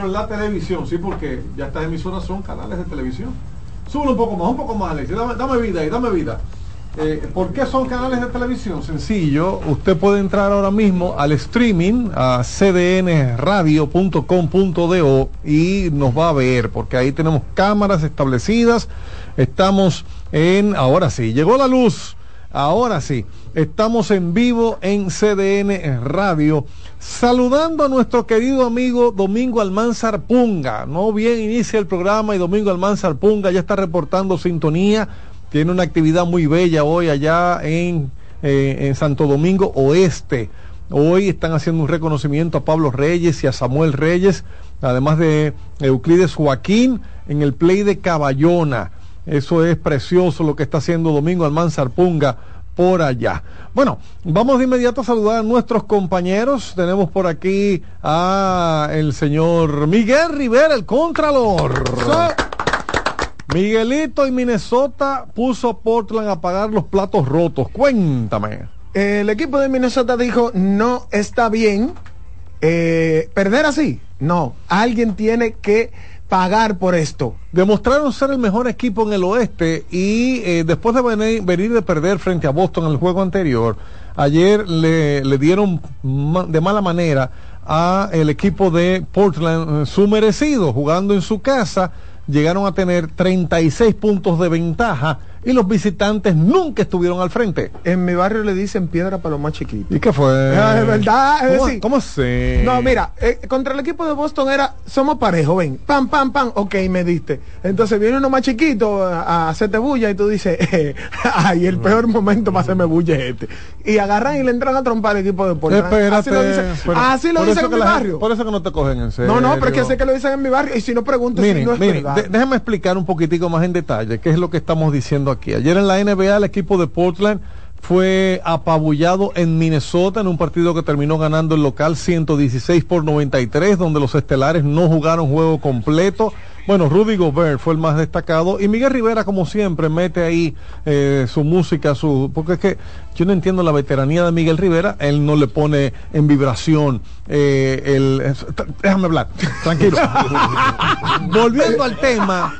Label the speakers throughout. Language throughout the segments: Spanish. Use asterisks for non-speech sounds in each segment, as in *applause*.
Speaker 1: En la televisión, sí, porque ya estas emisoras son canales de televisión. Súbelo un poco más, un poco más, Alex. Dame, dame vida ahí, dame vida. Eh, ¿Por qué son canales de televisión? Sencillo, usted puede entrar ahora mismo al streaming a cdnradio.com.do y nos va a ver, porque ahí tenemos cámaras establecidas. Estamos en, ahora sí, llegó la luz. Ahora sí, estamos en vivo en CDN Radio, saludando a nuestro querido amigo Domingo Almanzar Punga. No bien inicia el programa y Domingo Almanzar Punga ya está reportando sintonía tiene una actividad muy bella hoy allá en, eh, en Santo Domingo Oeste. Hoy están haciendo un reconocimiento a Pablo Reyes y a Samuel Reyes, además de Euclides Joaquín en el play de Caballona. Eso es precioso lo que está haciendo Domingo Almanzar Punga por allá. Bueno, vamos de inmediato a saludar a nuestros compañeros. Tenemos por aquí a el señor Miguel Rivera, el Contralor. Miguelito y Minnesota puso a Portland a pagar los platos rotos. Cuéntame.
Speaker 2: El equipo de Minnesota dijo, no está bien eh, perder así. No, alguien tiene que pagar por esto.
Speaker 1: Demostraron ser el mejor equipo en el oeste y eh, después de venir, de perder frente a Boston en el juego anterior, ayer le, le dieron de mala manera a el equipo de Portland eh, su merecido, jugando en su casa llegaron a tener 36 puntos de ventaja y los visitantes nunca estuvieron al frente.
Speaker 2: En mi barrio le dicen piedra para los más chiquitos.
Speaker 1: ¿Y qué fue?
Speaker 2: Ah, es verdad.
Speaker 1: Es
Speaker 2: ¿Cómo,
Speaker 1: decir, ¿Cómo sé?
Speaker 2: No, mira, eh, contra el equipo de Boston era, somos parejos, ven, pam, pam, pam, ok, me diste. Entonces viene uno más chiquito a, a hacerte bulla y tú dices, *laughs* eh, ay, el peor momento para hacerme bulla es este. Y agarran y le entran a trompar al equipo de Portland.
Speaker 1: Espérate,
Speaker 2: así lo dicen,
Speaker 1: pero-
Speaker 2: así lo dicen en mi barrio.
Speaker 1: por eso que no te cogen en serio.
Speaker 2: No, no, pero es que sé que lo dicen en mi barrio y si no pregunto si
Speaker 1: Miren,
Speaker 2: no es
Speaker 1: miren,
Speaker 2: verdad.
Speaker 1: déjame explicar un poquitico más en detalle qué es lo que estamos diciendo aquí. Ayer en la NBA el equipo de Portland fue apabullado en Minnesota en un partido que terminó ganando el local 116 por 93, donde los estelares no jugaron juego completo. Bueno, Rudy Gobert fue el más destacado y Miguel Rivera, como siempre, mete ahí eh, su música, su porque es que yo no entiendo la veteranía de Miguel Rivera, él no le pone en vibración eh, el... es- déjame hablar, tranquilo. *laughs* Volviendo al tema,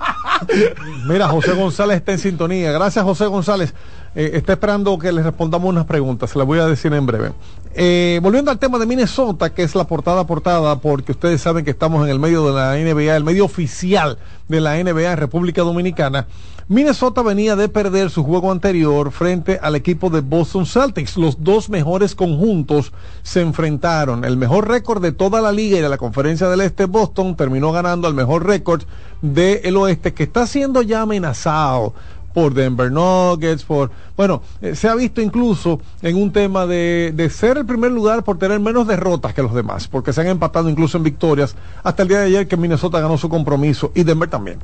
Speaker 1: Mira, José González está en sintonía. Gracias, José González. Eh, está esperando que le respondamos unas preguntas. Se las voy a decir en breve. Eh, volviendo al tema de Minnesota, que es la portada portada, porque ustedes saben que estamos en el medio de la NBA, el medio oficial de la NBA en República Dominicana. Minnesota venía de perder su juego anterior frente al equipo de Boston Celtics. Los dos mejores conjuntos se enfrentaron. El mejor récord de toda la liga y de la conferencia del Este, Boston, terminó ganando al mejor récord del Oeste, que está siendo ya amenazado por Denver Nuggets, por... Bueno, eh, se ha visto incluso en un tema de, de ser el primer lugar por tener menos derrotas que los demás, porque se han empatado incluso en victorias hasta el día de ayer que Minnesota ganó su compromiso y Denver también.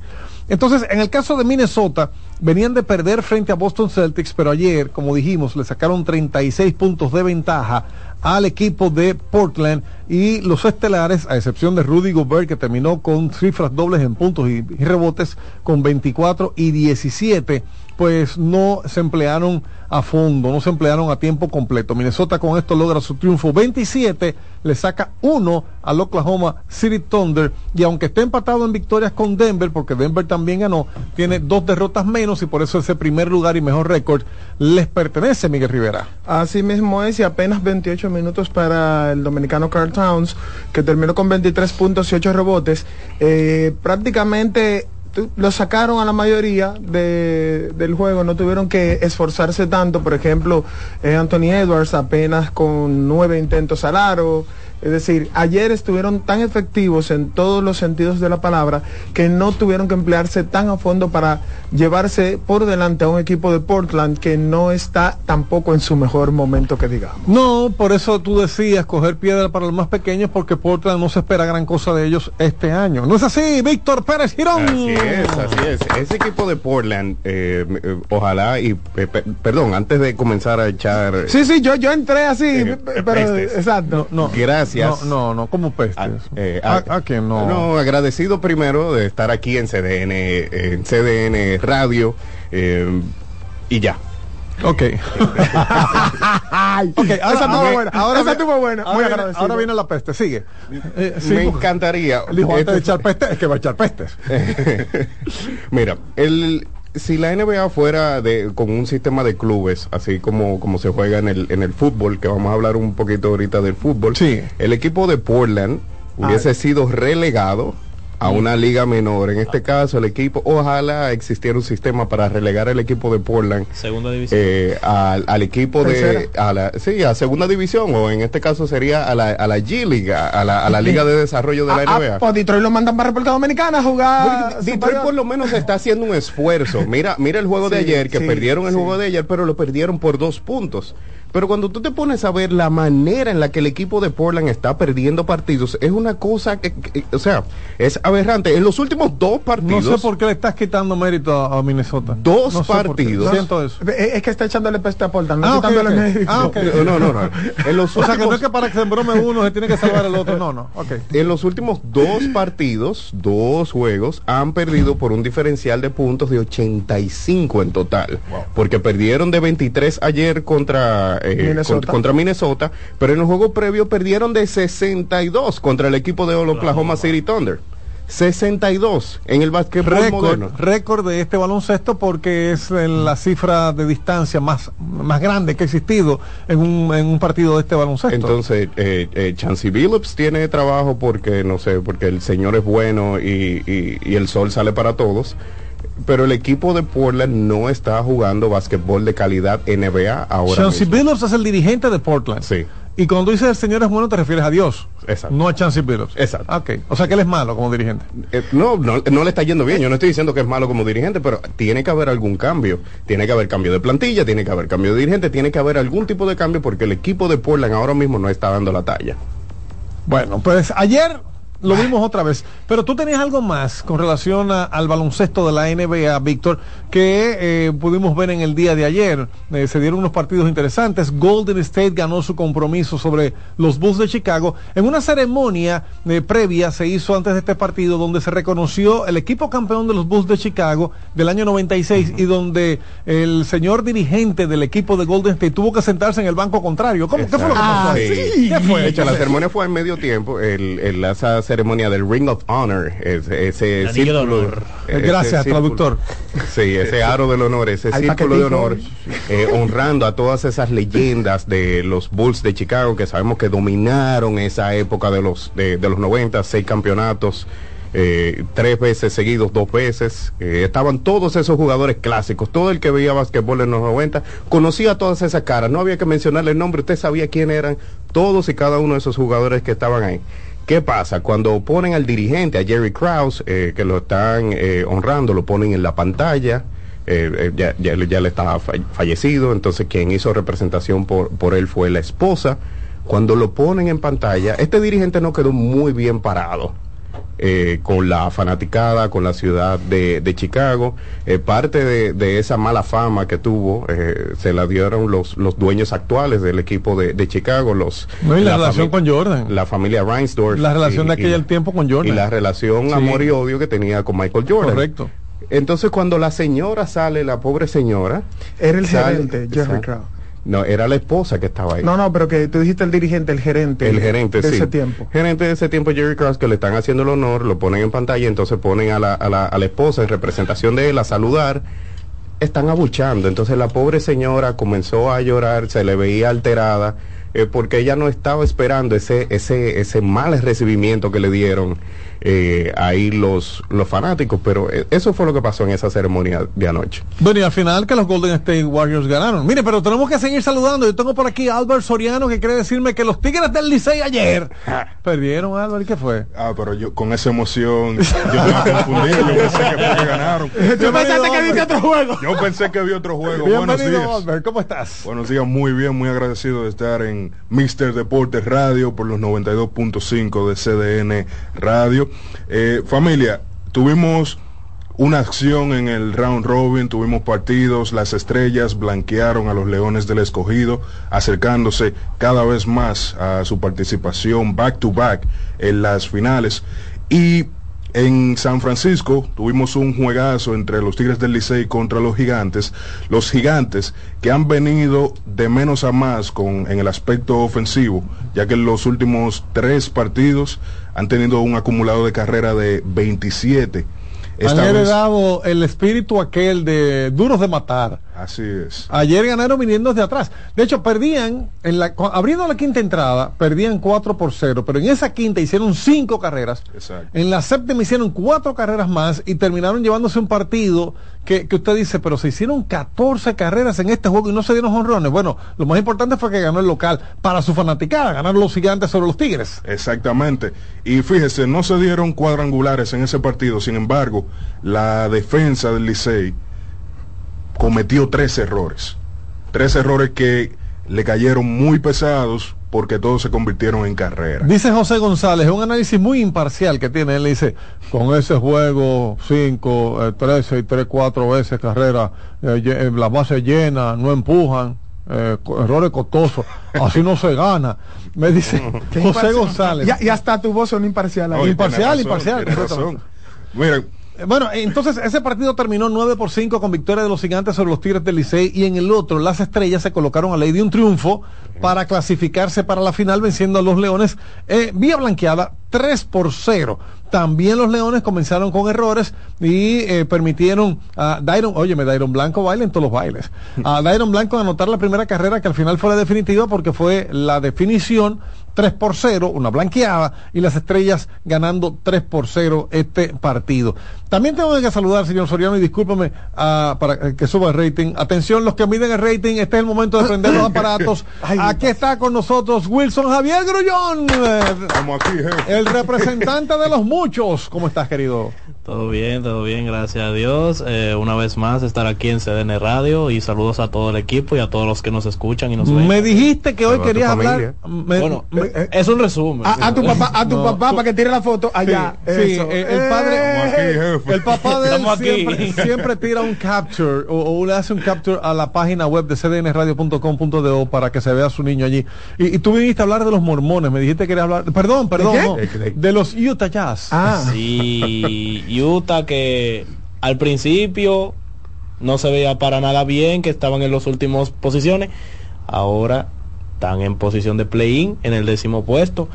Speaker 1: Entonces, en el caso de Minnesota, venían de perder frente a Boston Celtics, pero ayer, como dijimos, le sacaron 36 puntos de ventaja al equipo de Portland y los estelares, a excepción de Rudy Gobert, que terminó con cifras dobles en puntos y, y rebotes con 24 y 17, pues no se emplearon a fondo, no se emplearon a tiempo completo. Minnesota con esto logra su triunfo 27, le saca uno al Oklahoma City Thunder y aunque esté empatado en victorias con Denver, porque Denver también ganó, tiene dos derrotas menos y por eso ese primer lugar y mejor récord les pertenece Miguel Rivera.
Speaker 2: Así mismo es, y apenas 28 minutos para el dominicano Carl Towns, que terminó con 23 puntos y 8 rebotes. Eh, prácticamente lo sacaron a la mayoría de- del juego, no tuvieron que esforzarse tanto. Por ejemplo, eh, Anthony Edwards apenas con nueve intentos al aro. Es decir, ayer estuvieron tan efectivos en todos los sentidos de la palabra que no tuvieron que emplearse tan a fondo para llevarse por delante a un equipo de Portland que no está tampoco en su mejor momento que digamos.
Speaker 1: No, por eso tú decías coger piedra para los más pequeños porque Portland no se espera gran cosa de ellos este año. ¿No es así, Víctor Pérez Girón?
Speaker 3: Así es, así es. Ese equipo de Portland, eh, eh, ojalá y, eh, pe- perdón, antes de comenzar a echar...
Speaker 2: Sí, sí, yo, yo entré así,
Speaker 3: Eh, eh,
Speaker 2: pero exacto.
Speaker 1: No,
Speaker 3: Gracias.
Speaker 1: No, no, no, ¿cómo pestes?
Speaker 3: a, eh,
Speaker 1: ¿A,
Speaker 3: a-
Speaker 1: a quién no?
Speaker 3: No, agradecido primero de estar aquí en CDN, en CDN Radio eh, y ya.
Speaker 1: Ok. *laughs* okay ahora,
Speaker 2: esa
Speaker 1: ahora,
Speaker 2: buena. Ahora esa estuvo buena. Muy
Speaker 1: ahora,
Speaker 2: agradecido.
Speaker 1: ahora viene la peste. Sigue.
Speaker 3: Eh, Me encantaría. *laughs*
Speaker 1: Dijo antes de echar peste, es que va a echar pestes. *laughs*
Speaker 3: Mira, el, si la NBA fuera de, con un sistema de clubes, así como, como se juega en el, en el fútbol, que vamos a hablar un poquito ahorita del fútbol,
Speaker 1: sí.
Speaker 3: el equipo de Portland hubiese sido relegado a una liga menor. En este caso, el equipo, ojalá existiera un sistema para relegar el equipo de Portland.
Speaker 4: Segunda división.
Speaker 3: Eh, al, al, equipo de. A la, sí, a segunda división, o en este caso sería a la, a la G-Liga, a la, a la Liga de Desarrollo de la
Speaker 2: a,
Speaker 3: NBA.
Speaker 2: A, pues Detroit lo mandan para República Dominicana a jugar.
Speaker 3: Detroit por lo menos está haciendo un esfuerzo. Mira, mira el juego sí, de ayer, que sí, perdieron el sí. juego de ayer, pero lo perdieron por dos puntos. Pero cuando tú te pones a ver la manera en la que el equipo de Portland está perdiendo partidos, es una cosa que, que o sea, es aberrante. En los últimos dos partidos.
Speaker 1: No sé por qué le estás quitando mérito a, a Minnesota.
Speaker 3: Dos
Speaker 1: no
Speaker 3: partidos.
Speaker 1: Siento eso.
Speaker 2: Es que está echándole peste a Portland, no
Speaker 1: ah,
Speaker 2: quitándole
Speaker 1: okay,
Speaker 2: mérito.
Speaker 1: Ah, okay.
Speaker 3: No, no, no. En los
Speaker 1: o sea, que no es que para que se embrome uno se tiene que salvar el otro. No, no. Okay.
Speaker 3: En los últimos dos partidos, dos juegos, han perdido por un diferencial de puntos de 85 en total.
Speaker 1: Wow.
Speaker 3: Porque perdieron de 23 ayer contra, eh,
Speaker 2: Minnesota.
Speaker 3: contra Minnesota, pero en el juego previo perdieron de 62 contra el equipo de Oklahoma City Thunder. 62 en el básquetbol moderno.
Speaker 1: Récord de este baloncesto porque es la cifra de distancia más, más grande que ha existido en un, en un partido de este baloncesto.
Speaker 3: Entonces, eh, eh, Chansey Billups tiene trabajo porque, no sé, porque el señor es bueno y, y, y el sol sale para todos pero el equipo de Portland no está jugando básquetbol de calidad NBA ahora
Speaker 1: Chancey
Speaker 3: mismo.
Speaker 1: Billups es el dirigente de Portland.
Speaker 3: Sí.
Speaker 1: Y cuando dices el señor es bueno, te refieres a Dios.
Speaker 3: Exacto.
Speaker 1: No a Chancey Billups.
Speaker 3: Exacto.
Speaker 1: Ok. O sea que él es malo como dirigente.
Speaker 3: Eh, no, no, no le está yendo bien. Yo no estoy diciendo que es malo como dirigente, pero tiene que haber algún cambio. Tiene que haber cambio de plantilla, tiene que haber cambio de dirigente, tiene que haber algún tipo de cambio porque el equipo de Portland ahora mismo no está dando la talla.
Speaker 1: Bueno, pues ayer lo vimos otra vez. Pero tú tenías algo más con relación a, al baloncesto de la NBA, Víctor, que eh, pudimos ver en el día de ayer. Eh, se dieron unos partidos interesantes. Golden State ganó su compromiso sobre los Bulls de Chicago. En una ceremonia eh, previa se hizo antes de este partido donde se reconoció el equipo campeón de los Bulls de Chicago del año 96 uh -huh. y donde el señor dirigente del equipo de Golden State tuvo que sentarse en el banco contrario. ¿Cómo, ¿Qué fue lo que pasó?
Speaker 3: Ah, sí. ¿Qué fue? De hecho, la ceremonia fue en medio tiempo. El, el, esa ceremonia del Ring of Honor, ese, ese círculo.
Speaker 1: Honor. Ese Gracias, círculo, traductor.
Speaker 3: Sí, ese aro del honor, ese círculo de honor, eh, honrando a todas esas leyendas de los Bulls de Chicago que sabemos que dominaron esa época de los, de, de los 90, seis campeonatos. Eh, tres veces seguidos, dos veces. Eh, estaban todos esos jugadores clásicos. Todo el que veía basquetbol en los 90 conocía todas esas caras. No había que mencionarle el nombre, usted sabía quién eran todos y cada uno de esos jugadores que estaban ahí. ¿Qué pasa? Cuando ponen al dirigente, a Jerry Krause, eh, que lo están eh, honrando, lo ponen en la pantalla, eh, ya, ya, ya, le estaba fallecido, entonces quien hizo representación por, por él fue la esposa. Cuando lo ponen en pantalla, este dirigente no quedó muy bien parado. Eh, con la fanaticada, con la ciudad de, de Chicago. Eh, parte de, de, esa mala fama que tuvo eh, se la dieron los, los dueños actuales del equipo de, de Chicago, los
Speaker 1: no, y la, la relación con Jordan,
Speaker 3: la familia Reinsdorf,
Speaker 1: la relación
Speaker 3: y,
Speaker 1: de aquel
Speaker 3: y,
Speaker 1: tiempo con Jordan
Speaker 3: y la relación
Speaker 1: sí.
Speaker 3: amor y odio que tenía con Michael Jordan.
Speaker 1: Correcto.
Speaker 3: Entonces cuando la señora sale, la pobre señora,
Speaker 2: era el gerente Jerry Krause.
Speaker 3: No, era la esposa que estaba ahí.
Speaker 2: No, no, pero que tú dijiste el dirigente, el gerente.
Speaker 3: El gerente,
Speaker 2: de
Speaker 3: sí.
Speaker 2: ese tiempo.
Speaker 3: Gerente de ese tiempo, Jerry Krause, que le están haciendo el honor, lo ponen en pantalla, entonces ponen a la, a la, a la esposa en representación de él a saludar. Están abuchando. Entonces la pobre señora comenzó a llorar, se le veía alterada, eh, porque ella no estaba esperando ese, ese, ese mal recibimiento que le dieron eh, ahí los, los fanáticos, pero eh, eso fue lo que pasó en esa ceremonia de anoche.
Speaker 1: Bueno, y al final que los Golden State Warriors ganaron. Mire, pero tenemos que seguir saludando. Yo tengo por aquí a Albert Soriano que quiere decirme que los Tigres del Licey ayer *laughs* perdieron, Albert, ¿y qué fue?
Speaker 5: Ah, pero yo con esa emoción, yo me confundí, yo pensé que fue que ganaron.
Speaker 2: Yo pensaste que viste otro juego.
Speaker 5: Yo pensé que vi otro juego.
Speaker 1: Bienvenido,
Speaker 5: Buenos días.
Speaker 1: Albert, ¿cómo estás?
Speaker 5: Buenos días, muy bien, muy agradecido de estar en Mister Deportes Radio por los 92.5 de CDN Radio. Eh, familia, tuvimos una acción en el round robin, tuvimos partidos, las estrellas blanquearon a los Leones del Escogido, acercándose cada vez más a su participación back to back en las finales. Y En San Francisco tuvimos un juegazo entre los Tigres del Licey contra los Gigantes. Los Gigantes que han venido de menos a más con, en el aspecto ofensivo, ya que en los últimos tres partidos han tenido un acumulado de carrera de 27
Speaker 1: han heredado el espíritu aquel de duros de matar.
Speaker 5: Así es.
Speaker 1: Ayer ganaron viniendo de atrás. De hecho, perdían, en la, abriendo la quinta entrada, perdían 4 por 0, pero en esa quinta hicieron 5 carreras. Exacto. En la séptima hicieron 4 carreras más y terminaron llevándose un partido que, que, usted dice, pero se hicieron 14 carreras en este juego y no se dieron honrones. Bueno, lo más importante fue que ganó el local para su fanaticada, ganaron los gigantes sobre los tigres.
Speaker 5: Exactamente. Y fíjese, no se dieron cuadrangulares en ese partido, sin embargo, la defensa del Licey cometió tres errores. Tres errores que le cayeron muy pesados porque todos se convirtieron en carrera.
Speaker 1: Dice José González, un análisis muy imparcial que tiene. Él dice, con ese juego 5, 13 y 3, 4 veces carrera, eh, eh, la base llena, no empujan, eh, errores costosos, así no se gana. Me dice José González.
Speaker 2: Y, hasta tu voz son imparcial.
Speaker 1: imparcial, imparcial.
Speaker 5: Miren,
Speaker 1: bueno, entonces ese partido terminó 9 por 5 con victoria de los gigantes sobre los Tigres del Licey y en el otro las estrellas se colocaron a ley de un triunfo para clasificarse para la final venciendo a los Leones eh, vía blanqueada 3 por 0. También los Leones comenzaron con errores y eh, permitieron a Dairon, óyeme, Dairon Blanco baile en todos los bailes. A *laughs* Dairon Blanco anotar la primera carrera que al final fue la definitiva porque fue la definición 3 por 0, una blanqueada, y las estrellas ganando 3 por 0 este partido. También tengo que saludar, señor Soriano, y discúlpame uh, para que suba el rating. Atención, los que miden el rating, este es el momento de prender los *laughs* aparatos. aquí está con nosotros Wilson Javier Grullón, el representante de los muchos. ¿Cómo estás, querido?
Speaker 4: Todo bien, todo bien, gracias a Dios. Eh, una vez más estar aquí en CDN Radio y saludos a todo el equipo y a todos los que nos escuchan y nos ven.
Speaker 1: Me dijiste que hoy querías hablar.
Speaker 4: bueno, eh, eh, es un resumen.
Speaker 2: A, tu papá, a tu papá para que tire la foto allá.
Speaker 1: Sí, el padre, el papá de él siempre, siempre, tira un capture o, le hace un capture a la página web de cdnradio.com.do para que se vea su niño allí. Y, tú viniste a hablar de los mormones. Me dijiste que querías hablar. Perdón, perdón, ¿De, de los Utah Jazz.
Speaker 4: Ah, sí. Utah que al principio no se veía para nada bien, que estaban en las últimas posiciones. Ahora están en posición de play-in, en el décimo puesto.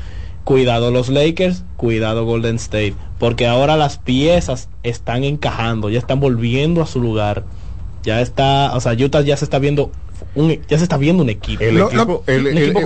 Speaker 4: Cuidado los Lakers, cuidado Golden State, porque ahora las piezas están encajando, ya están volviendo a su lugar. Ya está, o sea, Utah ya se está viendo ya se está viendo un equipo.
Speaker 3: El equipo,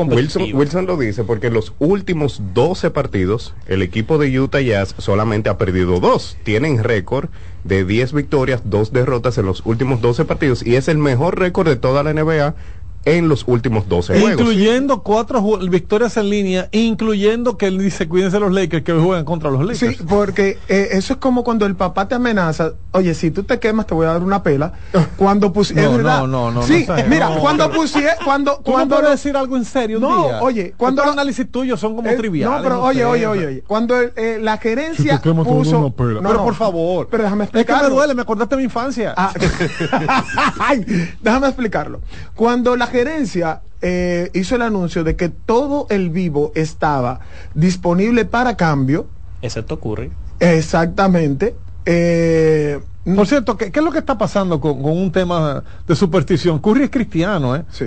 Speaker 3: Wilson, lo dice porque en los últimos 12 partidos, el equipo de Utah Jazz solamente ha perdido dos. Tienen récord de 10 victorias, dos derrotas en los últimos 12 partidos y es el mejor récord de toda la NBA en los últimos 12
Speaker 1: juegos. Incluyendo cuatro victorias en línea, incluyendo que él dice, cuídense los Lakers que juegan contra los Lakers.
Speaker 2: Sí, porque eh, eso es como cuando el papá te amenaza, oye, si tú te quemas te voy a dar una pela. *laughs* Cuando pusieron...
Speaker 1: No, no, no,
Speaker 2: Sí, mira, cuando pusieron... Cuando, cuando
Speaker 1: no decir algo en serio
Speaker 2: no, oye, cuando...
Speaker 1: Los análisis tuyos son como triviales.
Speaker 2: No, pero oye, oye, oye, oye, cuando eh, la gerencia puso...
Speaker 1: No, pero por favor.
Speaker 2: Pero déjame explicarlo.
Speaker 1: Es que me duele, me acordaste de mi infancia.
Speaker 2: Ah, *laughs* déjame explicarlo. Cuando la gerencia eh, hizo el anuncio de que todo el vivo estaba disponible para cambio.
Speaker 4: Excepto Curry.
Speaker 2: Exactamente. Eh,
Speaker 1: por cierto, ¿qué, es lo que está pasando con, un tema de superstición? Curry es cristiano, ¿eh?
Speaker 2: Sí.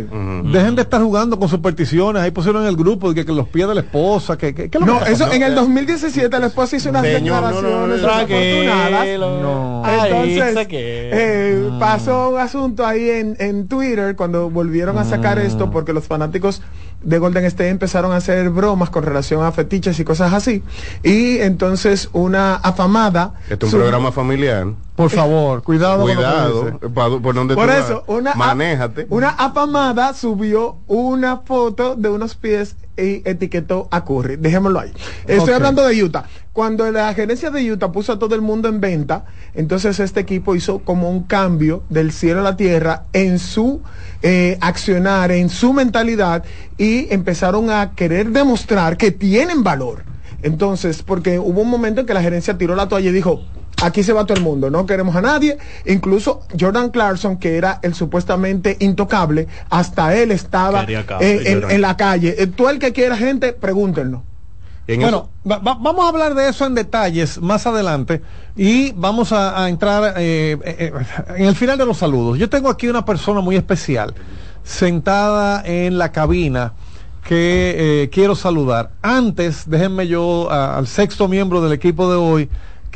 Speaker 1: Dejen de estar jugando con supersticiones. Ahí pusieron en el grupo de que, los pies de la esposa. Que,
Speaker 2: no, eso en el 2017 la esposa hizo unas declaraciones
Speaker 4: no,
Speaker 2: Entonces, eh, pasó un asunto ahí en, en Twitter cuando volvieron a sacar esto mm. porque los fanáticos de Golden State empezaron a hacer bromas con relación a fetiches y cosas así. Y entonces una afamada...
Speaker 3: Este es un programa familiar.
Speaker 1: Por favor, cuidado.
Speaker 3: Cuidado.
Speaker 2: por,
Speaker 3: donde
Speaker 2: por eso, una,
Speaker 3: manéjate.
Speaker 2: Una afamada subió una foto de unos pies y etiquetó a Curry. Dejémoslo ahí. Estoy hablando de Utah. Cuando la gerencia de Utah puso a todo el mundo en venta, entonces este equipo hizo como un cambio del cielo a la tierra en su eh, accionar, en su mentalidad y empezaron a querer demostrar que tienen valor. Entonces, porque hubo un momento en que la gerencia tiró la toalla y dijo, aquí se va todo el mundo, no queremos a nadie. Incluso Jordan Clarkson, que era el supuestamente intocable, hasta él estaba en, la calle. Eh, tú el que quiera gente, pregúntenlo.
Speaker 3: En
Speaker 1: bueno, va- va- vamos a hablar de eso en detalles más adelante y vamos a, a entrar eh, eh, eh, en el final de los saludos. Yo tengo aquí una persona muy especial sentada en la cabina que eh, quiero saludar. Antes, déjenme yo a- al sexto miembro del equipo de hoy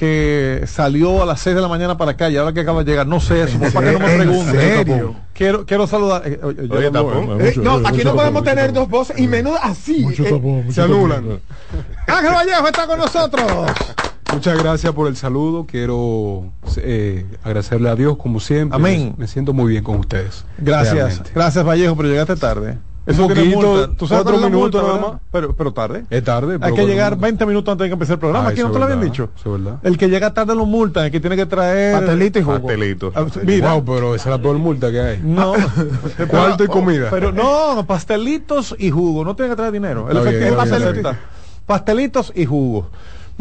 Speaker 1: que salió a las 6 de la mañana para acá y ahora que acaba de llegar, no sé eso, para que no me
Speaker 2: ¿En
Speaker 1: pregunten. Quiero, quiero saludar. eh, oye,
Speaker 3: Oye, tapón.
Speaker 2: Eh, no, aquí no podemos tener dos voces y menudo así. eh,
Speaker 5: Se anulan.
Speaker 1: Ángel Vallejo está con nosotros.
Speaker 6: Muchas gracias por el saludo. Quiero eh, agradecerle a Dios como siempre.
Speaker 1: Amén.
Speaker 6: Me, me siento muy bien con ustedes.
Speaker 1: Gracias,
Speaker 6: realmente.
Speaker 1: gracias Vallejo, pero llegaste tarde.
Speaker 6: Un
Speaker 1: tiene
Speaker 6: poquito.
Speaker 1: Tú sabes
Speaker 6: cuatro minutos
Speaker 1: multa,
Speaker 6: nada
Speaker 1: ¿verdad?
Speaker 6: más.
Speaker 1: Pero, pero tarde.
Speaker 6: Es tarde.
Speaker 1: Hay que llegar
Speaker 6: minutos.
Speaker 1: 20 minutos antes de que empiece el programa.
Speaker 6: Ah,
Speaker 1: Aquí
Speaker 6: eso
Speaker 1: no te lo habían dicho.
Speaker 6: eso es verdad.
Speaker 1: El que llega tarde lo multan, el que tiene que traer.
Speaker 2: Pastelito y jugo.
Speaker 3: Pastelito.
Speaker 1: Ah, Mira,
Speaker 6: Wow, pero esa es la peor multa que hay.
Speaker 1: no. *laughs*
Speaker 6: Cuarto y comida.
Speaker 1: Pero no, pastelitos y jugo. No tiene que traer dinero. El
Speaker 6: bien,
Speaker 1: efectivo
Speaker 6: bien,
Speaker 1: pastelito.
Speaker 6: está
Speaker 1: Pastelitos y jugo.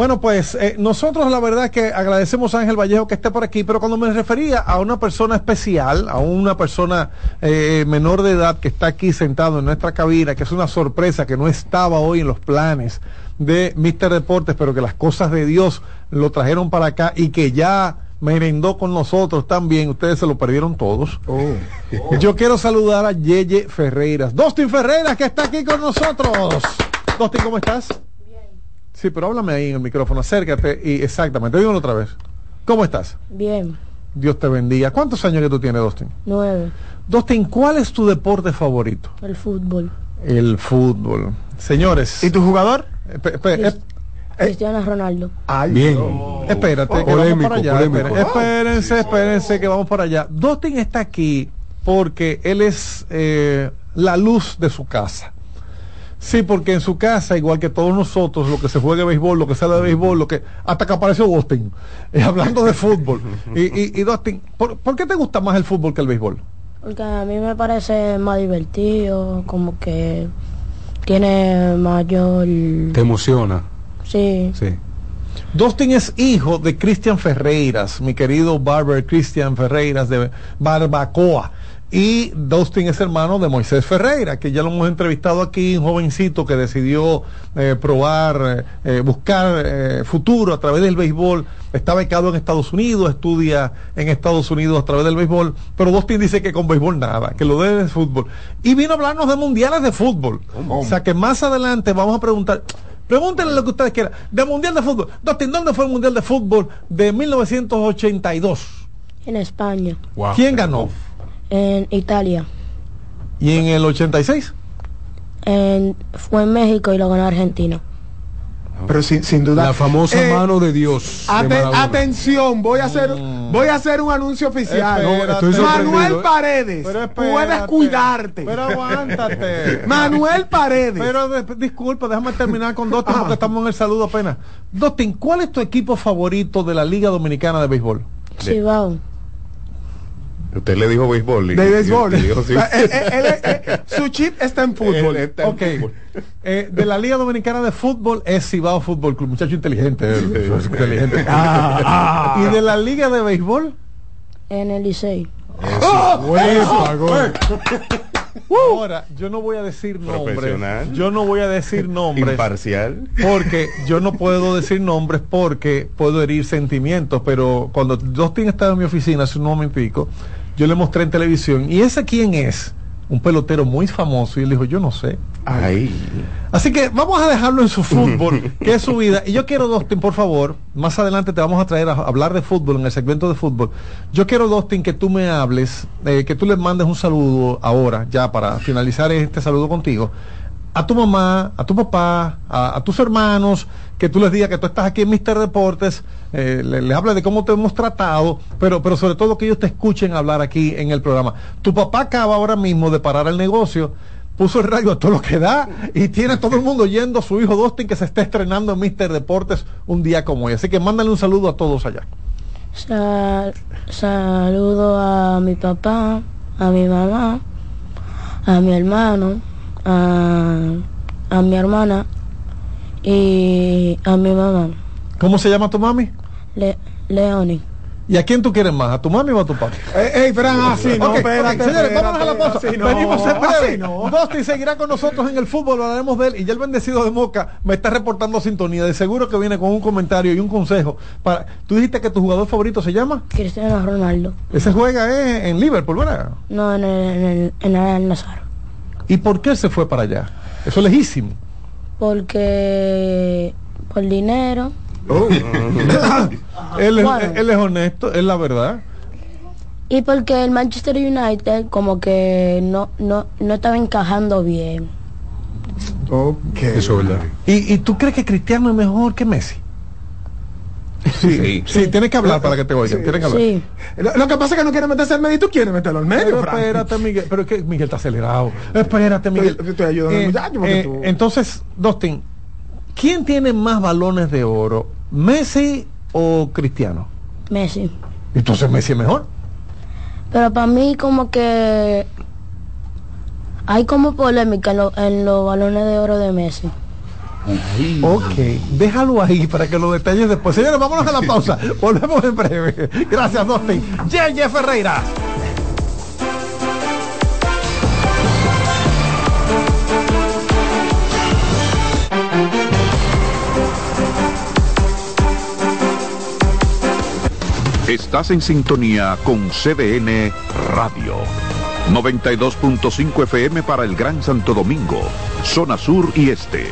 Speaker 1: Bueno, pues eh, nosotros la verdad que agradecemos a Ángel Vallejo que esté por aquí, pero cuando me refería a una persona especial, a una persona eh, menor de edad que está aquí sentado en nuestra cabina, que es una sorpresa que no estaba hoy en los planes de Mister Deportes, pero que las cosas de Dios lo trajeron para acá y que ya merendó con nosotros también, ustedes se lo perdieron todos. Yo quiero saludar a Yeye Ferreiras. Dustin Ferreiras que está aquí con nosotros. Dustin, ¿cómo estás? Sí, pero háblame ahí en el micrófono, acércate y exactamente, dímelo otra vez. ¿Cómo estás?
Speaker 7: Bien,
Speaker 1: Dios te bendiga. ¿Cuántos años que tú tienes, Dustin?
Speaker 7: nueve,
Speaker 1: Dustin, ¿cuál es tu deporte favorito?
Speaker 7: el fútbol.
Speaker 1: El fútbol. Señores,
Speaker 2: ¿Y tu jugador?
Speaker 1: espe- espe- esp-
Speaker 7: Cristiano Ronaldo.
Speaker 2: Ay,
Speaker 6: Bien.
Speaker 2: no.
Speaker 1: espérate, que
Speaker 6: Polémico,
Speaker 1: vamos para allá.
Speaker 6: polémico.
Speaker 1: esperen- Espérense, espérense, que vamos para allá. Dustin está aquí porque él es eh, la luz de su casa. Sí, porque en su casa, igual que todos nosotros, lo que se juega de béisbol, lo que sale de béisbol, lo que hasta que apareció Dustin, *laughs* eh, hablando de fútbol. Y, y, y Dustin, ¿por, por qué te gusta más el fútbol que el béisbol?
Speaker 7: Porque a mí me parece más divertido, como que tiene mayor...
Speaker 6: Te emociona.
Speaker 7: Sí,
Speaker 6: Sí.
Speaker 1: Dustin es hijo de Cristian Ferreiras, mi querido barber Cristian Ferreiras de Barbacoa. Y Dustin es hermano de Moisés Ferreira, que ya lo hemos entrevistado aquí, un jovencito que decidió eh, probar, eh, eh, buscar eh, futuro a través del béisbol. Está becado en Estados Unidos, estudia en Estados Unidos a través del béisbol, pero Dustin dice que con béisbol nada, que lo debe de fútbol. Y vino a hablarnos de mundiales de fútbol. O sea que más adelante vamos a preguntar, Pregúntenle lo que ustedes quieran. De Mundial de Fútbol. Dustin, ¿dónde fue el Mundial de Fútbol de 1982?
Speaker 7: en España,
Speaker 6: Wow.
Speaker 1: ¿Quién ganó?
Speaker 7: En Italia,
Speaker 1: ¿Y en el 86?
Speaker 7: en, fue en México y lo ganó Argentina.
Speaker 2: Pero sin, sin duda.
Speaker 6: La famosa
Speaker 2: Eh,
Speaker 6: mano de Dios. de
Speaker 2: atención, voy a hacer voy a hacer un anuncio oficial.
Speaker 1: Espérate.
Speaker 2: Manuel
Speaker 6: ¿eh?
Speaker 2: Paredes,
Speaker 1: Pero
Speaker 2: puedes cuidarte.
Speaker 1: Pero aguántate. *laughs*
Speaker 2: Manuel Paredes.
Speaker 1: Pero de- disculpa, déjame terminar con Dustin porque estamos en el saludo apenas. Dustin, ¿cuál es tu equipo favorito de la Liga Dominicana de Béisbol?
Speaker 7: Cibao,
Speaker 3: Usted le dijo béisbol. y-
Speaker 2: de béisbol.
Speaker 3: dijo, sí.
Speaker 2: Eh, eh, eh, su chip está en fútbol.
Speaker 3: Él está en
Speaker 1: Ok.
Speaker 3: fútbol.
Speaker 1: Eh, de la Liga Dominicana de Fútbol es Cibao Fútbol Club. Muchacho inteligente. es inteligente. *laughs* ¿Y de la Liga de Béisbol?
Speaker 7: en el Licey.
Speaker 6: Gol. *laughs*
Speaker 1: Ahora, yo no voy a decir nombres. Yo no voy a decir nombres.
Speaker 3: Imparcial.
Speaker 1: Porque yo no puedo decir nombres porque puedo herir sentimientos, pero cuando Dustin estaba en mi oficina hace un momentico, yo le mostré en televisión, ¿y ese quién es? Un pelotero muy famoso, y él dijo, yo no sé.
Speaker 3: Ay.
Speaker 1: Así que vamos a dejarlo en su fútbol, *laughs* que es su vida. Y yo quiero, Dustin, por favor, más adelante te vamos a traer a hablar de fútbol en el segmento de fútbol. Yo quiero, Dustin, que tú me hables, eh, que tú le mandes un saludo ahora, ya para finalizar este saludo contigo, a tu mamá, a tu papá, a, a tus hermanos, que tú les digas que tú estás aquí en Mister Deportes, eh, le- les hables de cómo te hemos tratado, pero, pero sobre todo que ellos te escuchen hablar aquí en el programa. Tu papá acaba ahora mismo de parar el negocio, puso el radio a todo lo que da y tiene todo el mundo yendo a su hijo Dustin que se está estrenando en Mister Deportes un día como hoy. Así que mándale un saludo a todos allá.
Speaker 7: Sal- saludo a mi papá, a mi mamá, a mi hermano, a, a mi hermana y a mi mamá,
Speaker 1: ¿Cómo se llama tu mami?
Speaker 7: Le, Leoni.
Speaker 1: ¿Y a quién tú quieres más? ¿A tu mami o a tu papá?
Speaker 2: Eh, ey, Fran, así no, espérate,
Speaker 1: señores, vámonos a la
Speaker 2: espérate,
Speaker 1: pausa.
Speaker 2: así no,
Speaker 1: Venimos en breve.
Speaker 2: así no.
Speaker 1: Dosti seguirá con nosotros en el fútbol, hablaremos de él. Y ya el bendecido de Moca me está reportando sintonía. De seguro que viene con un comentario y un consejo. Para... Tú dijiste que tu jugador favorito se llama.
Speaker 7: Cristiano Ronaldo.
Speaker 1: Ese juega eh, en Liverpool, ¿verdad?
Speaker 7: No, en el, en el, en el Nazar.
Speaker 1: ¿Y por qué se fue para allá? Eso es lejísimo.
Speaker 7: Porque por dinero. *laughs* *laughs*
Speaker 1: él, es,
Speaker 7: Bueno.
Speaker 1: él es honesto, es la verdad.
Speaker 7: Y porque el Manchester United como que no, no, no estaba encajando bien.
Speaker 2: Ok.
Speaker 6: Eso es verdad.
Speaker 1: ¿Y, y tú crees que Cristiano es mejor que Messi? Sí, sí, tienes que hablar para que te oigan. tienes que hablar.
Speaker 7: Sí.
Speaker 2: Lo, lo que pasa es que no quiere meterse al medio y tú quieres meterlo al medio,
Speaker 1: Pero espérate, Miguel. Pero es que Miguel está acelerado. Espérate, Miguel.
Speaker 2: Estoy- estoy ayudando al muchacho porque tú-
Speaker 1: Entonces, Dustin, ¿quién tiene más balones de oro? ¿Messi o Cristiano?
Speaker 7: Messi.
Speaker 1: Entonces Messi es mejor.
Speaker 7: Pero para mí como que hay como polémica en, lo- en los balones de oro de Messi.
Speaker 1: Ok, déjalo ahí para que lo detalles después. Señores, vámonos a la pausa. *laughs* Volvemos en breve. Gracias, Dustin. Yeye Ferreira.
Speaker 8: Estás en sintonía con CDN Radio. 92.5 FM para el Gran Santo Domingo, zona sur y este.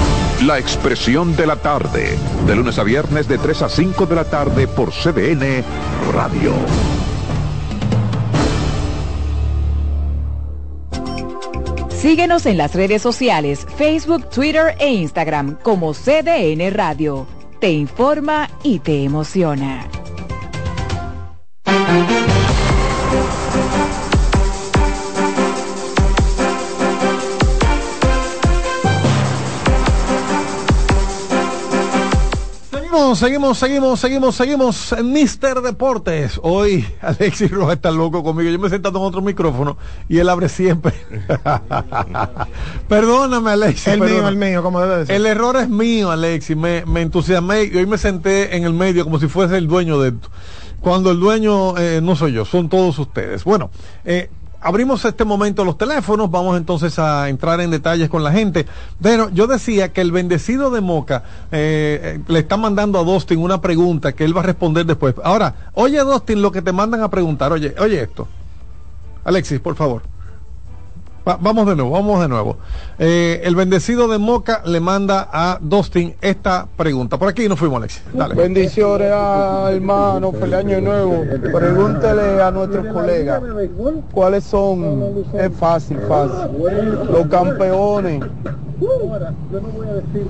Speaker 8: La Expresión de la Tarde, de lunes a viernes de 3 a 5 de la tarde por CDN Radio.
Speaker 9: Síguenos en las redes sociales, Facebook, Twitter e Instagram como CDN Radio. Te informa y te emociona.
Speaker 1: Seguimos, seguimos, seguimos, seguimos, seguimos en Mister Deportes. Hoy *laughs* Alexis Rojas está loco conmigo. Yo me he sentado en otro micrófono y él abre siempre. *laughs* Perdóname, Alexis.
Speaker 2: El mío,
Speaker 1: perdona.
Speaker 2: el mío, como debe.
Speaker 1: El error es mío, Alexis. Me, me entusiasmé y hoy me senté en el medio como si fuese el dueño de esto. Cuando el dueño eh, no soy yo, son todos ustedes. Bueno, eh, abrimos este momento los teléfonos, vamos entonces a entrar en detalles con la gente. Pero yo decía que el bendecido de Moca eh, eh, le está mandando a Dustin una pregunta que él va a responder después. Ahora, oye Dustin lo que te mandan a preguntar. Oye, oye esto. Alexis, por favor. Va- vamos de nuevo, vamos de nuevo. Eh, el bendecido de Moca le manda a Dustin esta pregunta. Por aquí nos fuimos, Alexis. Dale.
Speaker 10: Bendiciones a hermano, feliz año nuevo. Pregúntele a nuestros colegas cuáles son, es fácil, fácil. Los campeones,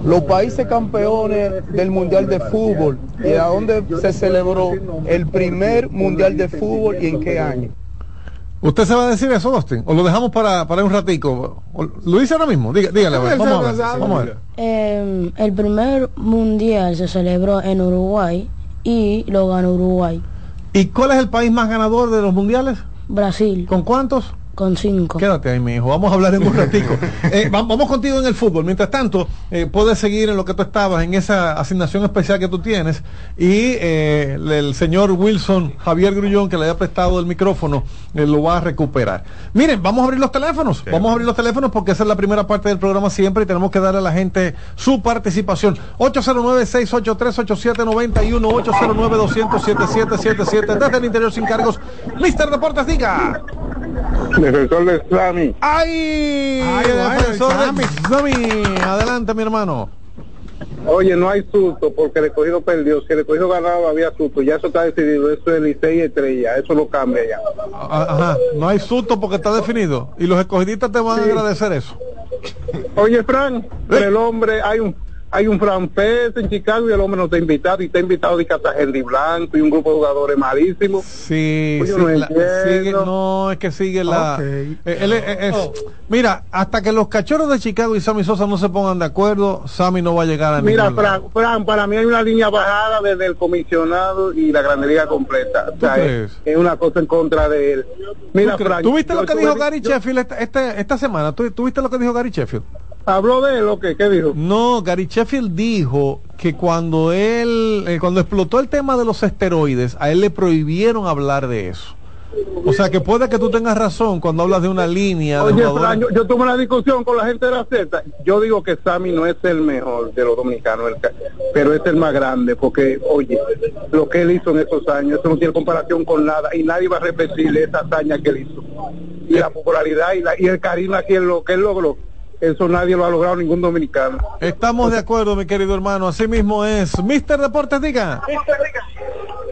Speaker 10: los países campeones del Mundial de Fútbol y a dónde se celebró el primer Mundial de Fútbol y en qué año.
Speaker 1: ¿Usted se va a decir eso, Dustin? ¿O lo dejamos para, para un ratico? ¿O- ¿Lo dice ahora mismo? Diga- dígale, a ver, vamos a ver. Vamos a ver.
Speaker 7: Eh, el primer mundial se celebró en Uruguay y lo ganó Uruguay.
Speaker 1: ¿Y cuál es el país más ganador de los mundiales?
Speaker 7: Brasil.
Speaker 1: ¿Con cuántos?
Speaker 7: Con cinco.
Speaker 1: Quédate ahí, mi hijo. Vamos a hablar en un ratico. *laughs* Eh, va- vamos contigo en el fútbol. Mientras tanto, eh, puedes seguir en lo que tú estabas, en esa asignación especial que tú tienes. Y eh, el, señor Wilson Javier Grullón, que le haya prestado el micrófono, eh, lo va a recuperar. Miren, vamos a abrir los teléfonos. Vamos a abrir los teléfonos porque esa es la primera parte del programa siempre y tenemos que darle a la gente su participación. 809-683-8791, 809-200-7777. Desde el interior sin cargos. Mister Deportes, diga. *laughs*
Speaker 11: Defensor de Slami.
Speaker 1: ¡Ay!
Speaker 11: Ay,
Speaker 1: defensor
Speaker 11: el
Speaker 1: de Xami. Adelante, mi hermano.
Speaker 11: Oye, no hay susto porque el escogido perdió. Si el escogido ganaba había susto. Ya eso está decidido. Eso es Licey y Estrella. Eso no cambia ya.
Speaker 1: Ajá, no hay susto porque está definido. Y los escogidistas te van a agradecer eso.
Speaker 11: Oye, Fran, el hombre, hay un hay un francés en Chicago y el hombre no está invitado. Y está invitado de Cartagena Blanco y un grupo de jugadores malísimos.
Speaker 1: Sí,
Speaker 11: Oye,
Speaker 1: sí,
Speaker 11: no
Speaker 1: la- sigue- no, es que sigue la... eh, él es- es- Mira, hasta que los cachorros de Chicago y Sammy Sosa no se pongan de acuerdo, Sammy no va a llegar a
Speaker 11: Mira,
Speaker 1: ningún lado.
Speaker 11: Fran, Fran, para mí hay una línea bajada desde el comisionado y la grandería completa. O sea, es, es una cosa en contra de él. Mira. Fran,
Speaker 1: ¿Tú viste
Speaker 11: yo
Speaker 1: lo que dijo Gary Sheffield esta, este- esta semana? ¿Tú, tú viste lo que dijo Gary Sheffield?
Speaker 11: ¿Habló de él o qué? ¿Qué dijo?
Speaker 1: No, Gary Sheffield dijo que cuando él, eh, cuando explotó el tema de los esteroides, a él le prohibieron hablar de eso. O sea que puede que tú tengas razón cuando hablas de una línea.
Speaker 11: Oye, Fran, yo, yo tuve una discusión con la gente de la Z. Yo digo que Sammy no es el mejor de los dominicanos, el pero es el más grande, porque, oye, lo que él hizo en esos años, eso no tiene comparación con nada, y nadie va a repetirle esa hazaña que él hizo. Y la popularidad y, la- y el carisma que él, lo, que él logró, eso nadie lo ha logrado ningún dominicano.
Speaker 1: Estamos de acuerdo, mi querido hermano. Así mismo es. Mister Deportes, diga.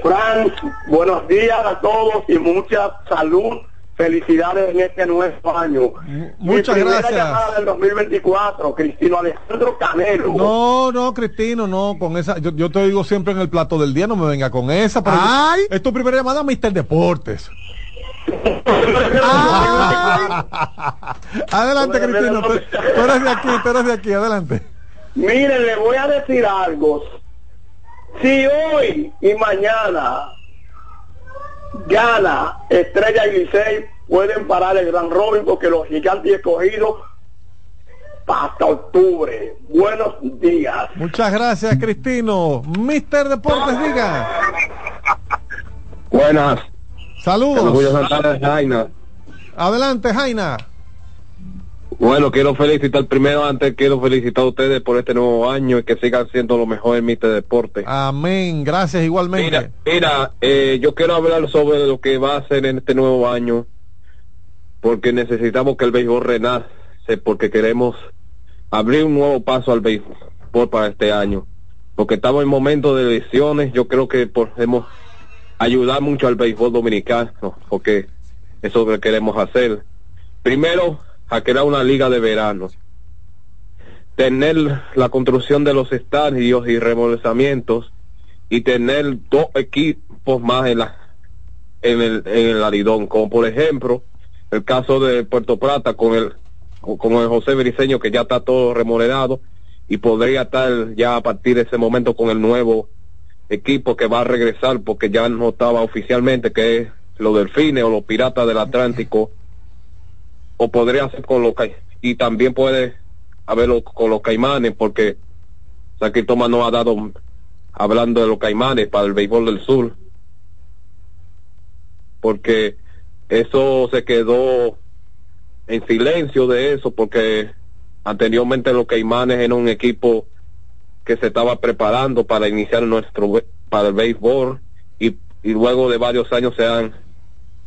Speaker 12: Frank, buenos días a todos y mucha salud. Felicidades en este nuevo año.
Speaker 1: muchas
Speaker 12: Mi primera
Speaker 1: gracias.
Speaker 12: llamada del 2024, Cristino Alejandro Canelo.
Speaker 1: No, no, Cristino, no, con esa, yo, yo te digo siempre en el plato del día, no me venga con esa. pero yo- es tu primera llamada, Mister Deportes. Adelante, Cristino, tú, tú eres de aquí, tú eres de aquí, adelante.
Speaker 12: Miren, le voy a decir algo. Si hoy y mañana gana Estrella y Licey, pueden parar el Gran Robin porque los gigantes escogidos hasta octubre. Buenos días.
Speaker 1: Muchas gracias, Cristino. Mister Deportes, diga.
Speaker 13: Buenas.
Speaker 1: Saludos.
Speaker 13: Santana Jaina.
Speaker 1: Adelante, Jaina.
Speaker 13: Bueno, quiero felicitar primero, antes quiero felicitar a ustedes por este nuevo año y que sigan siendo lo mejor en Mister Deporte.
Speaker 1: Amén, gracias igualmente.
Speaker 13: Mira, eh, yo quiero hablar sobre lo que va a hacer en este nuevo año, porque necesitamos que el béisbol renace, porque queremos abrir un nuevo paso al béisbol para este año, porque estamos en momentos de elecciones, yo creo que podemos ayudar mucho al béisbol dominicano, porque eso es lo que queremos hacer. Primero, a crear una liga de verano, tener la construcción de los estadios y remolezamientos, y tener dos equipos más en la en el en el Aridón como por ejemplo el caso de Puerto Plata con el con el José Briceño que ya está todo remodelado y podría estar ya a partir de ese momento con el nuevo equipo que va a regresar porque ya no estaba oficialmente que es los delfines o los piratas del Atlántico o podría ser con los y también puede haberlo con los caimanes porque Saki Thomas no ha dado hablando de los caimanes para el béisbol del sur. Porque eso se quedó en silencio de eso porque anteriormente los caimanes eran un equipo que se estaba preparando para iniciar nuestro para el béisbol y, y luego de varios años se han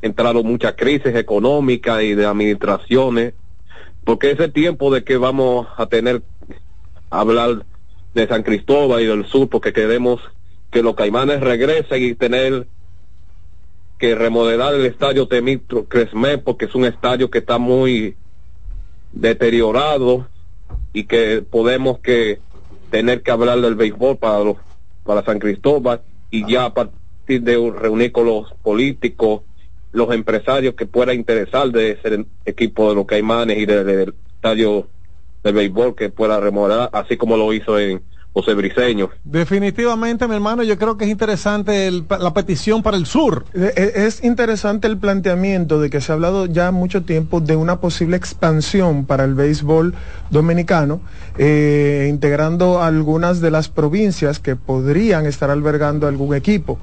Speaker 13: entrado muchas crisis económicas y de administraciones porque ese tiempo de que vamos a tener hablar de San Cristóbal y del sur porque queremos que los caimanes regresen y tener que remodelar el estadio Temitro Cresme porque es un estadio que está muy deteriorado y que podemos que tener que hablar del béisbol para los, para San Cristóbal y ya a partir de reunir con los políticos los empresarios que pueda interesar de ese equipo de los caimanes y de- del estadio de béisbol que pueda remodelar así como lo hizo en José Briseño.
Speaker 1: Definitivamente, mi hermano, yo creo que es interesante el- la petición para el sur.
Speaker 2: Eh, eh, Es interesante el planteamiento de que se ha hablado ya mucho tiempo de una posible expansión para el béisbol dominicano, eh, integrando algunas de las provincias que podrían estar albergando algún equipo.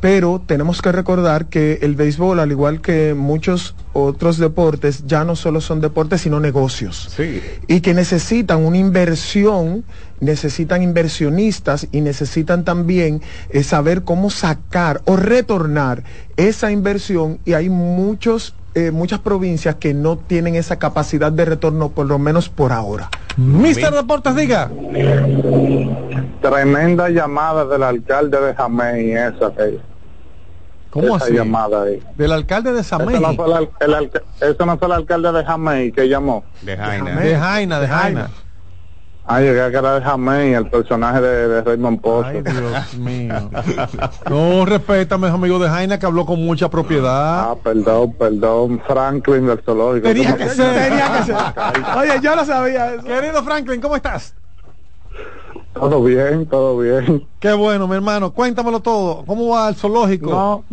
Speaker 2: Pero tenemos que recordar que el béisbol, al igual que muchos otros deportes, ya no solo son deportes, sino negocios. Y que necesitan una inversión, necesitan inversionistas y necesitan también eh, saber cómo sacar o retornar esa inversión y hay muchos eh, muchas provincias que no tienen esa capacidad de retorno por lo menos por ahora.
Speaker 1: Mister Deportes, diga.
Speaker 14: Tremenda llamada del alcalde de Jamey, esa que
Speaker 1: ¿Cómo
Speaker 14: esa
Speaker 1: así?
Speaker 14: llamada ahí.
Speaker 1: Del alcalde de Samey.
Speaker 14: Ese no, fue el, al- el alca- ese no fue el alcalde de Jamey que llamó.
Speaker 3: De Jaina.
Speaker 1: De Jaina, de Jaina.
Speaker 14: Ah, llegué que era de Jamey, el personaje de, de Raymond Pozo.
Speaker 1: Ay, Dios mío. No, respétame, amigo de Jaina, que habló con mucha propiedad.
Speaker 14: Ah, perdón, perdón, Franklin del zoológico.
Speaker 1: Tenía
Speaker 14: ¿Cómo
Speaker 1: que ser.
Speaker 2: Tenía que ser. Oye, yo lo sabía eso.
Speaker 1: Querido Franklin, ¿cómo estás?
Speaker 14: Todo bien, todo bien.
Speaker 1: Qué bueno, mi hermano. Cuéntamelo todo. ¿Cómo va el zoológico?
Speaker 14: No,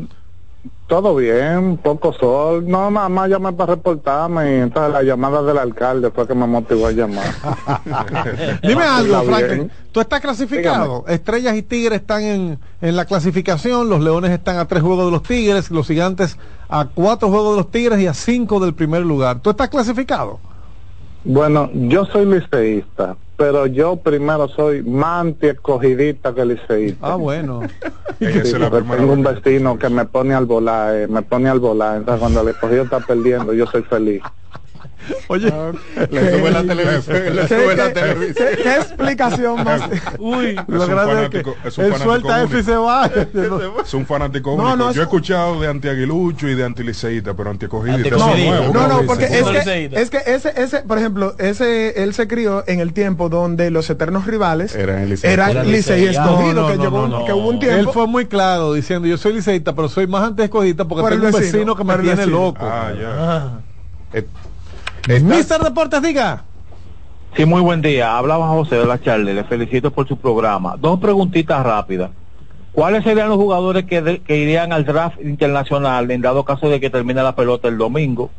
Speaker 14: todo bien, poco sol. No, nada más llamé para reportarme y entonces la llamada del alcalde fue que me motivó a llamar. *laughs*
Speaker 1: Dime algo, Franklin. ¿Tú estás clasificado? Estrellas y Tigres están en, en la clasificación. Los Leones están a tres juegos de los Tigres. Los Gigantes a cuatro juegos de los Tigres y a cinco del primer lugar. ¿Tú estás clasificado?
Speaker 14: Bueno, yo soy liceísta, pero yo primero soy más anti-escogidista que liceísta.
Speaker 1: Ah, bueno.
Speaker 14: Sí, porque tengo un vecino que me pone al volar, eh, me pone al volar. Entonces cuando el escogido está perdiendo, yo soy feliz.
Speaker 1: Oye, *laughs*
Speaker 3: Le sube la televisión. Le sube la televisión.
Speaker 2: ¿Qué, explicación más? *laughs*
Speaker 1: Uy, lo grande es que él suelta eso y *laughs* se va.
Speaker 5: Es un fanático
Speaker 2: No,
Speaker 5: único.
Speaker 2: no,
Speaker 5: Yo he
Speaker 2: es-
Speaker 5: escuchado de antiaguilucho y de antiliceísta, pero antiacogidista
Speaker 2: No, no, no, porque es que,
Speaker 4: liceísta.
Speaker 2: es que ese, ese, por ejemplo, ese, él se crió en el tiempo donde los eternos rivales
Speaker 3: Eran el Licey.
Speaker 2: eran
Speaker 4: Eran
Speaker 2: Licey y
Speaker 4: Licey.
Speaker 2: escogido,
Speaker 1: No, no,
Speaker 2: que, un- hubo un
Speaker 1: Él
Speaker 2: tiempo.
Speaker 1: fue muy claro diciendo, yo soy liceísta, pero soy más antiescogista porque tengo un
Speaker 2: vecino,
Speaker 1: que me tiene loco.
Speaker 5: Ah, ya.
Speaker 3: Eh, ¿estás-
Speaker 1: Mister Deportes, diga.
Speaker 15: Sí, muy buen día. Hablaba José de la Charle. Le felicito por su programa. Dos preguntitas rápidas. ¿Cuáles serían los jugadores que, de- que irían al draft internacional en dado caso de que termine la pelota el domingo?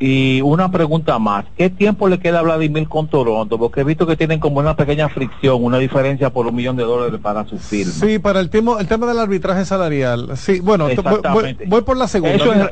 Speaker 15: Y una pregunta más. ¿Qué tiempo le queda a Vladimir con Toronto? Porque he visto que tienen como una pequeña fricción, una diferencia por un millón de dólares para su firma.
Speaker 1: Sí, para el tema, el tema del arbitraje salarial. Sí, bueno, voy, voy- por la segunda.
Speaker 15: Eso, es-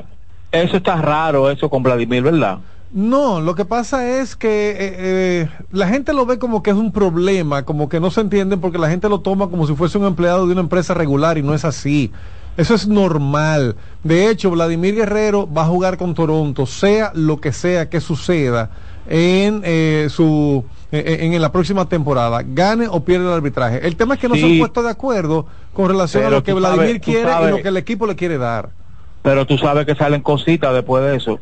Speaker 15: eso está raro, eso con Vladimir, ¿verdad?
Speaker 1: No, lo que pasa es que eh, eh, la gente lo ve como que es un problema, como que no se entienden porque la gente lo toma como si fuese un empleado de una empresa regular y no es así. Eso es normal. De hecho, Vladimir Guerrero va a jugar con Toronto, sea lo que sea que suceda en eh, su eh, en, la próxima temporada, gane o pierde el arbitraje. El tema es que no se han puesto de acuerdo con relación a lo que Vladimir
Speaker 15: sabes-
Speaker 1: quiere y lo que el equipo le quiere dar.
Speaker 15: Pero tú sabes que salen cositas después de eso.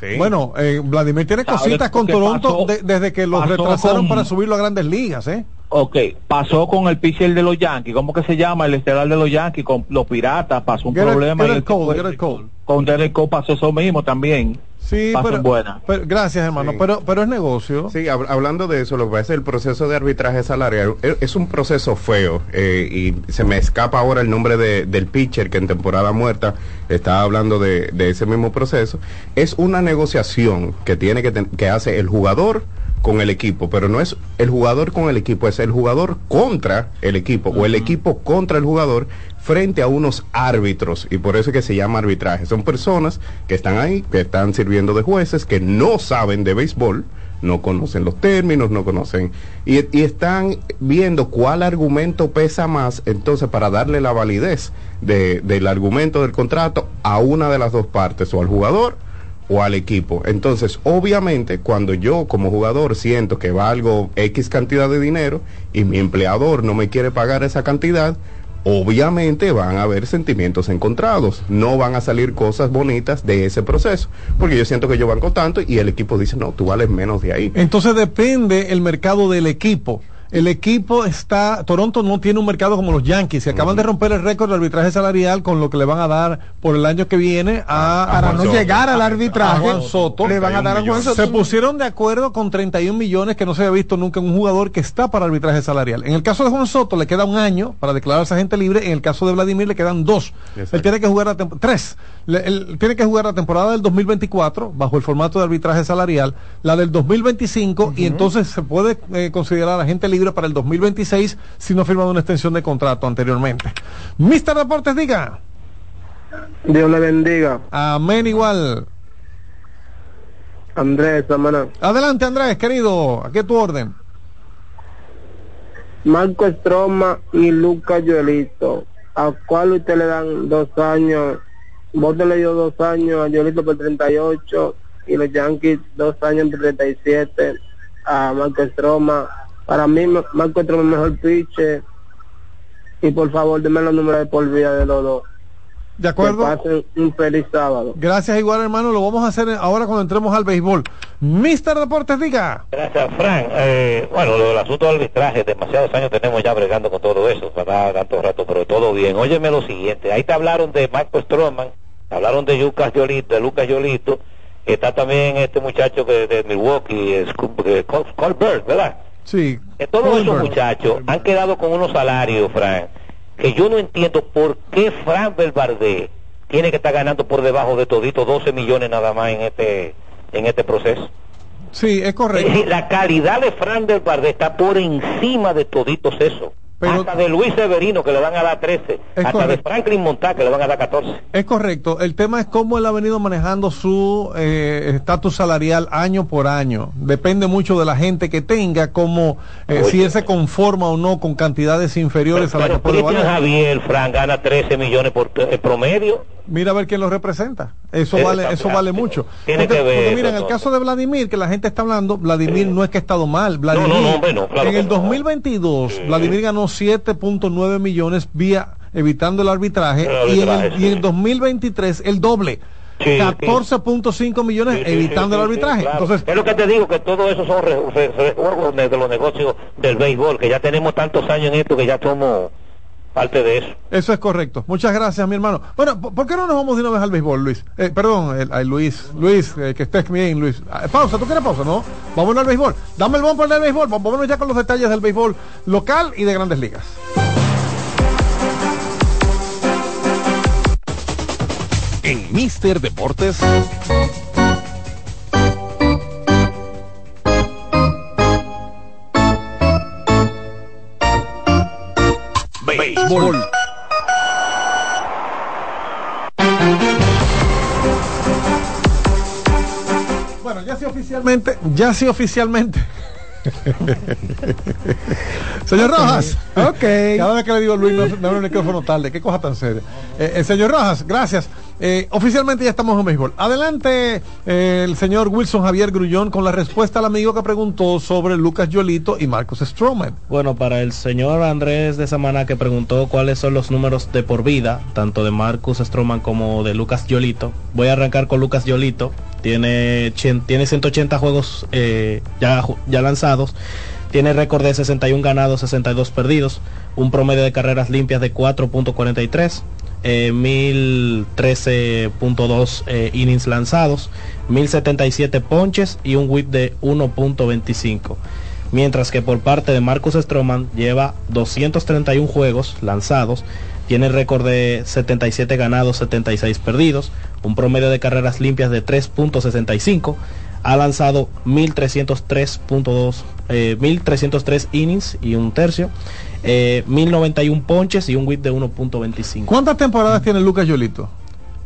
Speaker 3: Sí.
Speaker 1: Bueno, eh, Vladimir tiene cositas con Toronto
Speaker 15: pasó-
Speaker 1: de- desde que los retrasaron
Speaker 15: con-
Speaker 1: para subirlo a grandes ligas, ¿eh?
Speaker 15: Ok, pasó con el pitcher de los Yankees, ¿cómo que se llama? El estelar de los Yankees, con los Piratas, pasó un
Speaker 1: Gerrit-
Speaker 15: problema. y
Speaker 1: Gerrit
Speaker 15: el
Speaker 1: Cole.
Speaker 15: Con Derek Cole pasó eso mismo también.
Speaker 1: Sí, pero,
Speaker 15: buena.
Speaker 1: pero- gracias hermano,
Speaker 3: Sí.
Speaker 1: pero pero es negocio.
Speaker 3: Sí, hab- hablando de eso, lo que pasa es que el proceso de arbitraje salarial es, es un proceso feo eh, y se me escapa ahora el nombre de- del pitcher que en temporada muerta estaba hablando de, de ese mismo proceso. Es una negociación que tiene que, que hace el jugador con el equipo, pero no es el jugador con el equipo, es el jugador contra el equipo o el equipo contra el jugador frente a unos árbitros y por eso es que se llama arbitraje. Son personas que están ahí, que están sirviendo de jueces, que no saben de béisbol, no conocen los términos, no conocen y, y están viendo cuál argumento pesa más, entonces para darle la validez de- del argumento del contrato a una de las dos partes, o al jugador o al equipo. Entonces, obviamente, cuando yo como jugador siento que valgo X cantidad de dinero y mi empleador no me quiere pagar esa cantidad, obviamente van a haber sentimientos encontrados. No van a salir cosas bonitas de ese proceso, porque yo siento que yo banco tanto y el equipo dice, no, tú vales menos de ahí.
Speaker 1: Entonces depende el mercado del equipo. El equipo está, Toronto no tiene un mercado como los Yankees, y acaban de romper el récord de arbitraje salarial con lo que le van a dar por el año que viene a,
Speaker 2: Para
Speaker 1: a
Speaker 2: no
Speaker 1: Juan
Speaker 2: llegar al
Speaker 1: A
Speaker 2: arbitraje,
Speaker 1: Juan Soto.
Speaker 2: le van a dar a Juan Soto.
Speaker 1: Se pusieron de acuerdo con 31 millones que no se había visto nunca en un jugador que está para arbitraje salarial. En el caso de Juan Soto le queda un año para declararse agente libre, en el caso de Vladimir le quedan dos. Él tiene que jugar la tres. Le- él tiene que jugar la temporada del 2024 bajo el formato de arbitraje salarial, la del 2025 y entonces se puede eh, considerar agente libre para el 2026 si no ha firmado una extensión de contrato anteriormente. Mister Deportes, diga.
Speaker 16: Dios le bendiga.
Speaker 1: Amén igual.
Speaker 16: Andrés, hermano.
Speaker 1: Adelante Andrés, querido, aquí tu orden.
Speaker 16: Marco Estroma y Lucas Joelito. ¿A cuál usted le dan dos años? Vos te le dio dos años a Joelito por 38 y los Yankees dos años por 37 a Marco Estroma. Para mí, Ma- Marco Estroma es mejor pitcher. Y por favor, denme los números de por vida de los dos.
Speaker 1: De acuerdo.
Speaker 16: Que pasen un feliz sábado.
Speaker 1: Gracias igual hermano, lo vamos a hacer ahora cuando entremos al béisbol. Mister Deportes, diga.
Speaker 17: Gracias, Frank. Eh, bueno, lo del asunto del arbitraje, demasiados años tenemos ya bregando con todo eso, ¿verdad? Tanto rato, pero todo bien. Óyeme lo siguiente, ahí te hablaron de Marco Stroman, te hablaron de Lucas Yolito, de Lucas Yolito, está también este muchacho que de Milwaukee, es eh, Col- Colbert, ¿verdad?
Speaker 1: Sí.
Speaker 17: Que todos esos muchachos han quedado con unos salarios, Frank, que yo no entiendo por qué Frank Belvardé tiene que estar ganando por debajo de todito 12 millones nada más en este en este proceso.
Speaker 1: Sí, es correcto.
Speaker 17: Es decir, la calidad de Fran del Vardé está por encima de toditos hasta de Luis Severino que le van a dar 13. Hasta
Speaker 1: correcto.
Speaker 17: de Franklin Montá que le van a dar 14.
Speaker 1: Es correcto. El tema es cómo él ha venido manejando su eh, estatus salarial año por año. Depende mucho de la gente que tenga, como eh, si él se conforma o no con cantidades inferiores a las que puede valer.
Speaker 17: Javier, Fran, gana 13 millones por eh, promedio.
Speaker 1: Mira a ver quién lo representa. Eso
Speaker 17: Eh,
Speaker 1: vale,
Speaker 17: está
Speaker 1: eso
Speaker 17: claro.
Speaker 1: vale mucho.
Speaker 17: Tiene
Speaker 1: porque,
Speaker 17: que ver
Speaker 1: porque mira, en el caso de Vladimir, que la gente está hablando, Vladimir no es que ha estado mal. Vladimir,
Speaker 17: no, no, no, claro
Speaker 1: en el
Speaker 17: no.
Speaker 1: 2022, Vladimir ganó 7.9 millones vía evitando el arbitraje,
Speaker 17: El
Speaker 1: y, en el, y en 2023 el doble.
Speaker 17: Sí,
Speaker 1: 14.5 millones
Speaker 17: Sí, sí,
Speaker 1: evitando
Speaker 17: sí,
Speaker 1: el
Speaker 17: sí,
Speaker 1: arbitraje.
Speaker 17: claro.
Speaker 1: Entonces,
Speaker 17: es lo que te digo, que todo eso son re- re- re- juegos de, de los negocios del béisbol, que ya tenemos tantos años en esto que ya somos parte de eso.
Speaker 1: Eso es correcto. Muchas gracias, mi hermano. Bueno, ¿por qué no nos vamos de una vez al béisbol, Luis? Eh, perdón, el- Luis. Luis, eh, que estés bien, Luis. Ah, pausa, ¿tú quieres pausa, no? Vámonos al béisbol. Dame el bumper del béisbol. Vámonos ya con los detalles del béisbol local y de grandes ligas.
Speaker 18: En Mister Deportes. Béisbol.
Speaker 1: Bueno, ya sí oficialmente, ya sí oficialmente. *laughs* señor Rojas.
Speaker 2: Ok.
Speaker 1: Cada vez que le digo a Luis, no, no abre el micrófono tarde. Qué cosa tan seria. Eh, eh, señor Rojas, gracias. Eh, oficialmente ya estamos en béisbol. Adelante eh, el señor Wilson Javier Grullón con la respuesta al amigo que preguntó sobre Lucas Yolito y Marcos Stroman.
Speaker 4: Bueno, para el señor Andrés de Samana que preguntó cuáles son los números de por vida, tanto de Marcus Stroman como de Lucas Yolito, voy a arrancar con Lucas Yolito. Tiene, tiene 180 juegos eh, ya, ya lanzados. Tiene récord de 61 ganados, 62 perdidos. Un promedio de carreras limpias de 4.43. eh, 1013.2 eh, innings lanzados. 1077 ponches y un whip de 1.25 mientras que por parte de Marcus Stroman lleva 231 juegos lanzados, tiene récord de 77 ganados, 76 perdidos, un promedio de carreras limpias de 3.65, ha lanzado 1303.2 eh, 1303 innings y un tercio, eh, 1091 ponches y un whip de 1.25.
Speaker 1: ¿Cuántas temporadas tiene Lucas Yolito?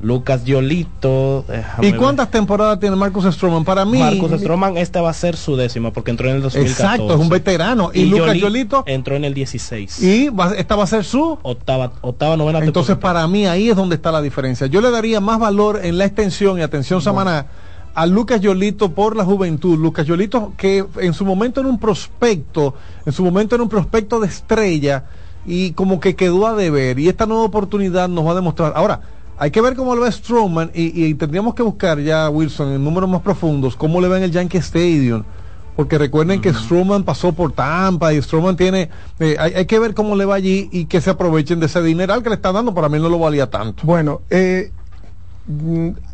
Speaker 4: Lucas Yolito.
Speaker 1: ¿Y
Speaker 4: ver.
Speaker 1: cuántas temporadas tiene Marcus Stroman? Para mí.
Speaker 4: Marcus Stroman, esta va a ser su décima porque entró en el 2014.
Speaker 1: Exacto, es un veterano. Y, Lucas
Speaker 4: Yoli-
Speaker 1: Yolito.
Speaker 4: entró en el 16.
Speaker 1: Y va- esta va a ser su
Speaker 4: octava, octava novena.
Speaker 1: Entonces, para mí ahí es donde está la diferencia. Yo le daría más valor en la extensión y atención Samaná a Lucas Yolito por la juventud. Lucas Yolito que en su momento era un prospecto, en su momento era un prospecto de estrella y como que quedó a deber. Y esta nueva oportunidad nos va a demostrar. Ahora, hay que ver cómo lo ve Strowman y, y tendríamos que buscar ya, Wilson, en números más profundos, cómo le va en el Yankee Stadium. porque recuerden que Stroman pasó por Tampa y Stroman tiene, eh, hay, hay que ver cómo le va allí y que se aprovechen de ese dineral que le está dando, para mí no lo valía tanto.
Speaker 2: Bueno, eh,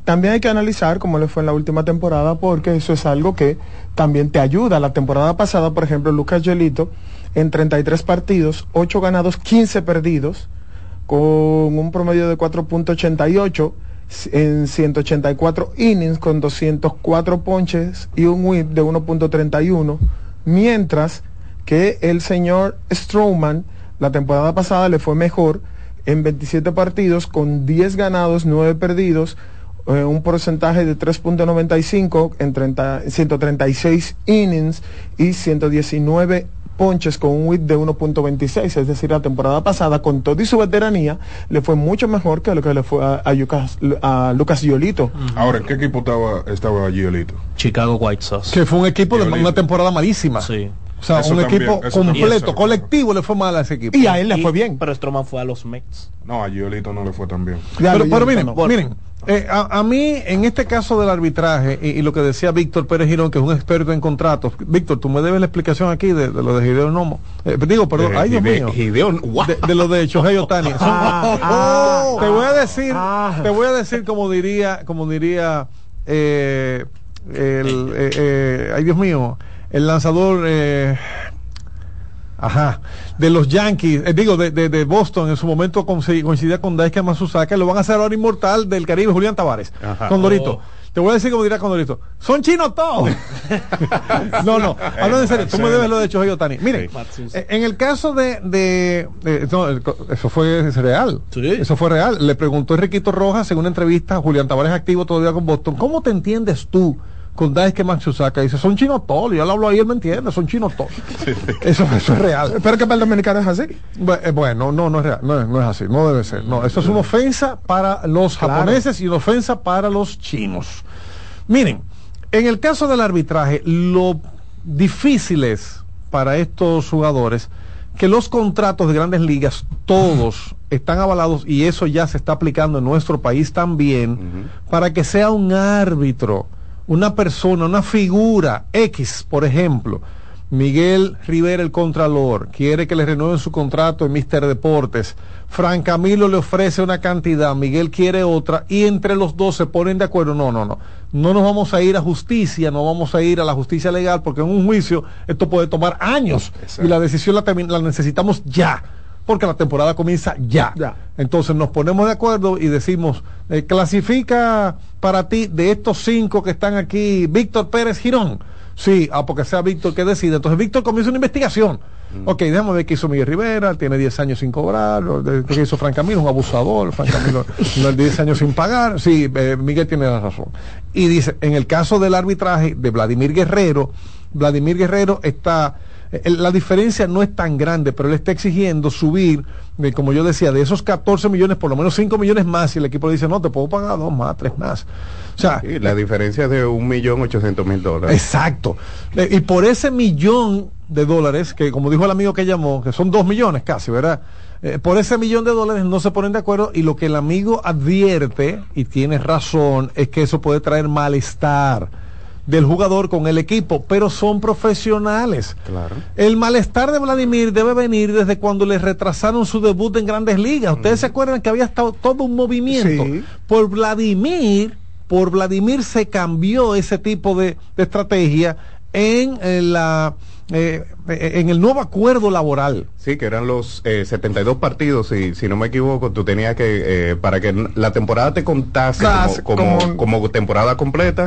Speaker 2: también hay que analizar cómo le fue en la última temporada, porque eso es algo que también te ayuda. La temporada pasada, por ejemplo, Lucas Yelito, en 33 partidos, 8 ganados, 15 perdidos, con un promedio de 4.88 en 184 innings con 204 ponches y un whip de 1.31, mientras que el señor Strowman la temporada pasada le fue mejor en 27 partidos con 10 ganados, 9 perdidos, eh, un porcentaje de 3.95 en 30 136 innings y 119 ponches con un whip de 1.26, es decir, la temporada pasada, con todo y su veteranía, le fue mucho mejor que lo que le fue a, a Lucas, a Lucas Giolito.
Speaker 5: Ahora, ¿en qué equipo estaba, estaba Giolito?
Speaker 4: Chicago White Sox.
Speaker 1: Que fue un equipo de una temporada malísima.
Speaker 4: Sí.
Speaker 1: O sea,
Speaker 5: Eso
Speaker 1: un
Speaker 5: también,
Speaker 1: equipo completo, colectivo le fue mal a ese equipo.
Speaker 2: Y a él le fue bien.
Speaker 4: Pero Stroman fue a los Mets.
Speaker 5: No, a Giolito no le fue tan bien.
Speaker 1: Pero, pero miren,
Speaker 4: no.
Speaker 1: miren, eh, a, a mí en este caso del arbitraje y, y lo que decía Víctor Pérez Girón, que es un experto en contratos, Víctor, tú me debes la explicación aquí de, de lo de Gideon Nomo. Eh, digo, perdón,
Speaker 3: De
Speaker 1: ay Dios mío.
Speaker 3: Wow.
Speaker 1: De, de lo de Shohei Otani. Son- *laughs*
Speaker 2: Ah,
Speaker 1: te voy a decir, te voy a decir como diría, como diría eh, el, eh, eh, ay Dios mío, el lanzador eh, Ajá, de los Yankees, eh, digo, de, de, de Boston, en su momento coinci- coincidía con Daisuke Masusaka, lo van a hacer ahora inmortal del Caribe, Julián Tavares,
Speaker 3: Ajá.
Speaker 1: Condorito.
Speaker 4: Oh.
Speaker 1: Te voy a decir como dirá Condorito, son chinos todos. *laughs* no, no, hablando en serio, tú me debes lo de Shohei Otani. Miren, eh, en el caso de, de, no, eso fue es real, eso fue real. Le preguntó Enriquito Rojas en una entrevista, Julián Tavares activo todavía con Boston, ¿cómo te entiendes tú? Con Daisuke Matsusaka dice, son chinos todos, yo le hablo ahí, él me entiende, son chinos todos. *laughs* Eso, eso es real.
Speaker 2: Pero que para el dominicano es así.
Speaker 1: Eh, Bueno, no, no es real, no, es- no es así, no debe ser. No, eso es una ofensa para los
Speaker 2: Claro.
Speaker 1: japoneses y una ofensa para los chinos. Miren, en el caso del arbitraje, lo difícil es para estos jugadores que los contratos de grandes ligas, todos están avalados y eso ya se está aplicando en nuestro país también, para que sea un árbitro, una persona, una figura X, por ejemplo. Miguel Rivera, el Contralor, quiere que le renueven su contrato en Mister Deportes. Fran Camilo le ofrece una cantidad, Miguel quiere otra, y entre los dos se ponen de acuerdo. No, no, no. No nos vamos a ir a justicia, no vamos a ir a la justicia legal, porque en un juicio esto puede tomar años. Y la decisión la, necesitamos ya, porque la temporada comienza ya. Entonces nos ponemos de acuerdo y decimos, eh, clasifica para ti de estos cinco que están aquí, Víctor Pérez Girón. Sí, ah, porque sea Víctor que decide. Entonces Víctor comienza una investigación. Ok, déjame ver qué hizo Miguel Rivera, tiene 10 años sin cobrar, qué hizo Fran Camilo, un abusador, Fran Camilo, *laughs* no, 10 años sin pagar. Sí, eh, Miguel tiene la razón. Y dice, en el caso del arbitraje de Vladimir Guerrero, Vladimir Guerrero está, la diferencia no es tan grande, pero él está exigiendo subir, eh, como yo decía, de esos 14 millones, por lo menos 5 millones más, y el equipo le dice, no, te puedo pagar dos más, tres más. O sea,
Speaker 3: Sí, la diferencia es de un millón ochocientos mil dólares.
Speaker 1: Exacto. Eh, Y por ese millón de dólares, que como dijo el amigo que llamó, que son dos millones casi, ¿verdad? Eh, por ese millón de dólares no se ponen de acuerdo y lo que el amigo advierte, y tiene razón, es que eso puede traer malestar del jugador con el equipo, pero son profesionales.
Speaker 3: Claro.
Speaker 1: El malestar de Vladimir debe venir desde cuando le retrasaron su debut en grandes ligas. Ustedes se acuerdan que había estado todo un movimiento.
Speaker 2: Sí.
Speaker 1: Por Vladimir, por Vladimir se cambió ese tipo de, de estrategia en, eh, la eh, en el nuevo acuerdo laboral.
Speaker 3: Sí, que eran los eh, 72 partidos, y si no me equivoco, tú tenías que, eh, para que la temporada te contase como, como,
Speaker 2: como-
Speaker 3: como temporada completa,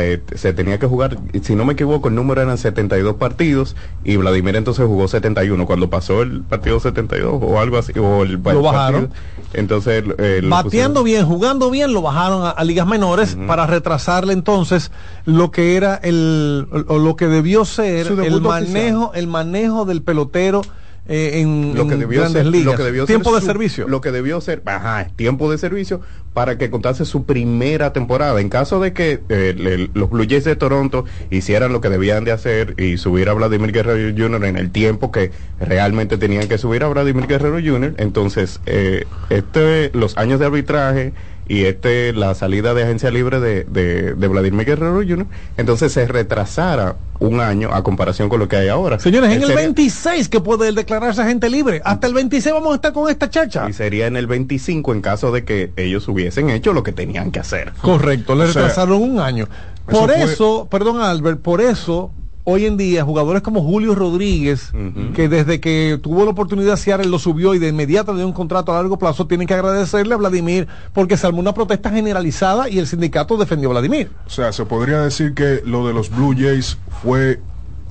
Speaker 3: eh, t- se tenía que jugar, si no me equivoco, el número eran 72 partidos, y Vladimir entonces jugó 71, cuando pasó el partido 72 o algo así, o el, el
Speaker 1: bajaron.
Speaker 3: partido, entonces... eh, lo pusieron-
Speaker 1: bien, jugando bien, lo bajaron a, a ligas menores para retrasarle entonces lo que era el o lo que debió ser el manejo, el manejo del pelotero eh, en,
Speaker 3: lo que debió
Speaker 1: grandes
Speaker 3: ser,
Speaker 1: ligas.
Speaker 3: lo que debió
Speaker 1: Tiempo
Speaker 3: ser
Speaker 1: de
Speaker 3: su-
Speaker 1: servicio.
Speaker 3: Lo que debió ser, ajá, tiempo de servicio para que contase su primera temporada. En caso de que eh, le- los Blue Jays de Toronto hicieran lo que debían de hacer y subir a Vladimir Guerrero Jr. en el tiempo que realmente tenían que subir a Vladimir Guerrero Jr., entonces eh, este, los años de arbitraje y este la salida de agencia libre de, de, de Vladimir Guerrero Jr., entonces se retrasara un año a comparación con lo que hay ahora.
Speaker 1: Señores, en el
Speaker 3: sería-
Speaker 1: 26 que puede declararse agente libre. Hasta el 26 vamos a estar con esta chacha.
Speaker 3: Y sería en el 25 en caso de que ellos hubiesen hecho lo que tenían que hacer.
Speaker 1: Correcto, le
Speaker 3: O sea,
Speaker 1: retrasaron un año.
Speaker 3: eso
Speaker 1: Por
Speaker 3: fue-
Speaker 1: eso, perdón Albert, por eso hoy en día jugadores como Julio Rodríguez, que desde que tuvo la oportunidad Seattle lo subió y de inmediato le dio un contrato a largo plazo, tienen que agradecerle a Vladimir porque se armó una protesta generalizada y el sindicato defendió a Vladimir.
Speaker 5: O sea, se podría decir que lo de los Blue Jays fue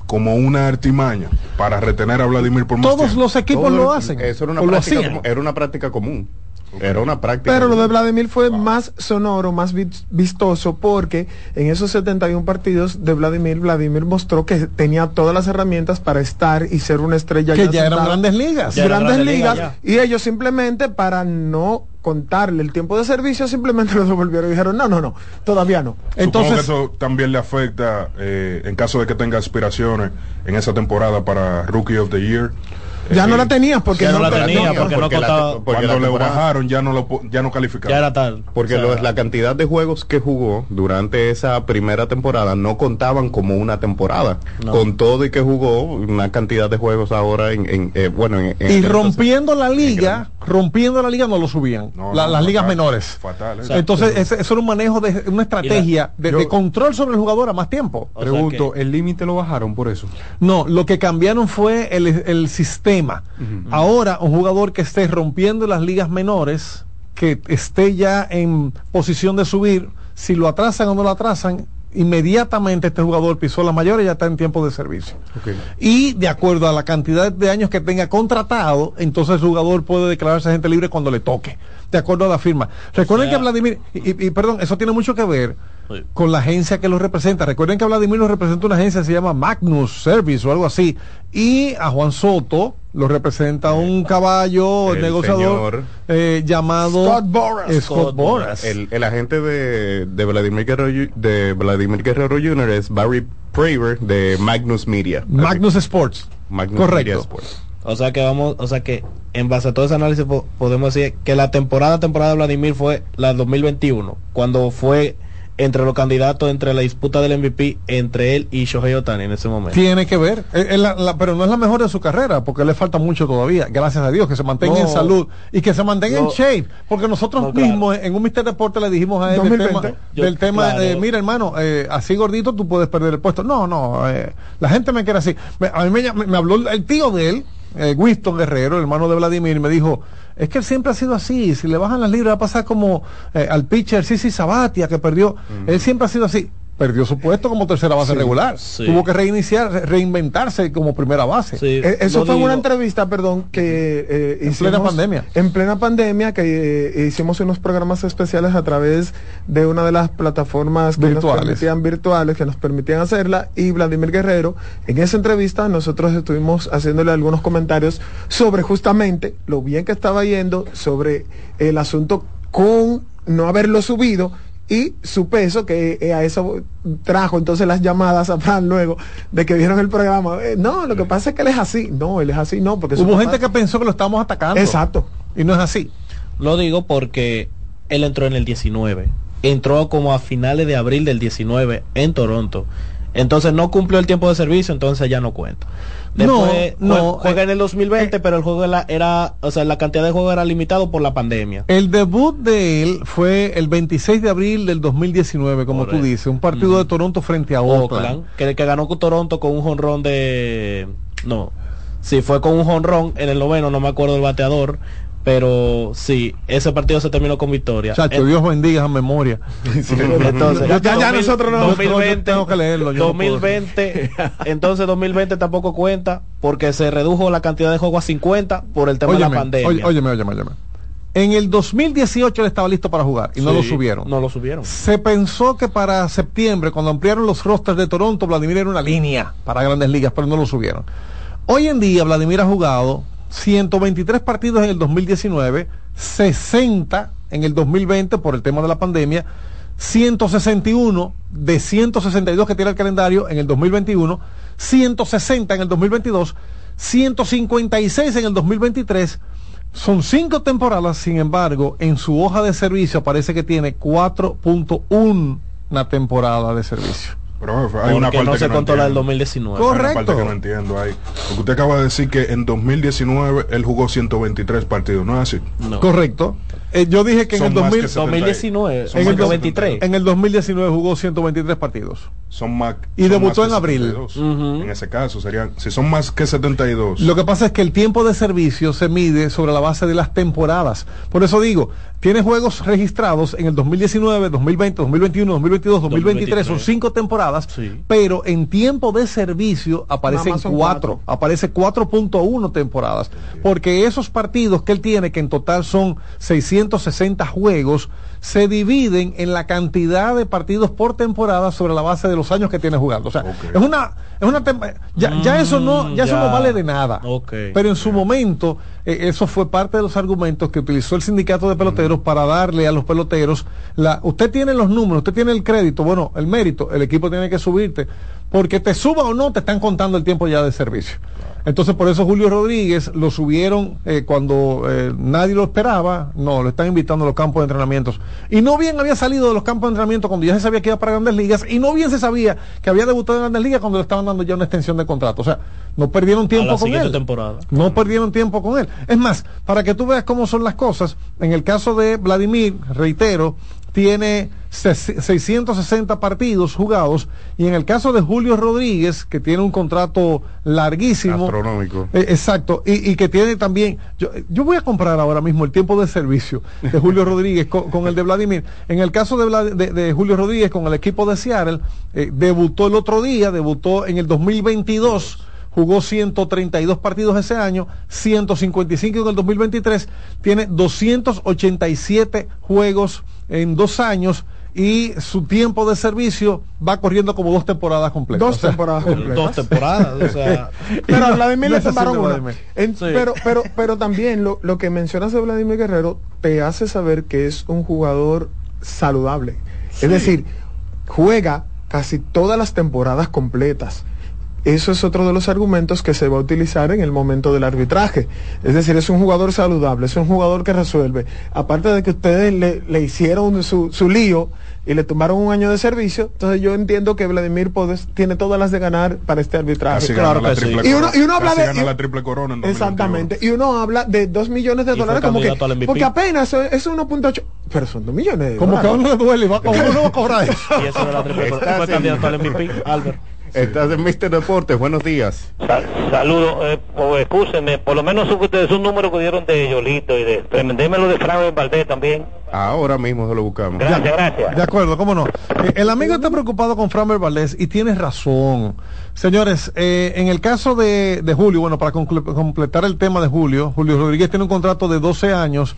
Speaker 5: como una artimaña para retener a Vladimir por más
Speaker 1: Todos
Speaker 5: tiempo.
Speaker 1: los equipos lo hacen.
Speaker 3: Eso era una,
Speaker 1: o lo
Speaker 3: práctica,
Speaker 1: hacían.
Speaker 3: como- era una práctica común. Era una práctica.
Speaker 2: Pero lo de. Vladimir fue más sonoro, más vi- vistoso, porque en esos 71 partidos de Vladimir, Vladimir mostró que tenía todas las herramientas para estar y ser una estrella.
Speaker 1: Que ya eran
Speaker 2: sentada.
Speaker 1: grandes ligas. Ya eran
Speaker 2: Grandes
Speaker 1: grandes
Speaker 2: ligas.
Speaker 1: ligas,
Speaker 2: y ellos simplemente, para no contarle el tiempo de servicio, simplemente *laughs* lo devolvieron y dijeron, no, no, no, todavía no.
Speaker 5: Supongo que eso también le afecta eh, en caso de que tenga aspiraciones en esa temporada para Rookie of the Year.
Speaker 2: Ya no la tenías porque
Speaker 4: Ya
Speaker 2: no,
Speaker 4: no la
Speaker 2: te-
Speaker 4: tenía, porque no
Speaker 3: porque la-
Speaker 4: contaba.
Speaker 3: porque
Speaker 5: Cuando le bajaron ya no lo ya no calificaba.
Speaker 4: Ya era tal.
Speaker 3: Porque
Speaker 4: O sea,
Speaker 3: lo- la cantidad de juegos que jugó durante esa primera temporada no contaban como una temporada.
Speaker 4: No.
Speaker 3: Con todo y que jugó una cantidad de juegos ahora en, en, eh, bueno en, en-
Speaker 1: Y
Speaker 3: en-
Speaker 1: rompiendo la liga, rompiendo la liga no lo subían.
Speaker 5: No,
Speaker 1: La-
Speaker 5: no,
Speaker 1: las ligas
Speaker 5: fatal,
Speaker 1: menores.
Speaker 5: Fatal. ¿eh?
Speaker 1: Entonces, eso era un manejo de una estrategia de,
Speaker 6: yo-
Speaker 1: de control sobre el jugador a más tiempo.
Speaker 6: Pregunto, ¿el límite lo bajaron por eso?
Speaker 1: No, lo que cambiaron fue el, el sistema. Ahora, un jugador que esté rompiendo las ligas menores, que esté ya en posición de subir, si lo atrasan o no lo atrasan, inmediatamente este jugador pisó la mayor y ya está en tiempo de servicio. Y de acuerdo a la cantidad de años que tenga contratado, entonces el jugador puede declararse agente libre cuando le toque, de acuerdo a la firma. Recuerden
Speaker 4: O sea-
Speaker 1: que Vladimir, y perdón, eso tiene mucho que ver
Speaker 4: Sí.
Speaker 1: con la agencia que lo representa. Recuerden que a Vladimir lo representa una agencia que se llama Magnus Service o algo así. Y a Juan Soto lo representa un caballo
Speaker 3: el
Speaker 1: negociador
Speaker 3: señor-
Speaker 1: eh, llamado
Speaker 2: Scott Boras.
Speaker 1: Scott
Speaker 4: Scott
Speaker 1: Boras.
Speaker 3: el, el agente de, de Vladimir Guerrero de Vladimir Guerrero Jr. es Barry Praver de Magnus Media.
Speaker 1: Magnus Sports.
Speaker 3: Magnus
Speaker 1: Correcto.
Speaker 3: Media Sports.
Speaker 4: O sea que vamos, o sea que en base a todo ese análisis po- podemos decir que la temporada temporada de Vladimir fue la 2021, cuando fue entre los candidatos entre la disputa del MVP entre él y Shohei Otani en ese momento.
Speaker 1: Tiene que ver, Eh, eh, la- la- pero no es la mejor de su carrera, porque le falta mucho todavía, gracias a Dios, que se mantenga en salud y que se mantenga en shape, porque nosotros
Speaker 4: No, claro.
Speaker 1: mismos en un Mister Deporte le dijimos a él del
Speaker 2: 2020.
Speaker 1: tema,
Speaker 4: Yo-
Speaker 1: del tema
Speaker 4: claro.
Speaker 1: de, mira hermano, eh, así gordito tú puedes perder el puesto. No, no, eh, la gente me quiere así. Me- a mí me, me habló el tío de él, eh, Winston Guerrero, el hermano de Vladimir, y me dijo, es que él siempre ha sido así, si le bajan las libras va a pasar como eh, al pitcher Sisi Sabatia que perdió, él siempre ha sido así. Perdió su puesto como tercera base regular.
Speaker 4: sí.
Speaker 1: Tuvo que reiniciar, re- reinventarse como primera base.
Speaker 4: Sí,
Speaker 2: Eh, Eso fue en una
Speaker 4: digo.
Speaker 2: entrevista, perdón, que eh,
Speaker 1: En
Speaker 2: hicimos-
Speaker 1: plena pandemia.
Speaker 2: En plena pandemia, que eh, hicimos unos programas especiales a través de una de las plataformas que nos permitían virtuales, que nos permitían hacerla, y Vladimir Guerrero, en esa entrevista nosotros estuvimos haciéndole algunos comentarios sobre justamente lo bien que estaba yendo, sobre el asunto con no haberlo subido y su peso, que eh, a eso trajo entonces las llamadas a Fran luego de que vieron el programa. Eh, no, lo que pasa es que él es así. No, él es así, no, porque
Speaker 1: Hubo gente que pensó que lo estábamos atacando.
Speaker 2: Exacto.
Speaker 1: Y no es así.
Speaker 4: Lo digo porque él entró en el 19. Entró como a finales de abril del 19 en Toronto. Entonces no cumplió el tiempo de servicio, entonces ya no cuenta. Después
Speaker 1: No, no,
Speaker 4: juega
Speaker 1: eh,
Speaker 4: en el 2020, pero el juego era, era, o sea, la cantidad de juegos era limitado por la pandemia.
Speaker 1: El debut de él fue el 26 de abril del 2019, como tú dices, un partido de Toronto frente a Oakland.
Speaker 4: Oakland, que, que ganó con Toronto con un jonrón de no, sí fue con un jonrón en el noveno, no me acuerdo del bateador, pero sí, ese partido se terminó con victoria.
Speaker 1: Chacho,
Speaker 4: En-
Speaker 1: Dios bendiga esa memoria. *laughs*
Speaker 4: Entonces,
Speaker 1: Ya- ya
Speaker 4: 2000
Speaker 1: nosotros no-
Speaker 4: 2020,
Speaker 1: yo tengo que leerlo, yo no puedo.
Speaker 4: 2020, *laughs* entonces 2020 tampoco cuenta porque se redujo la cantidad de juegos a 50 por el tema de la pandemia.
Speaker 1: óyeme, óyeme, óyeme. En el 2018 él estaba listo para jugar y no lo subieron.
Speaker 4: No lo subieron.
Speaker 1: Se pensó que para septiembre, cuando ampliaron los rosters de Toronto, Vladimir era una línea para grandes ligas, pero no lo subieron. Hoy en día, Vladimir ha jugado 123 partidos en el 2019, 60 en el 2020 por el tema de la pandemia, 161 de 162 que tiene el calendario en el 2021, 160 en el 2022, 156 en el 2023, Son cinco temporadas, sin embargo, en su hoja de servicio parece que tiene 4.1 una temporada de servicio.
Speaker 5: Pero hay
Speaker 4: Porque
Speaker 5: una parte
Speaker 4: no se
Speaker 5: que
Speaker 4: contó la del
Speaker 5: entiendo.
Speaker 4: 2019.
Speaker 5: Hay una
Speaker 1: Correcto.
Speaker 5: parte que no entiendo ahí. Porque usted acaba de decir que en 2019 él jugó 123 partidos, ¿no es así?
Speaker 4: No.
Speaker 1: Correcto. Eh, yo dije que en
Speaker 5: Son
Speaker 1: el
Speaker 5: más
Speaker 1: 2000
Speaker 5: que 70.
Speaker 4: 2019,
Speaker 5: Son
Speaker 1: en, el
Speaker 5: que
Speaker 4: 123.
Speaker 1: en el 2019 jugó 123 partidos.
Speaker 5: Son más.
Speaker 1: Y
Speaker 5: son
Speaker 1: debutó
Speaker 5: más
Speaker 1: en abril.
Speaker 5: 72. En ese caso serían, si son más que 72.
Speaker 1: Lo que pasa es que el tiempo de servicio se mide sobre la base de las temporadas. Por eso digo, tiene juegos registrados en el 2019, 2020, 2021, 2022, 2023, son
Speaker 4: 2023.
Speaker 1: cinco temporadas,
Speaker 4: Sí.
Speaker 1: pero en tiempo de servicio aparecen
Speaker 2: son
Speaker 1: cuatro, aparece 4.1 temporadas, porque esos partidos que él tiene, que en total son 660 juegos, se dividen en la cantidad de partidos por temporada sobre la base de los años que tiene jugando. O sea, es una, es una ya, ya eso no, ya, eso no vale de nada. Pero en su momento, eh, eso fue parte de los argumentos que utilizó el sindicato de peloteros para darle a los peloteros la. Usted tiene los números, usted tiene el crédito, bueno, el mérito, el equipo tiene que subirte, porque te suba o no, te están contando el tiempo ya de servicio. Entonces, por eso Julio Rodríguez lo subieron eh, cuando eh, nadie lo esperaba. No, lo están invitando a los campos de entrenamientos. Y no bien había salido de los campos de entrenamiento cuando ya se sabía que iba para grandes ligas. Y no bien se sabía que había debutado en grandes ligas cuando le estaban dando ya una extensión de contrato. O sea, no perdieron
Speaker 4: a
Speaker 1: tiempo
Speaker 4: la
Speaker 1: con él.
Speaker 4: temporada.
Speaker 1: No perdieron tiempo con él. Es más, para que tú veas cómo son las cosas, en el caso de Vladimir, reitero, tiene ses- 660 partidos jugados y en el caso de Julio Rodríguez, que tiene un contrato larguísimo.
Speaker 3: Astronómico.
Speaker 1: Eh, exacto, y, y que tiene también, yo, yo voy a comprar ahora mismo el tiempo de servicio de Julio *laughs* Rodríguez con, con el de Vladimir. En el caso de- de Julio Rodríguez con el equipo de Seattle, eh, debutó el otro día, debutó en el 2022 jugó 132 partidos ese año, 155 en el 2023, tiene 287 juegos en dos años y su tiempo de servicio va corriendo como dos temporadas completas.
Speaker 2: Dos
Speaker 1: O sea,
Speaker 2: temporadas *laughs* completas.
Speaker 4: Dos temporadas, o sea. *laughs*
Speaker 2: Pero a Vladimir
Speaker 1: no
Speaker 2: le tomaron
Speaker 1: de
Speaker 2: una.
Speaker 1: Vladimir.
Speaker 2: En-
Speaker 4: Sí.
Speaker 2: pero, pero, pero también lo, lo que mencionas de Vladimir Guerrero te hace saber que es un jugador saludable. Es decir, juega casi todas las temporadas completas. Eso es otro de los argumentos que se va a utilizar en el momento del arbitraje. Es decir, es un jugador saludable, es un jugador que resuelve. Aparte de que ustedes le, le hicieron su, su lío y le tomaron un año de servicio, entonces yo entiendo que Vladimir Podes tiene todas las de ganar para este arbitraje.
Speaker 5: Casi
Speaker 4: Claro que sí.
Speaker 2: Y uno, y uno
Speaker 5: corona.
Speaker 2: habla de. y-
Speaker 5: la triple corona en 2021.
Speaker 2: Exactamente. Y uno habla de 2 millones de dólares como que. Porque apenas es es 1.8. Pero son 2 millones de
Speaker 1: como que a
Speaker 2: dólares.
Speaker 1: uno le duele, va, *laughs* uno no va a cobrar eso.
Speaker 4: Y eso de la triple corona. Fue candidato al MVP, Albert.
Speaker 3: Estás en Mister Deportes, buenos días.
Speaker 17: Sal- Saludos, eh, pues, excúsenme, por lo menos supe ustedes un número que dieron de Yolito y de... Démelo de Frank Valdés también.
Speaker 3: Ahora mismo se lo buscamos.
Speaker 17: Gracias, gracias.
Speaker 1: De acuerdo, cómo no. Eh, el amigo está preocupado con Framber Valdés y tiene razón. Señores, eh, en el caso de, de Julio, bueno, para conclu- completar el tema de Julio, Julio Rodríguez tiene un contrato de 12 años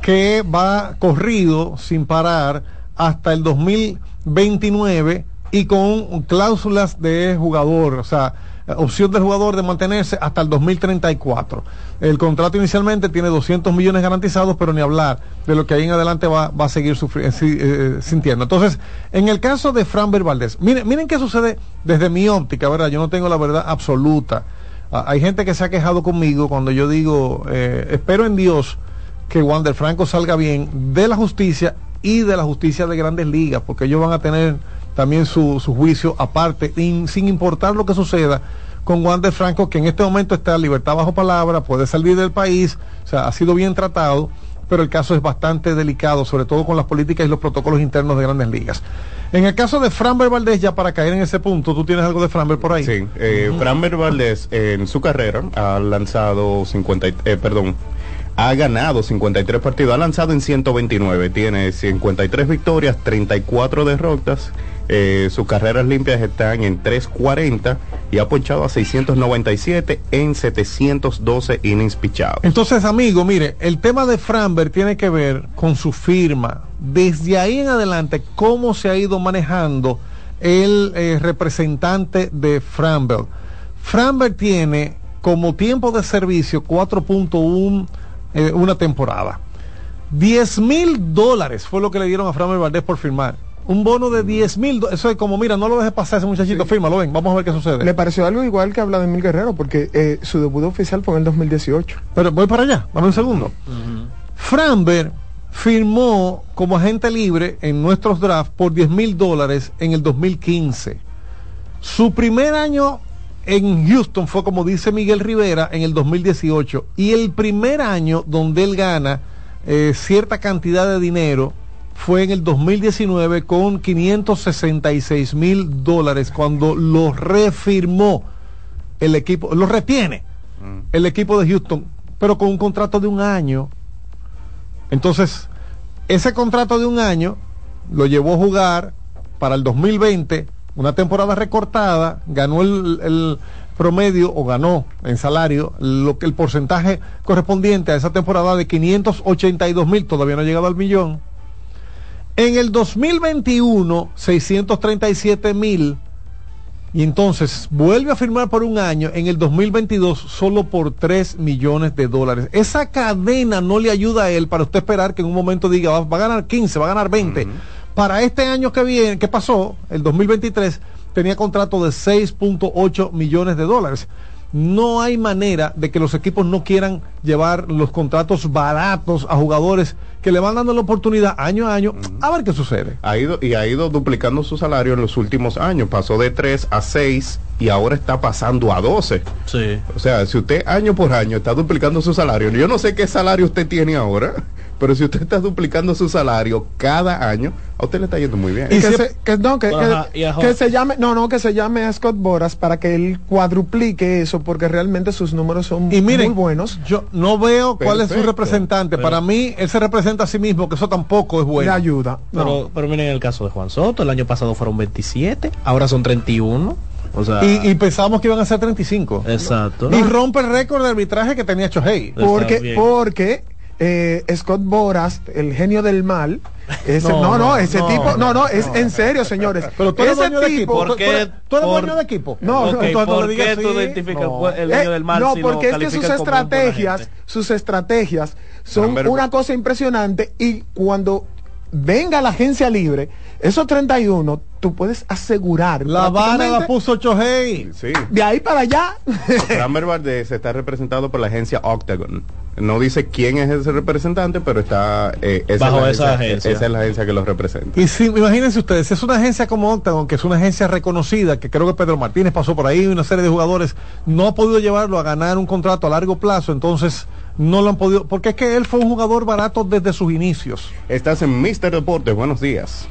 Speaker 1: que va corrido sin parar hasta el 2029 y con cláusulas de jugador, o sea, opción del jugador de mantenerse hasta el 2034. El contrato inicialmente tiene 200 millones garantizados, pero ni hablar de lo que ahí en adelante va, va a seguir eh, eh, sintiendo. Entonces, en el caso de Fran Valdés, miren, miren qué sucede desde mi óptica, ¿verdad? Yo no tengo la verdad absoluta. Ah, hay gente que se ha quejado conmigo cuando yo digo, eh, espero en Dios que Wander Franco salga bien de la justicia y de la justicia de grandes ligas, porque ellos van a tener también su, su juicio aparte, in- sin importar lo que suceda con Wander Franco, que en este momento está en libertad bajo palabra, puede salir del país, o sea, ha sido bien tratado, pero el caso es bastante delicado, sobre todo con las políticas y los protocolos internos de grandes ligas. En el caso de Framber Valdés, ya para caer en ese punto, ¿tú tienes algo de Framber por ahí?
Speaker 3: Sí, eh, Framber Valdés en su carrera ha lanzado 50, y- eh, perdón, ha ganado 53 partidos, ha lanzado en 129, tiene 53 victorias, 34 derrotas, eh, sus carreras limpias están en 340 y ha ponchado a 697 en 712 innings pichados.
Speaker 1: Entonces, amigo, mire, el tema de Framber tiene que ver con su firma. Desde ahí en adelante, cómo se ha ido manejando el eh, representante de Framber. Framber tiene como tiempo de servicio 4.1 eh, una temporada. 10 mil dólares fue lo que le dieron a Framber Valdés por firmar un bono de 10 mil. Eso es como, mira, no lo dejes pasar ese muchachito, fírmalo, ven, vamos a ver qué sucede.
Speaker 2: Le pareció algo igual que habla de Mil Guerrero, porque eh, su debut oficial fue en el 2018.
Speaker 1: Pero voy para allá, dame un segundo. Framber firmó como agente libre en nuestros drafts por 10 mil dólares en el 2015. Su primer año en Houston fue, como dice Miguel Rivera, en el 2018. Y el primer año donde él gana eh, cierta cantidad de dinero fue en el 2019 con 566 mil dólares cuando lo refirmó el equipo, lo retiene el equipo de Houston, pero con un contrato de un año. Entonces, ese contrato de un año lo llevó a jugar para el 2020, una temporada recortada, ganó el, el promedio o ganó en salario lo que el porcentaje correspondiente a esa temporada de 582 mil, todavía no ha llegado al millón. En el 2021, 637 mil. Y entonces vuelve a firmar por un año en el 2022 solo por 3 millones de dólares. Esa cadena no le ayuda a él para usted esperar que en un momento diga va, va a ganar 15, va a ganar 20. Para este año que viene, que pasó, el 2023, tenía contrato de 6.8 millones de dólares. No hay manera de que los equipos no quieran llevar los contratos baratos a jugadores que le van dando la oportunidad año a año a ver qué sucede.
Speaker 3: Ha ido, y ha ido duplicando su salario en los últimos años. Pasó de 3 a 6 y ahora está pasando a 12.
Speaker 4: Sí.
Speaker 3: O sea, si usted año por año está duplicando su salario, yo no sé qué salario usted tiene ahora, pero si usted está duplicando su salario cada año, a usted le está yendo muy bien.
Speaker 2: Y que, se, que, no, que, que-
Speaker 3: Ajá,
Speaker 2: se llame, no, no, que se llame a Scott Boras para que él cuadruplique eso, porque realmente sus números son
Speaker 1: Y miren,
Speaker 2: muy buenos.
Speaker 1: Yo no veo cuál es su representante. Para mí, él se representa a sí mismo, que eso tampoco es bueno.
Speaker 2: Le ayuda.
Speaker 4: Pero, pero miren el caso de Juan Soto, el año pasado fueron 27, ahora son 31. O sea,
Speaker 1: Y, y pensábamos que iban a ser 35.
Speaker 4: exacto.
Speaker 1: Y rompe el récord de arbitraje que tenía Chohei.
Speaker 2: Porque, porque eh, Scott Boras, el genio del mal, ese-
Speaker 1: No,
Speaker 2: no, ese
Speaker 1: no,
Speaker 2: tipo, no, no,
Speaker 1: no,
Speaker 2: es
Speaker 1: no.
Speaker 2: en serio, señores.
Speaker 1: Pero tú eres
Speaker 2: ese
Speaker 1: dueño de equipo.
Speaker 2: tipo,
Speaker 1: ¿Por qué? Tú eres- tú eres
Speaker 2: por-
Speaker 1: dueño de equipo.
Speaker 2: No, no,
Speaker 1: ¿por
Speaker 2: entonces no
Speaker 1: qué
Speaker 2: le digas
Speaker 1: tú
Speaker 2: así.
Speaker 1: identificas
Speaker 2: No.
Speaker 1: el dueño del mal
Speaker 2: no,
Speaker 1: si
Speaker 2: porque es que sus estrategias, sus estrategias son una cosa impresionante y cuando venga la agencia libre, esos 31, tú puedes asegurar.
Speaker 1: La vara la puso Chohei.
Speaker 3: Sí.
Speaker 2: De ahí para allá.
Speaker 3: Framber Valdez está representado por la agencia Octagon. No dice quién es ese representante, pero está eh, esa
Speaker 4: Bajo
Speaker 3: es la
Speaker 4: esa agencia.
Speaker 3: Esa es la agencia que los representa.
Speaker 1: Y si, imagínense ustedes, si es una agencia como Octagon, que es una agencia reconocida, que creo que Pedro Martínez pasó por ahí, una serie de jugadores, no ha podido llevarlo a ganar un contrato a largo plazo, entonces no lo han podido, porque es que él fue un jugador barato desde sus inicios.
Speaker 3: Estás en Mr. Deportes, buenos días.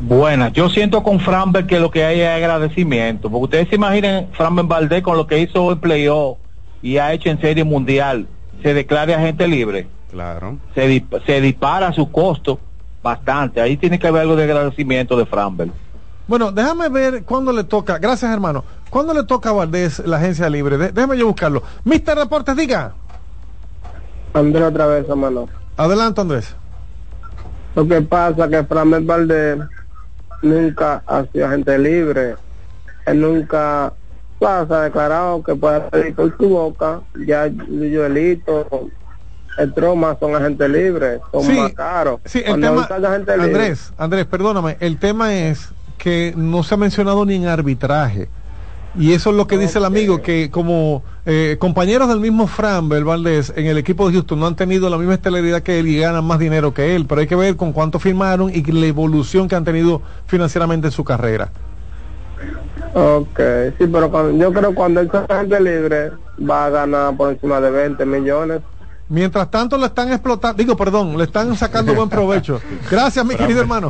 Speaker 15: Buenas, yo siento con Framber que lo que hay es agradecimiento, porque ustedes se imaginan Framber Valdés con lo que hizo en playoff y ha hecho en serie mundial, se declare agente libre,
Speaker 3: Claro.
Speaker 15: se, dip- se dispara su costo bastante, ahí tiene que haber algo de agradecimiento de Framber.
Speaker 1: Bueno, déjame ver cuándo le toca, gracias hermano, cuándo le toca a Valdés la agencia libre, De- déjame yo buscarlo. Mister Deportes, diga.
Speaker 16: Andrés otra vez, hermano.
Speaker 1: Adelante Andrés.
Speaker 16: Lo que pasa es que Framber Valdés nunca ha sido agente libre. Él nunca se ha declarado que puede pedir por su boca. Ya Joelito, el Troma son agentes libres, son
Speaker 1: Sí,
Speaker 16: más caros.
Speaker 1: Sí, el tema,
Speaker 16: libre,
Speaker 1: Andrés, Andrés, perdóname, el tema es que no se ha mencionado ni en arbitraje. Y eso es lo que dice el amigo, que como eh, compañeros del mismo Framber Valdés en el equipo de Houston no han tenido la misma estelaridad que él y ganan más dinero que él, pero hay que ver con cuánto firmaron y la evolución que han tenido financieramente en su carrera.
Speaker 16: Ok, sí, pero cuando- yo creo que cuando él agente libre va a ganar por encima de 20 millones.
Speaker 1: Mientras tanto le están explotando, digo, perdón, le están sacando buen provecho. *laughs* Gracias, mi querido hermano.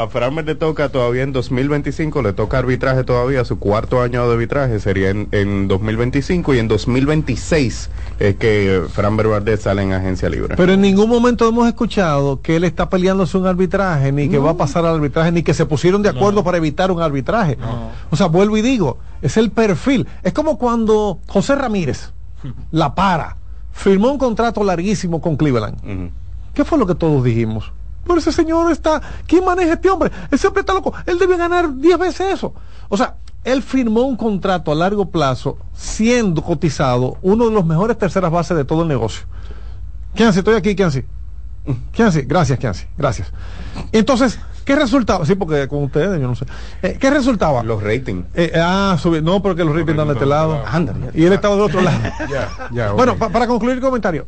Speaker 3: A Framber le toca todavía en 2025, le toca arbitraje todavía, su cuarto año de arbitraje sería en, en 2025 y en 2026 es que Framber Valdez sale en agencia libre.
Speaker 1: Pero en ningún momento hemos escuchado que él está peleándose un arbitraje, ni que va a pasar al arbitraje, ni que se pusieron de acuerdo para evitar un arbitraje. O sea, vuelvo y digo, es el perfil. Es como cuando José Ramírez *laughs* la para, firmó un contrato larguísimo con Cleveland. ¿Qué fue lo que todos dijimos? Pero ese señor está, ¿quién maneja este hombre? Ese hombre está loco, él debe ganar 10 veces eso. O sea, él firmó un contrato a largo plazo siendo cotizado uno de los mejores terceras bases de todo el negocio. Kianci, estoy aquí, Kianci. Kianci, gracias, Kianci, gracias. Entonces, ¿qué ¿Qué resultaba? Sí, porque con ustedes, yo no sé. Eh, ¿Qué resultaba?
Speaker 3: Los ratings.
Speaker 1: Eh, ah, subí- no, porque los ratings están de este lado.
Speaker 3: Anda,
Speaker 1: Y él estaba del otro lado. *laughs*
Speaker 5: Ya,
Speaker 1: Bueno, pa- para concluir el comentario,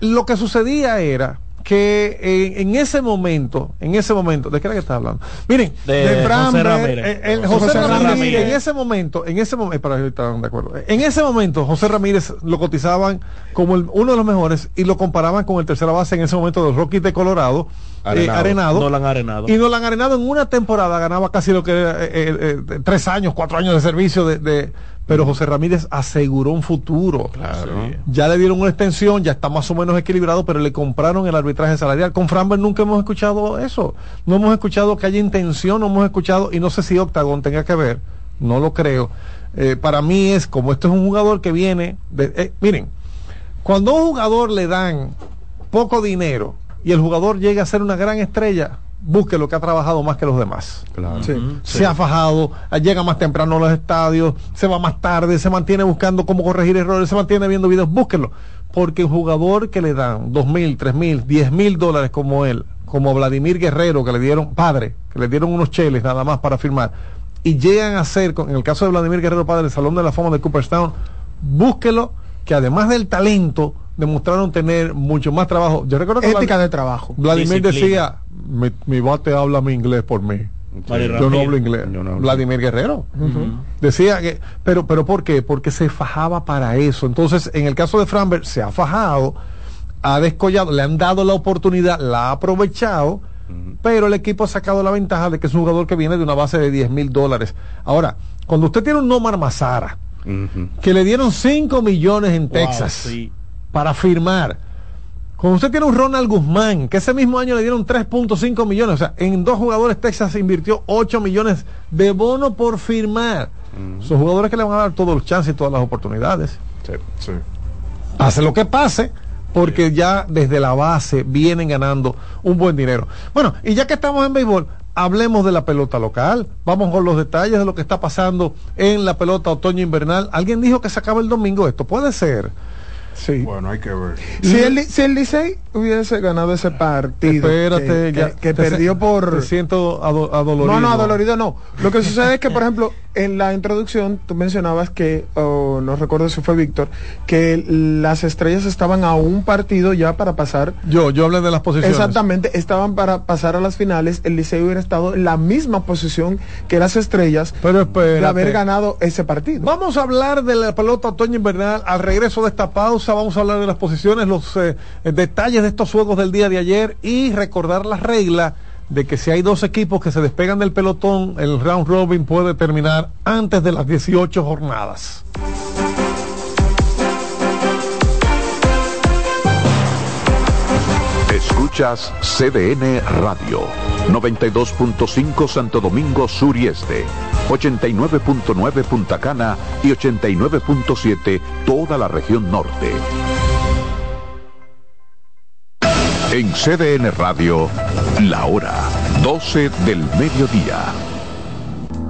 Speaker 1: lo que sucedía era que eh, en ese momento, en ese momento, ¿de qué era que estaba hablando? Miren,
Speaker 4: De
Speaker 1: de
Speaker 4: José
Speaker 1: Framber,
Speaker 4: Ramírez.
Speaker 1: eh, el
Speaker 4: José
Speaker 1: José, Ramírez,
Speaker 4: Ramírez.
Speaker 1: en ese momento, en ese momento, para estaban de acuerdo. En ese momento, José Ramírez lo cotizaban como el- uno de los mejores y lo comparaban con el tercera base en ese momento de los Rockies de Colorado, eh,
Speaker 3: Arenado.
Speaker 4: No la han arenado.
Speaker 1: Y no la han arenado en una temporada, ganaba casi lo que era, eh, eh, eh, tres años, cuatro años de servicio de, de- pero José Ramírez aseguró un futuro. Ya le dieron una extensión, ya está más o menos equilibrado, pero le compraron el arbitraje salarial. Con Framber nunca hemos escuchado eso. No hemos escuchado que haya intención, no hemos escuchado, y no sé si Octagon tenga que ver, no lo creo. Eh, para mí es como esto es un jugador que viene de, eh, miren, cuando a un jugador le dan poco dinero y el jugador llega a ser una gran estrella, busque lo que ha trabajado más que los demás.
Speaker 3: Claro.
Speaker 1: Se ha fajado, llega más temprano a los estadios, se va más tarde, se mantiene buscando cómo corregir errores, se mantiene viendo videos, búsquenlo. Porque un jugador que le dan dos mil, tres mil, diez mil dólares como él, como Vladimir Guerrero, que le dieron, padre, que le dieron unos cheles nada más para firmar, y llegan a ser, con- en el caso de Vladimir Guerrero, padre, el Salón de la Fama de Cooperstown, búsquelo, que además del talento, demostraron tener mucho más trabajo. Yo recuerdo que
Speaker 2: Ética
Speaker 1: Vlad-
Speaker 2: de trabajo.
Speaker 1: Vladimir
Speaker 4: Disciplina.
Speaker 1: decía, mi, mi bate habla mi inglés por mí. Yo no hablo inglés.
Speaker 3: Yo no hablo.
Speaker 1: Vladimir Guerrero. Decía que, pero, pero ¿por qué? Porque se fajaba para eso. Entonces, en el caso de Framberg, se ha fajado, ha descollado, le han dado la oportunidad, la ha aprovechado, pero el equipo ha sacado la ventaja de que es un jugador que viene de una base de 10 mil dólares. Ahora, cuando usted tiene un Nomar Mazara, que le dieron 5 millones en
Speaker 4: Wow,
Speaker 1: Texas
Speaker 4: sí.
Speaker 1: Para firmar. Cuando usted tiene un Ronald Guzmán, que ese mismo año le dieron 3.5 millones, o sea, en dos jugadores Texas invirtió 8 millones de bono por firmar. Son jugadores que le van a dar todos los chances y todas las oportunidades.
Speaker 3: Sí.
Speaker 5: Sí.
Speaker 1: Hace lo que pase, porque ya desde la base vienen ganando un buen dinero. Bueno, y ya que estamos en béisbol, hablemos de la pelota local. Vamos con los detalles de lo que está pasando en la pelota otoño-invernal. Alguien dijo que se acaba el domingo esto. Puede ser. Sí.
Speaker 5: Bueno, hay que ver.
Speaker 2: Si el, si el Licey hubiese ganado ese partido
Speaker 1: Espérate,
Speaker 2: que,
Speaker 1: ya.
Speaker 2: que- que
Speaker 1: Te-
Speaker 2: perdió por
Speaker 1: Te siento ado- adolorido.
Speaker 2: no no adolorido no lo que sucede es que por ejemplo en la introducción tú mencionabas que o no recuerdo si fue Víctor que las estrellas estaban a un partido ya para pasar
Speaker 1: Yo, yo hablé de las posiciones.
Speaker 2: Exactamente, estaban para pasar a las finales. El Liceo hubiera estado en la misma posición que las estrellas
Speaker 1: Pero espérate.
Speaker 2: de haber ganado ese partido.
Speaker 1: Vamos a hablar de la pelota otoño-invernal. Al regreso de esta pausa, vamos a hablar de las posiciones, los eh, detalles de estos juegos del día de ayer y recordar la regla de que si hay dos equipos que se despegan del pelotón, el round robin puede terminar antes de las 18 jornadas.
Speaker 8: Escuchas CDN Radio, 92.5 Santo Domingo Sur y Este, 89.9 Punta Cana y 89.7 toda la región norte. En CDN Radio, la hora 12 del mediodía.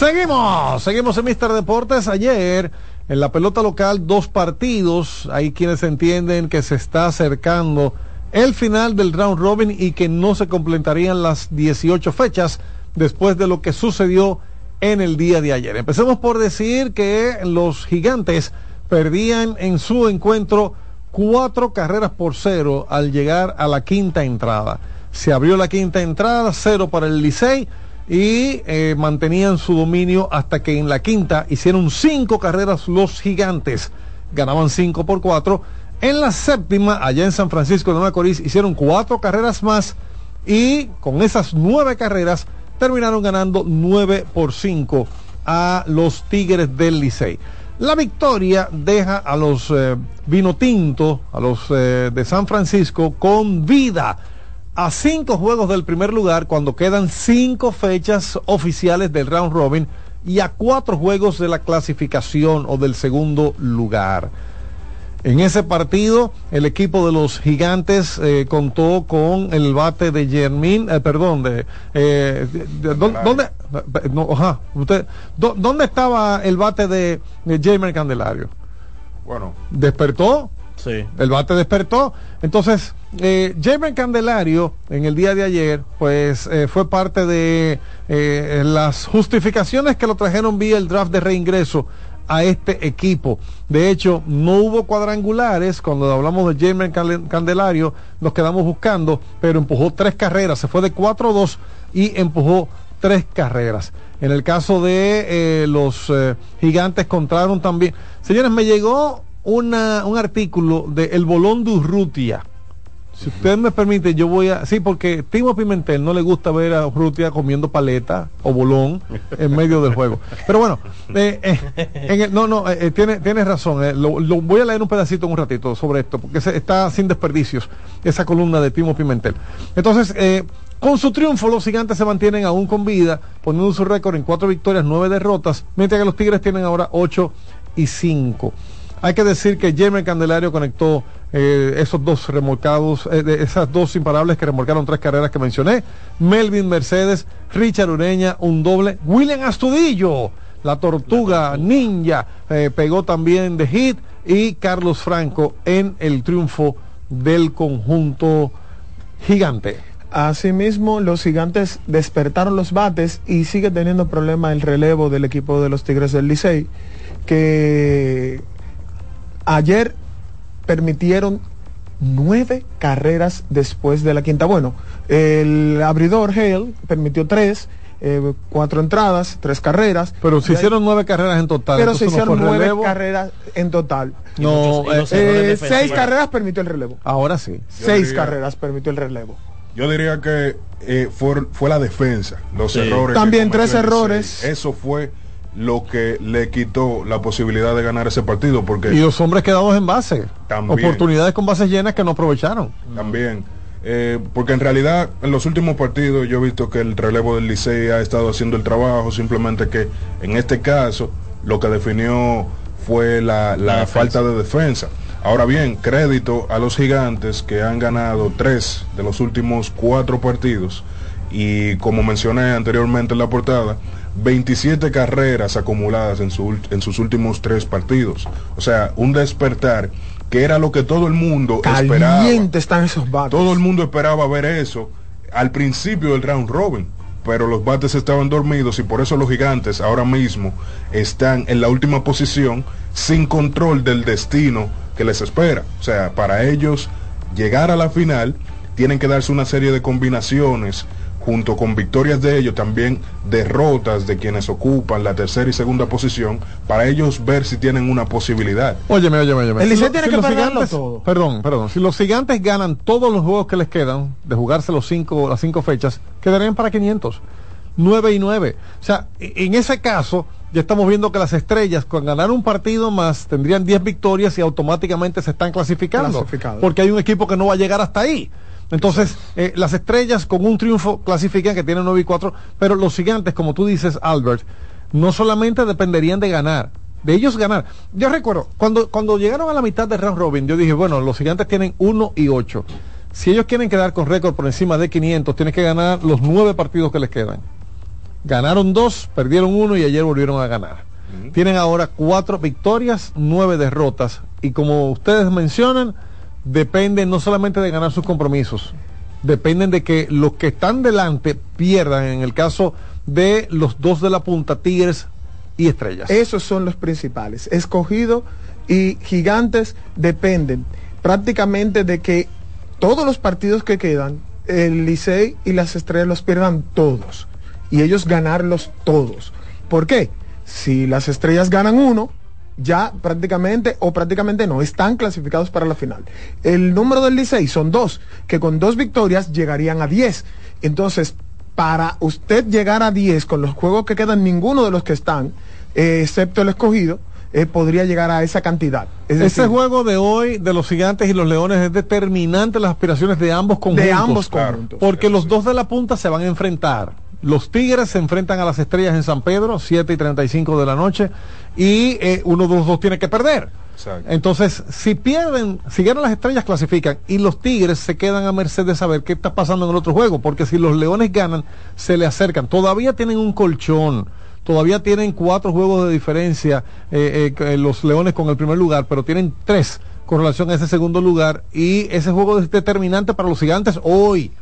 Speaker 1: Seguimos, seguimos en Mister Deportes. Ayer, en la pelota local, dos partidos. Hay quienes entienden que se está acercando el final del round robin y que no se completarían las 18 fechas después de lo que sucedió en el día de ayer. Empecemos por decir que los gigantes perdían en su encuentro cuatro carreras por cero al llegar a la quinta entrada. Se abrió la quinta entrada, cero para el Licey y eh, mantenían su dominio hasta que en la quinta hicieron cinco carreras los gigantes, ganaban cinco por cuatro. En la séptima, allá en San Francisco de Macorís, hicieron cuatro carreras más y con esas nueve carreras terminaron ganando nueve por cinco a los Tigres del Licey. La victoria deja a los eh, vino tinto, a los eh, de San Francisco, con vida a cinco juegos del primer lugar cuando quedan cinco fechas oficiales del round robin y a cuatro juegos de la clasificación o del segundo lugar. En ese partido, el equipo de los gigantes eh, contó con el bate de Germín, eh, perdón, de, eh, de- ¿dó- ¿dónde, no, ajá, usted, ¿dó- ¿dónde estaba el bate de, de Jamer Candelario?
Speaker 5: Bueno,
Speaker 1: despertó.
Speaker 4: Sí.
Speaker 1: El bate despertó. Entonces, eh, Candelario, en el día de ayer, pues eh, fue parte de eh, las justificaciones que lo trajeron vía el draft de reingreso a este equipo. De hecho, no hubo cuadrangulares. Cuando hablamos de Jamer Cal- Candelario, nos quedamos buscando, pero empujó tres carreras. Se fue de 4-2 y empujó tres carreras. En el caso de eh, los gigantes contraron también. Señores, me llegó una, un artículo de El Bolón de Urrutia. Si usted me permite, yo voy a... Sí, porque Timo Pimentel no le gusta ver a Urrutia comiendo paleta o bolón en medio del juego. Pero bueno, eh, eh, no, no, eh, eh, tiene, tienes razón. lo, voy a leer un pedacito en un ratito sobre esto, porque se- está sin desperdicios esa columna de Timo Pimentel. Entonces, con su triunfo, los gigantes se mantienen aún con vida, poniendo su récord en cuatro victorias, nueve derrotas, mientras que los Tigres tienen ahora ocho y cinco. Hay que decir que Jeremy Candelario conectó eh, esos dos remolcados, eh, de esas dos imparables que remolcaron tres carreras que mencioné. Melvin Mercedes, Richard Ureña, un doble. William Astudillo, la tortuga ninja, eh, pegó también de hit. Y Carlos Franco en el triunfo del conjunto gigante.
Speaker 2: Asimismo, los gigantes despertaron los bates y sigue teniendo problema el relevo del equipo de los Tigres del Licey, que ayer permitieron nueve carreras después de la quinta. Bueno, el abridor Hale permitió tres, eh, cuatro entradas, tres carreras.
Speaker 1: Pero se hicieron nueve carreras en total.
Speaker 2: pero se
Speaker 1: no
Speaker 2: hicieron nueve
Speaker 1: relevo.
Speaker 2: carreras en total.
Speaker 1: No,
Speaker 2: Eh,
Speaker 1: eh,
Speaker 2: eh, seis carreras permitió el relevo.
Speaker 1: Ahora sí.
Speaker 5: Yo
Speaker 2: Seis
Speaker 5: diría-
Speaker 2: carreras permitió el relevo.
Speaker 5: Yo diría que eh, fue, fue la defensa, los
Speaker 2: Sí.
Speaker 5: errores.
Speaker 2: También tres errores.
Speaker 5: Eso fue lo que le quitó la posibilidad de ganar ese partido, porque
Speaker 1: Y los hombres quedados en base.
Speaker 5: También.
Speaker 1: Oportunidades con bases llenas que no aprovecharon.
Speaker 5: también, eh, porque en realidad en los últimos partidos yo he visto que el relevo del Licey ha estado haciendo el trabajo, simplemente que en este caso lo que definió fue la, la
Speaker 4: La
Speaker 5: falta de defensa. Ahora bien, crédito a los gigantes que han ganado tres de los últimos cuatro partidos y como mencioné anteriormente en la portada, 27 carreras acumuladas en, su en sus últimos tres partidos. O sea, un despertar que era lo que todo el mundo esperaba.
Speaker 2: Caliente están esos bates.
Speaker 5: Todo el mundo esperaba ver eso al principio del round robin, pero los bates estaban dormidos y por eso los gigantes ahora mismo están en la última posición sin control del destino que les espera. O sea, para ellos llegar a la final tienen que darse una serie de combinaciones junto con victorias de ellos, también derrotas de quienes ocupan la tercera y segunda posición, para ellos ver si tienen una posibilidad.
Speaker 1: Óyeme, óyeme, óyeme.
Speaker 2: El Licey tiene
Speaker 1: si
Speaker 2: que
Speaker 1: los
Speaker 2: perderlo
Speaker 1: gigantes-
Speaker 2: todo.
Speaker 1: Perdón, perdón. Si los gigantes ganan todos los juegos que les quedan, de jugarse los cinco, las cinco fechas, quedarían para 500. 9 y 9. O sea, e- en ese caso, ya estamos viendo que las estrellas, con ganar un partido más, tendrían 10 victorias y automáticamente se están clasificando. Porque hay un equipo que no va a llegar hasta ahí. Entonces, eh, las estrellas con un triunfo clasifican que tienen 9 y 4, pero los gigantes, como tú dices, Albert, no solamente dependerían de ganar, de ellos ganar. Yo recuerdo, cuando, cuando llegaron a la mitad de round robin, yo dije, bueno, los gigantes tienen 1 y 8. Si ellos quieren quedar con récord por encima de 500, tienen que ganar los 9 partidos que les quedan. Ganaron dos, perdieron uno y ayer volvieron a ganar. Tienen ahora cuatro victorias, nueve derrotas. Y como ustedes mencionan, dependen no solamente de ganar sus compromisos, dependen de que los que están delante pierdan, en el caso de los dos de la punta, Tigres y Estrellas.
Speaker 2: Esos son los principales. Escogido y gigantes dependen prácticamente de que todos los partidos que quedan, el Licey y las estrellas los pierdan todos. Y ellos ganarlos todos. ¿Por qué? Si las estrellas ganan uno, ya prácticamente o prácticamente no, están clasificados para la final. El número del Licey son dos, que con dos victorias llegarían a 10. Entonces, para usted llegar a 10 con los juegos que quedan, ninguno de los que están, eh, excepto el escogido, eh, podría llegar a esa cantidad. Es
Speaker 1: Ese
Speaker 2: decir,
Speaker 1: juego de hoy de los gigantes y los leones es determinante en las aspiraciones de ambos conjuntos.
Speaker 2: ambos conjuntos.
Speaker 1: Porque los dos de la punta se van a enfrentar. Los Tigres se enfrentan a las estrellas en San Pedro, 7 y 35 de la noche, y eh, uno de los dos tiene que perder. Entonces, si pierden, si ganan las estrellas, clasifican, y los Tigres se quedan a merced de saber qué está pasando en el otro juego, porque si los Leones ganan, se le acercan. Todavía tienen un colchón, todavía tienen cuatro juegos de diferencia eh, eh, los Leones con el primer lugar, pero tienen tres con relación a ese segundo lugar, y ese juego es determinante para los gigantes hoy.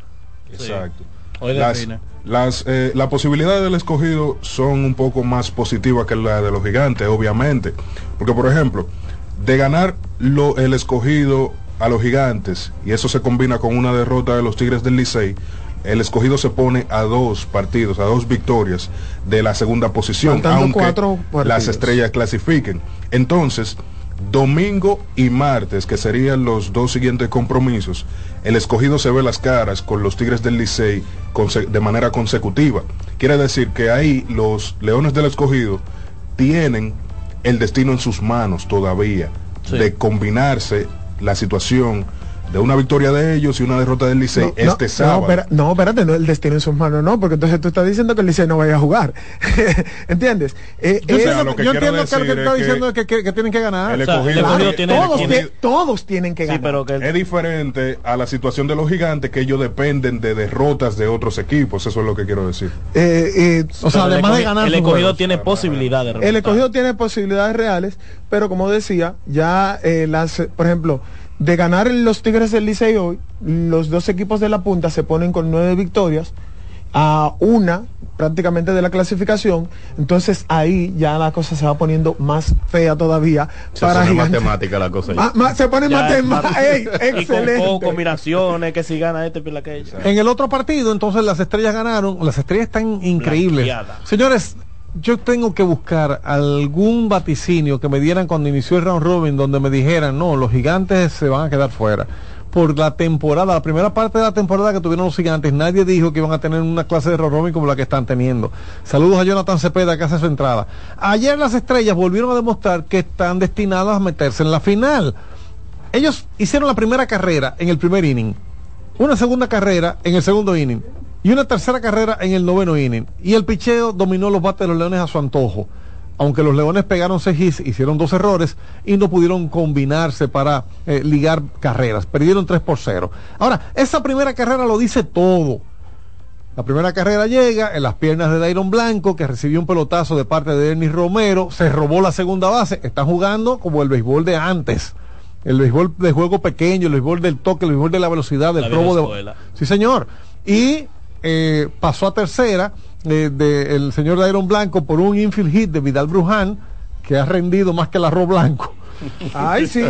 Speaker 5: Exacto.
Speaker 4: Hoy
Speaker 5: Las,
Speaker 4: define.
Speaker 5: Las, eh, las posibilidades del escogido son un poco más positivas que la de los gigantes, obviamente. Porque, por ejemplo, de ganar lo, el escogido a los gigantes, y eso se combina con una derrota de los Tigres del Licey, el escogido se pone a dos partidos, a dos victorias de la segunda posición, aunque las estrellas clasifiquen. Entonces, domingo y martes, que serían los dos siguientes compromisos, el escogido se ve las caras con los Tigres del Licey de manera consecutiva. Quiere decir que ahí los Leones del Escogido tienen el destino en sus manos todavía de combinarse la situación de una victoria de ellos y una derrota del Licey
Speaker 2: No,
Speaker 5: este
Speaker 2: no,
Speaker 5: sábado.
Speaker 2: No, espera- no, espérate, no, el destino en sus manos no, porque entonces tú estás diciendo que el Licey no vaya a jugar. *laughs* ¿Entiendes? Eh,
Speaker 1: Yo
Speaker 2: eh,
Speaker 1: entiendo,
Speaker 5: lo que
Speaker 1: yo entiendo que lo que
Speaker 5: decir
Speaker 1: está diciendo es que, que- que tienen que ganar.
Speaker 5: el
Speaker 4: O sea, el
Speaker 5: escogido-
Speaker 4: escogido tiene
Speaker 2: todos,
Speaker 5: escogido-
Speaker 2: tie- todos tienen que
Speaker 4: Sí,
Speaker 2: ganar.
Speaker 4: pero que
Speaker 5: Es diferente a la situación de los gigantes que ellos dependen de derrotas de otros equipos, eso es lo que quiero decir.
Speaker 2: Eh, eh,
Speaker 1: O sea,
Speaker 4: Pero el
Speaker 1: además de ganar
Speaker 4: el escogido
Speaker 1: juegos.
Speaker 4: tiene posibilidad de
Speaker 2: El escogido tiene posibilidades reales, pero como decía, ya eh, las, por ejemplo, de ganar los Tigres del Licey hoy, los dos equipos de la punta se ponen con nueve victorias a una prácticamente de la clasificación, entonces ahí ya la cosa se va poniendo más fea todavía
Speaker 3: Se
Speaker 2: para
Speaker 3: pone
Speaker 2: Gigantes.
Speaker 3: matemática la cosa. ya.
Speaker 2: Ma- ma- se pone matemática.
Speaker 4: con
Speaker 2: excelente.
Speaker 4: co- combinaciones, que si gana este, pila aquella.
Speaker 1: En el otro partido, entonces las estrellas ganaron. Las estrellas están increíbles.
Speaker 4: Blanqueada.
Speaker 1: Señores, yo tengo que buscar algún vaticinio que me dieran cuando inició el round robin donde me dijeran, no, los gigantes se van a quedar fuera. Por la temporada, la primera parte de la temporada que tuvieron los gigantes, nadie dijo que iban a tener una clase de round robin como la que están teniendo. Saludos a Jonathan Cepeda que hace su entrada. Ayer las estrellas volvieron a demostrar que están destinadas a meterse en la final. Ellos hicieron la primera carrera en el primer inning una segunda carrera en el segundo inning y una tercera carrera en el noveno inning. Y el picheo dominó los bates de los Leones a su antojo. Aunque los Leones pegaron seis hits, hicieron dos errores y no pudieron combinarse para eh, ligar carreras. Perdieron 3 por 0. Ahora, esa primera carrera lo dice todo. La primera carrera llega en las piernas de Dairon Blanco, que recibió un pelotazo de parte de Denis Romero, se robó la segunda base. Están jugando como el béisbol de antes. El béisbol de juego pequeño, el béisbol del toque, el béisbol de la velocidad, del
Speaker 4: La
Speaker 1: robo de. Sí, señor. Y eh, pasó a tercera eh, del señor Dairon Blanco por un infield hit de Vidal Bruján, que ha rendido más que el arroz blanco. *laughs*
Speaker 2: Ay, sí.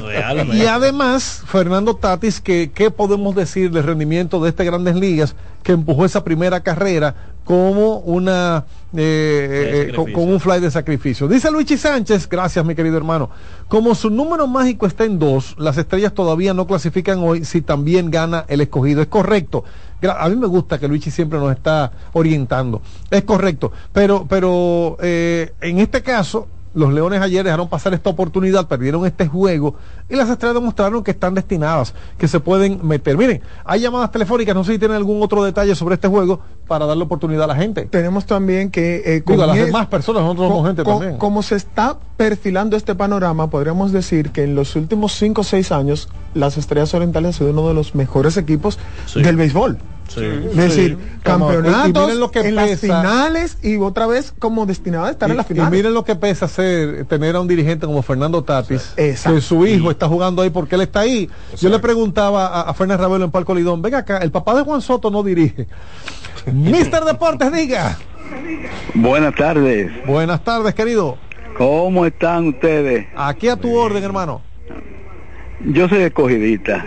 Speaker 1: Y además, Fernando Tatis, que qué podemos decir del rendimiento de este Grandes Ligas que empujó esa primera carrera como una eh, eh, con, con un fly de sacrificio. Dice Luigi Sánchez, gracias mi querido hermano, como su número mágico está en dos, las estrellas todavía no clasifican hoy si también gana el escogido. Es correcto. A mí me gusta que Luigi siempre nos está orientando. Es correcto. Pero, pero eh, en este caso, los Leones ayer dejaron pasar esta oportunidad, perdieron este juego y las estrellas demostraron que están destinadas, que se pueden meter. Miren, hay llamadas telefónicas, no sé si tienen algún otro detalle sobre este juego para darle oportunidad a la gente.
Speaker 2: Tenemos también que... eh,
Speaker 1: Digo, a las demás personas, nosotros somos gente también.
Speaker 2: Como se está perfilando este panorama, podríamos decir que en los últimos 5 o 6 años, las Estrellas Orientales han sido uno de los mejores equipos del béisbol. Es decir,
Speaker 1: y- y
Speaker 2: campeonatos
Speaker 1: miren lo que
Speaker 2: en las finales y otra vez como destinado a estar
Speaker 1: Y,
Speaker 2: en la
Speaker 1: y
Speaker 2: final.
Speaker 1: miren lo que pesa ser, tener a un dirigente como Fernando Tatis,
Speaker 2: Exacto.
Speaker 1: que su hijo está jugando ahí porque él está ahí. Yo le preguntaba a, a Fernández Ravelo en Palco Lidón, venga acá, el papá de Juan Soto no dirige. *laughs* Mister Deportes, diga.
Speaker 19: Buenas tardes.
Speaker 1: Buenas tardes, querido.
Speaker 19: ¿Cómo están ustedes?
Speaker 1: Aquí a tu orden, hermano.
Speaker 19: Yo soy escogidita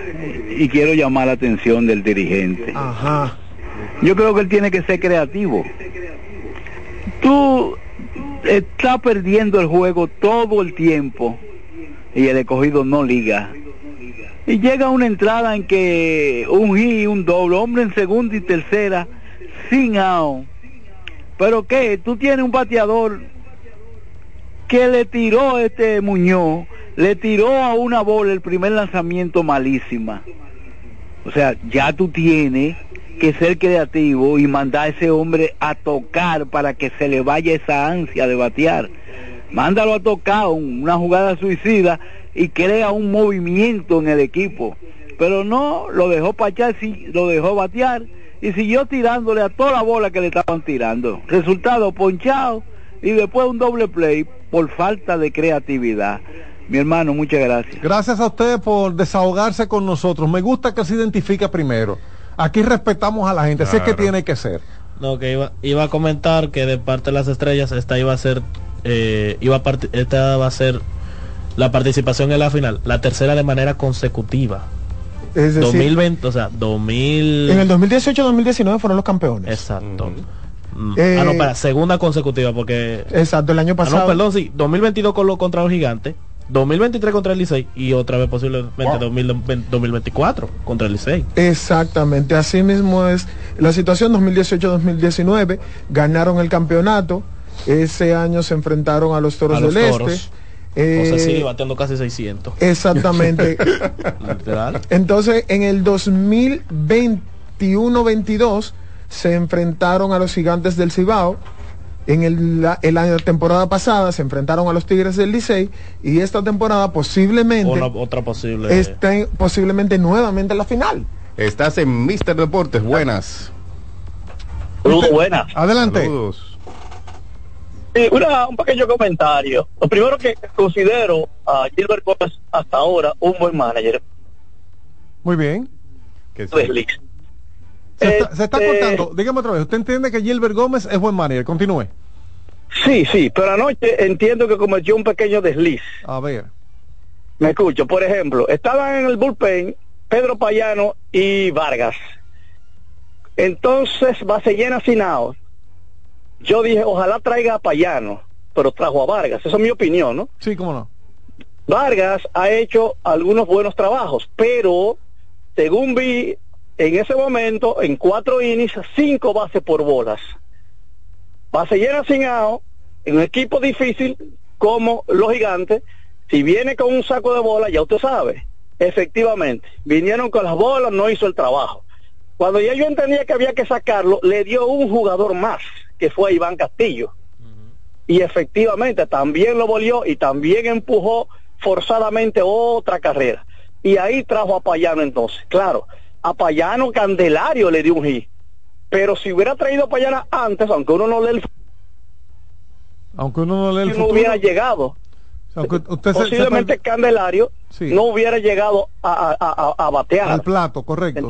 Speaker 19: y quiero llamar la atención del dirigente.
Speaker 2: Ajá.
Speaker 19: Yo creo que él tiene que ser creativo. Tú estás perdiendo el juego todo el tiempo y el escogido no liga. Y llega una entrada en que un hit y un doble, hombre en segunda y tercera, sin out. Pero qué, tú tienes un bateador que le tiró este Muñoz, le tiró a una bola el primer lanzamiento malísima. O sea, ya tú tienes que ser creativo y mandar a ese hombre a tocar para que se le vaya esa ansia de batear. Mándalo a tocar un- una jugada suicida y crea un movimiento en el equipo. Pero no, lo dejó pachar, lo dejó batear y siguió tirándole a toda la bola que le estaban tirando. Resultado, ponchado y después un doble play por falta de creatividad. Mi hermano, muchas gracias.
Speaker 1: Gracias a usted por desahogarse con nosotros. Me gusta que se identifique primero. Aquí respetamos a la gente, sé que
Speaker 4: Claro.
Speaker 1: tiene que ser.
Speaker 4: No, que iba, iba a comentar que de parte de las estrellas esta iba a ser eh, iba a esta va a ser la participación en la final, la tercera de manera consecutiva.
Speaker 2: Es decir,
Speaker 4: 2020, o sea, 2000
Speaker 2: en el 2018-2019 fueron los campeones.
Speaker 4: Exacto. Mm.
Speaker 2: Eh,
Speaker 4: ah, no, para segunda consecutiva porque
Speaker 2: Exacto, el año
Speaker 4: Ah,
Speaker 2: pasado.
Speaker 4: no, perdón, sí, 2022 con lo, contra los gigantes, 2023 contra el Licey y otra vez posiblemente
Speaker 2: Wow.
Speaker 4: 2020 2024 contra el Licey.
Speaker 2: Exactamente, así mismo es la situación 2018-2019, ganaron el campeonato, ese año se enfrentaron a los Toros
Speaker 4: A los
Speaker 2: del
Speaker 4: Toros.
Speaker 2: Este. Eh,
Speaker 4: José Siri bateando casi 600.
Speaker 2: Exactamente. *laughs* Entonces, en el 2021-22 se enfrentaron a los Gigantes del Cibao. En el, la, en la temporada pasada se enfrentaron a los Tigres del Licey y esta temporada posiblemente
Speaker 4: Una- otra posible.
Speaker 2: estén posiblemente nuevamente en la final.
Speaker 3: Estás en Mister Deportes, buenas.
Speaker 20: Saludos, buenas.
Speaker 1: Adelante.
Speaker 3: Saludos.
Speaker 20: Sí, una- un pequeño comentario. Lo primero que considero a Gilbert Gómez hasta ahora un buen manager.
Speaker 1: Muy bien.
Speaker 3: Que.
Speaker 1: Se está, se está
Speaker 20: Este-
Speaker 1: cortando. Dígame otra vez. ¿Usted entiende que Gilbert Gómez es buen manager? Continúe.
Speaker 20: Sí, sí, pero anoche entiendo que cometió un pequeño desliz.
Speaker 1: A ver.
Speaker 20: Me escucho, por ejemplo, estaban en el bullpen Pedro Payano y Vargas. Entonces, base llena sin out. Yo dije, ojalá traiga a Payano, pero trajo a Vargas. Esa es mi opinión, ¿no?
Speaker 1: Sí, cómo no.
Speaker 20: Vargas ha hecho algunos buenos trabajos, pero según vi en ese momento, en cuatro innings, cinco bases por bolas. Llena sin out, en un equipo difícil como los gigantes, si viene con un saco de bolas, ya usted sabe, efectivamente, vinieron con las bolas, no hizo el trabajo. Cuando ya yo entendía que había que sacarlo, le dio un jugador más, que fue Iván Castillo y efectivamente también lo volvió y también empujó forzadamente otra carrera. Y ahí trajo a Payano entonces. Claro, a Payano Candelario le dio un hit. Pero si hubiera traído a Payano antes, aunque uno no lee el
Speaker 1: Aunque uno no lee el
Speaker 20: no
Speaker 1: futuro.
Speaker 20: hubiera llegado,
Speaker 1: aunque usted
Speaker 20: posiblemente
Speaker 1: se-
Speaker 20: Candelario
Speaker 1: Sí.
Speaker 20: no hubiera llegado a, a- a- a batear.
Speaker 1: al plato, correcto.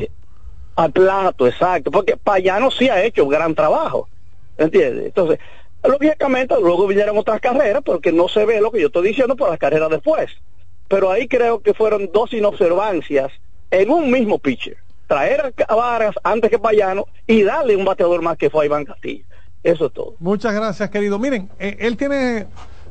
Speaker 20: Al plato, exacto. Porque Payano sí ha hecho gran trabajo. ¿Entiendes? Entonces, lógicamente, luego vinieron otras carreras, porque no se ve lo que yo estoy diciendo por las carreras después. pero ahí creo que fueron dos inobservancias en un mismo pitcher. Traer a Varas antes que Payano y darle un bateador más que fue a Iván Castillo. Eso es todo.
Speaker 1: Muchas gracias, querido. Miren, eh, él tiene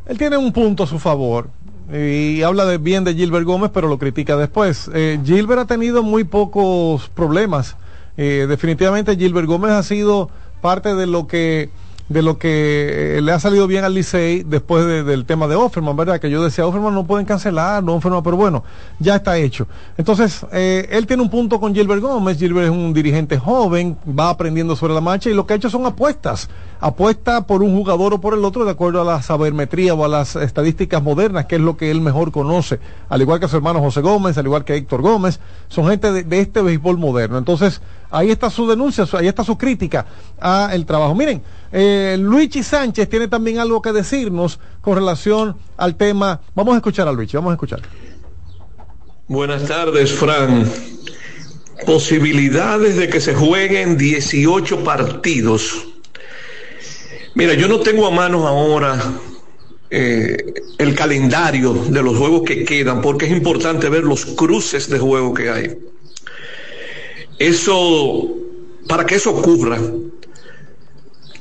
Speaker 1: él tiene un punto a su favor y habla de bien de Gilbert Gómez, pero lo critica después. Eh, Gilbert ha tenido muy pocos problemas. Eh, definitivamente Gilbert Gómez ha sido parte de lo que de lo que eh, le ha salido bien al Licey después de- del tema de Offerman, ¿verdad? Que yo decía, Offerman no pueden cancelar, no Offerman, pero bueno, ya está hecho. Entonces, eh, él tiene un punto con Gilbert Gómez, Gilbert es un dirigente joven, va aprendiendo sobre la marcha y lo que ha hecho son apuestas. Apuesta por un jugador o por el otro de acuerdo a la sabermetría o a las estadísticas modernas, que es lo que él mejor conoce. Al igual que su hermano José Gómez, al igual que Héctor Gómez, son gente de, este béisbol moderno. Entonces, ahí está su denuncia, ahí está su crítica a el trabajo. Miren, eh, Luigi Sánchez tiene también algo que decirnos con relación al tema. Vamos a escuchar a Luigi, vamos a escuchar.
Speaker 21: Buenas tardes, Fran. Posibilidades de que se jueguen 18 partidos. Mira, yo no tengo a mano ahora eh, el calendario de los juegos que quedan, porque es importante ver los cruces de juego que hay. Eso, para que eso ocurra,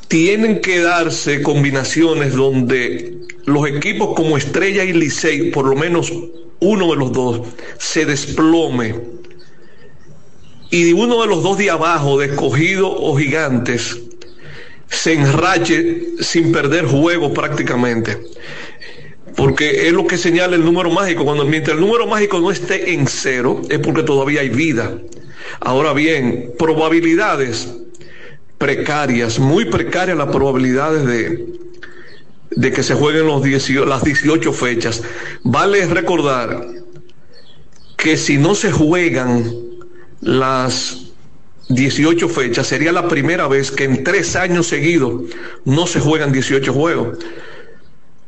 Speaker 21: tienen que darse combinaciones donde los equipos como Estrella y Licey, por lo menos uno de los dos, se desplome y uno de los dos de abajo, de escogido o gigantes, se enrache sin perder juego prácticamente. Porque es lo que señala el número mágico. Cuando mientras el número mágico no esté en cero, es porque todavía hay vida. Ahora bien, probabilidades precarias, muy precarias las probabilidades de, de que se jueguen los 18 las 18 fechas. Vale recordar que si no se juegan las 18 fechas, sería la primera vez que en tres años seguidos no se juegan 18 juegos.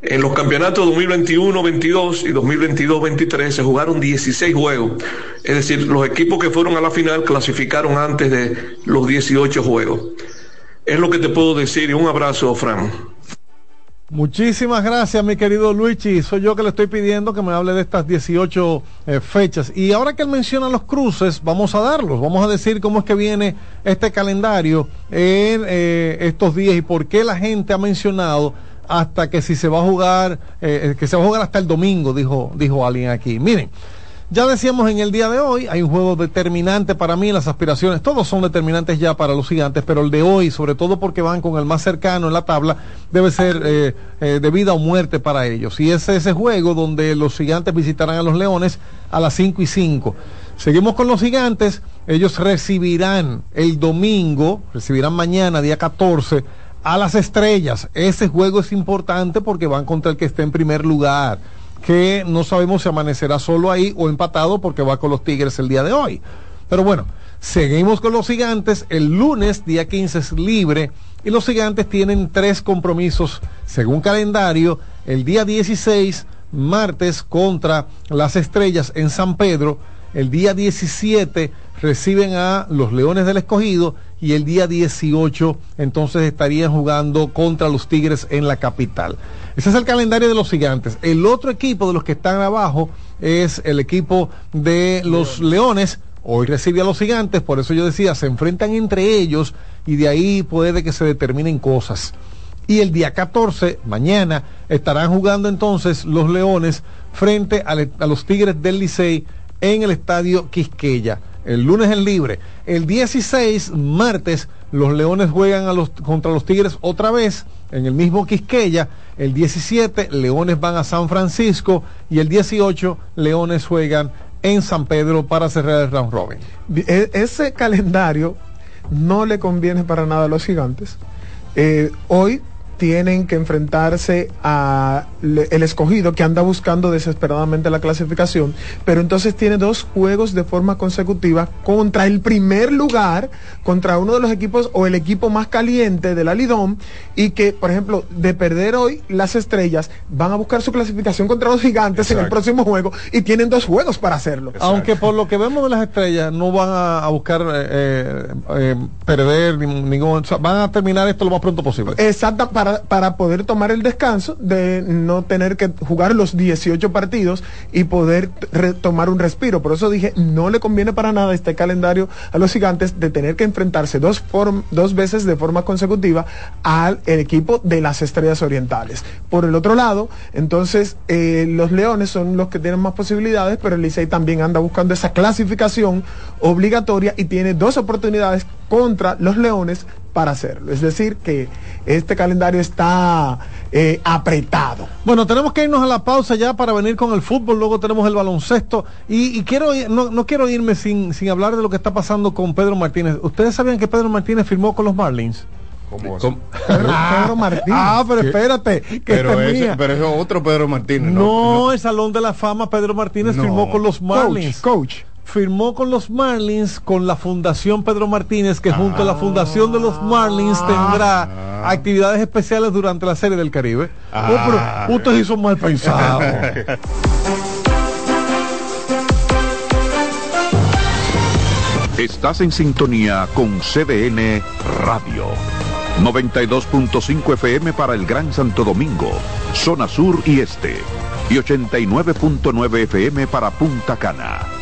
Speaker 21: En los campeonatos 2021-22 y 2022-23 se jugaron 16 juegos. Es decir, los equipos que fueron a la final clasificaron antes de los 18 juegos. Es lo que te puedo decir y un abrazo, Fran.
Speaker 1: Muchísimas gracias, mi querido Luigi. Soy yo que le estoy pidiendo que me hable de estas 18 eh, fechas. Y ahora que él menciona los cruces, vamos a darlos. Vamos a decir cómo es que viene este calendario en eh, estos días y por qué la gente ha mencionado hasta que si se va a jugar, eh, que se va a jugar hasta el domingo, dijo, dijo alguien aquí. Miren. Ya decíamos en el día de hoy, hay un juego determinante para mí, las aspiraciones, todos son determinantes ya para los gigantes, pero el de hoy, sobre todo porque van con el más cercano en la tabla, debe ser eh, eh, de vida o muerte para ellos. Y es ese juego donde los gigantes visitarán a los leones a las 5 y 5. Seguimos con los gigantes, ellos recibirán el domingo, recibirán mañana, día 14, a las estrellas. Ese juego es importante porque van contra el que esté en primer lugar que no sabemos si amanecerá solo ahí o empatado porque va con los Tigres el día de hoy. Pero bueno, seguimos con los gigantes. El lunes, día 15, es libre y los gigantes tienen tres compromisos según calendario. El día 16, martes, contra las estrellas en San Pedro. El día 17 reciben a los Leones del Escogido y el día 18 entonces estarían jugando contra los Tigres en la capital. Ese es el calendario de los gigantes. El otro equipo de los que están abajo es el equipo de los Leones. Hoy recibe a los gigantes, por eso yo decía, se enfrentan entre ellos y de ahí puede que se determinen cosas. Y el día 14, mañana, estarán jugando entonces los Leones frente a, le- a los Tigres del Licey en el estadio Quisqueya. El lunes en libre. El 16, martes, los Leones juegan a los, contra los Tigres otra vez en el mismo Quisqueya. El 17, Leones van a San Francisco. Y el 18, Leones juegan en San Pedro para cerrar el round robin.
Speaker 2: E- ese calendario no le conviene para nada a los gigantes. Eh, hoy tienen que enfrentarse a le- el escogido que anda buscando desesperadamente la clasificación, pero entonces tiene dos juegos de forma consecutiva contra el primer lugar, contra uno de los equipos o el equipo más caliente de la Lidón y que, por ejemplo, de perder hoy las estrellas van a buscar su clasificación contra los gigantes en el próximo juego y tienen dos juegos para hacerlo.
Speaker 1: Aunque por lo que vemos de las estrellas no van a, a buscar eh, eh, eh, perder ni- ningún, o sea, van a terminar esto lo más pronto posible.
Speaker 2: Exacta, para poder tomar el descanso de no tener que jugar los 18 partidos y poder tomar un respiro. Por eso dije, no le conviene para nada este calendario a los gigantes de tener que enfrentarse dos, dos veces de forma consecutiva al el equipo de las estrellas orientales. Por el otro lado, entonces eh, los leones son los que tienen más posibilidades, pero el Licey también anda buscando esa clasificación obligatoria y tiene dos oportunidades contra los leones para hacerlo. Es decir, que este calendario está eh, apretado.
Speaker 1: Bueno, tenemos que irnos a la pausa ya para venir con el fútbol, luego tenemos el baloncesto y, y quiero ir- no, no quiero irme sin, sin hablar de lo que está pasando con Pedro Martínez. ¿Ustedes sabían que Pedro Martínez firmó con los Marlins?
Speaker 2: Pedro Martínez.
Speaker 1: Ah, pero espérate, que
Speaker 3: Pero ese-
Speaker 1: mía.
Speaker 3: pero eso es otro Pedro Martínez,
Speaker 1: No,
Speaker 3: ¿no?
Speaker 1: el Salón de la Fama, Pedro Martínez
Speaker 3: No.
Speaker 1: firmó con los Marlins.
Speaker 2: Coach,
Speaker 1: Firmó con los Marlins, con la Fundación Pedro Martínez, que junto a la Fundación de los Marlins tendrá actividades especiales durante la Serie del Caribe. Oh, pero ustedes son mal pensados.
Speaker 8: Estás en sintonía con CDN Radio. 92.5 FM para el Gran Santo Domingo, zona sur y este. Y 89.9 FM para Punta Cana.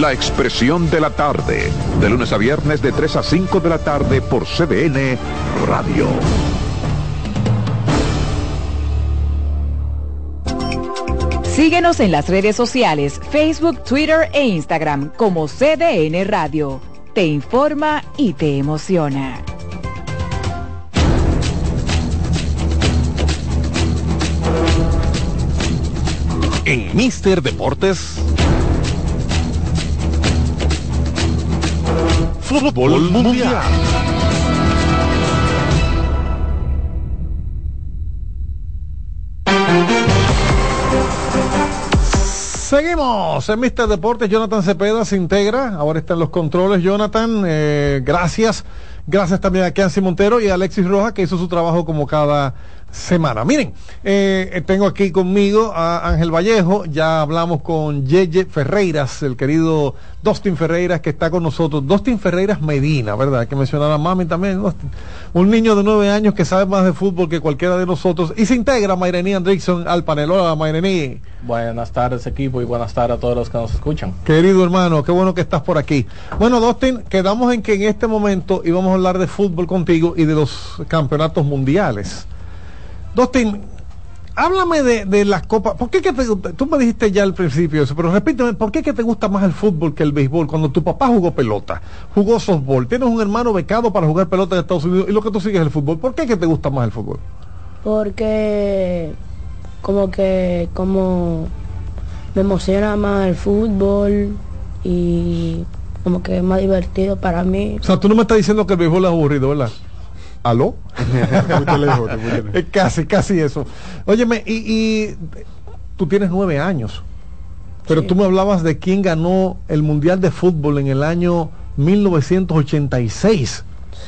Speaker 8: La Expresión de la Tarde, de lunes a viernes de 3 a 5 de la tarde por CDN Radio.
Speaker 22: Síguenos en las redes sociales, Facebook, Twitter e Instagram como CDN Radio. Te informa y te emociona.
Speaker 1: En Mister Deportes. Fútbol Mundial. Seguimos en Mister Deportes. Jonathan Cepeda se integra. Ahora está en los controles. Jonathan, eh, gracias. Gracias también a Kianci Montero y a Alexis Roja que hizo su trabajo como cada semana. Miren, eh, tengo aquí conmigo a Ángel Vallejo. Ya hablamos con Yeye Ferreiras, el querido Dustin Ferreiras que está con nosotros. Dustin Ferreiras Medina, ¿verdad? Hay que mencionar a Mami también. Un niño de nueve años que sabe más de fútbol que cualquiera de nosotros. Y se integra Mayrení Andrickson al panel. Hola, Mayrení.
Speaker 4: Buenas tardes equipo y buenas tardes a todos los que nos escuchan.
Speaker 1: Querido hermano, qué bueno que estás por aquí. Bueno, Dustin, quedamos en que en este momento íbamos a hablar de fútbol contigo y de los campeonatos mundiales. Dustin, háblame de, de las copas. ¿Por qué que te, tú me dijiste ya al principio eso, pero repíteme, ¿por qué que te gusta más el fútbol que el béisbol? Cuando tu papá jugó pelota, jugó softball, tienes un hermano becado para jugar pelota en Estados Unidos y lo que tú sigues es el fútbol. ¿Por qué que te gusta más el fútbol?
Speaker 23: porque como que como me emociona más el fútbol y como que es más divertido para mí.
Speaker 1: O sea, tú no me estás diciendo que el béisbol es aburrido, ¿verdad? ¿Aló? *laughs*
Speaker 5: lejos, te
Speaker 1: casi, casi eso. Óyeme, y, y tú tienes nueve años, pero tú me hablabas de quién ganó el Mundial de Fútbol en el año 1986.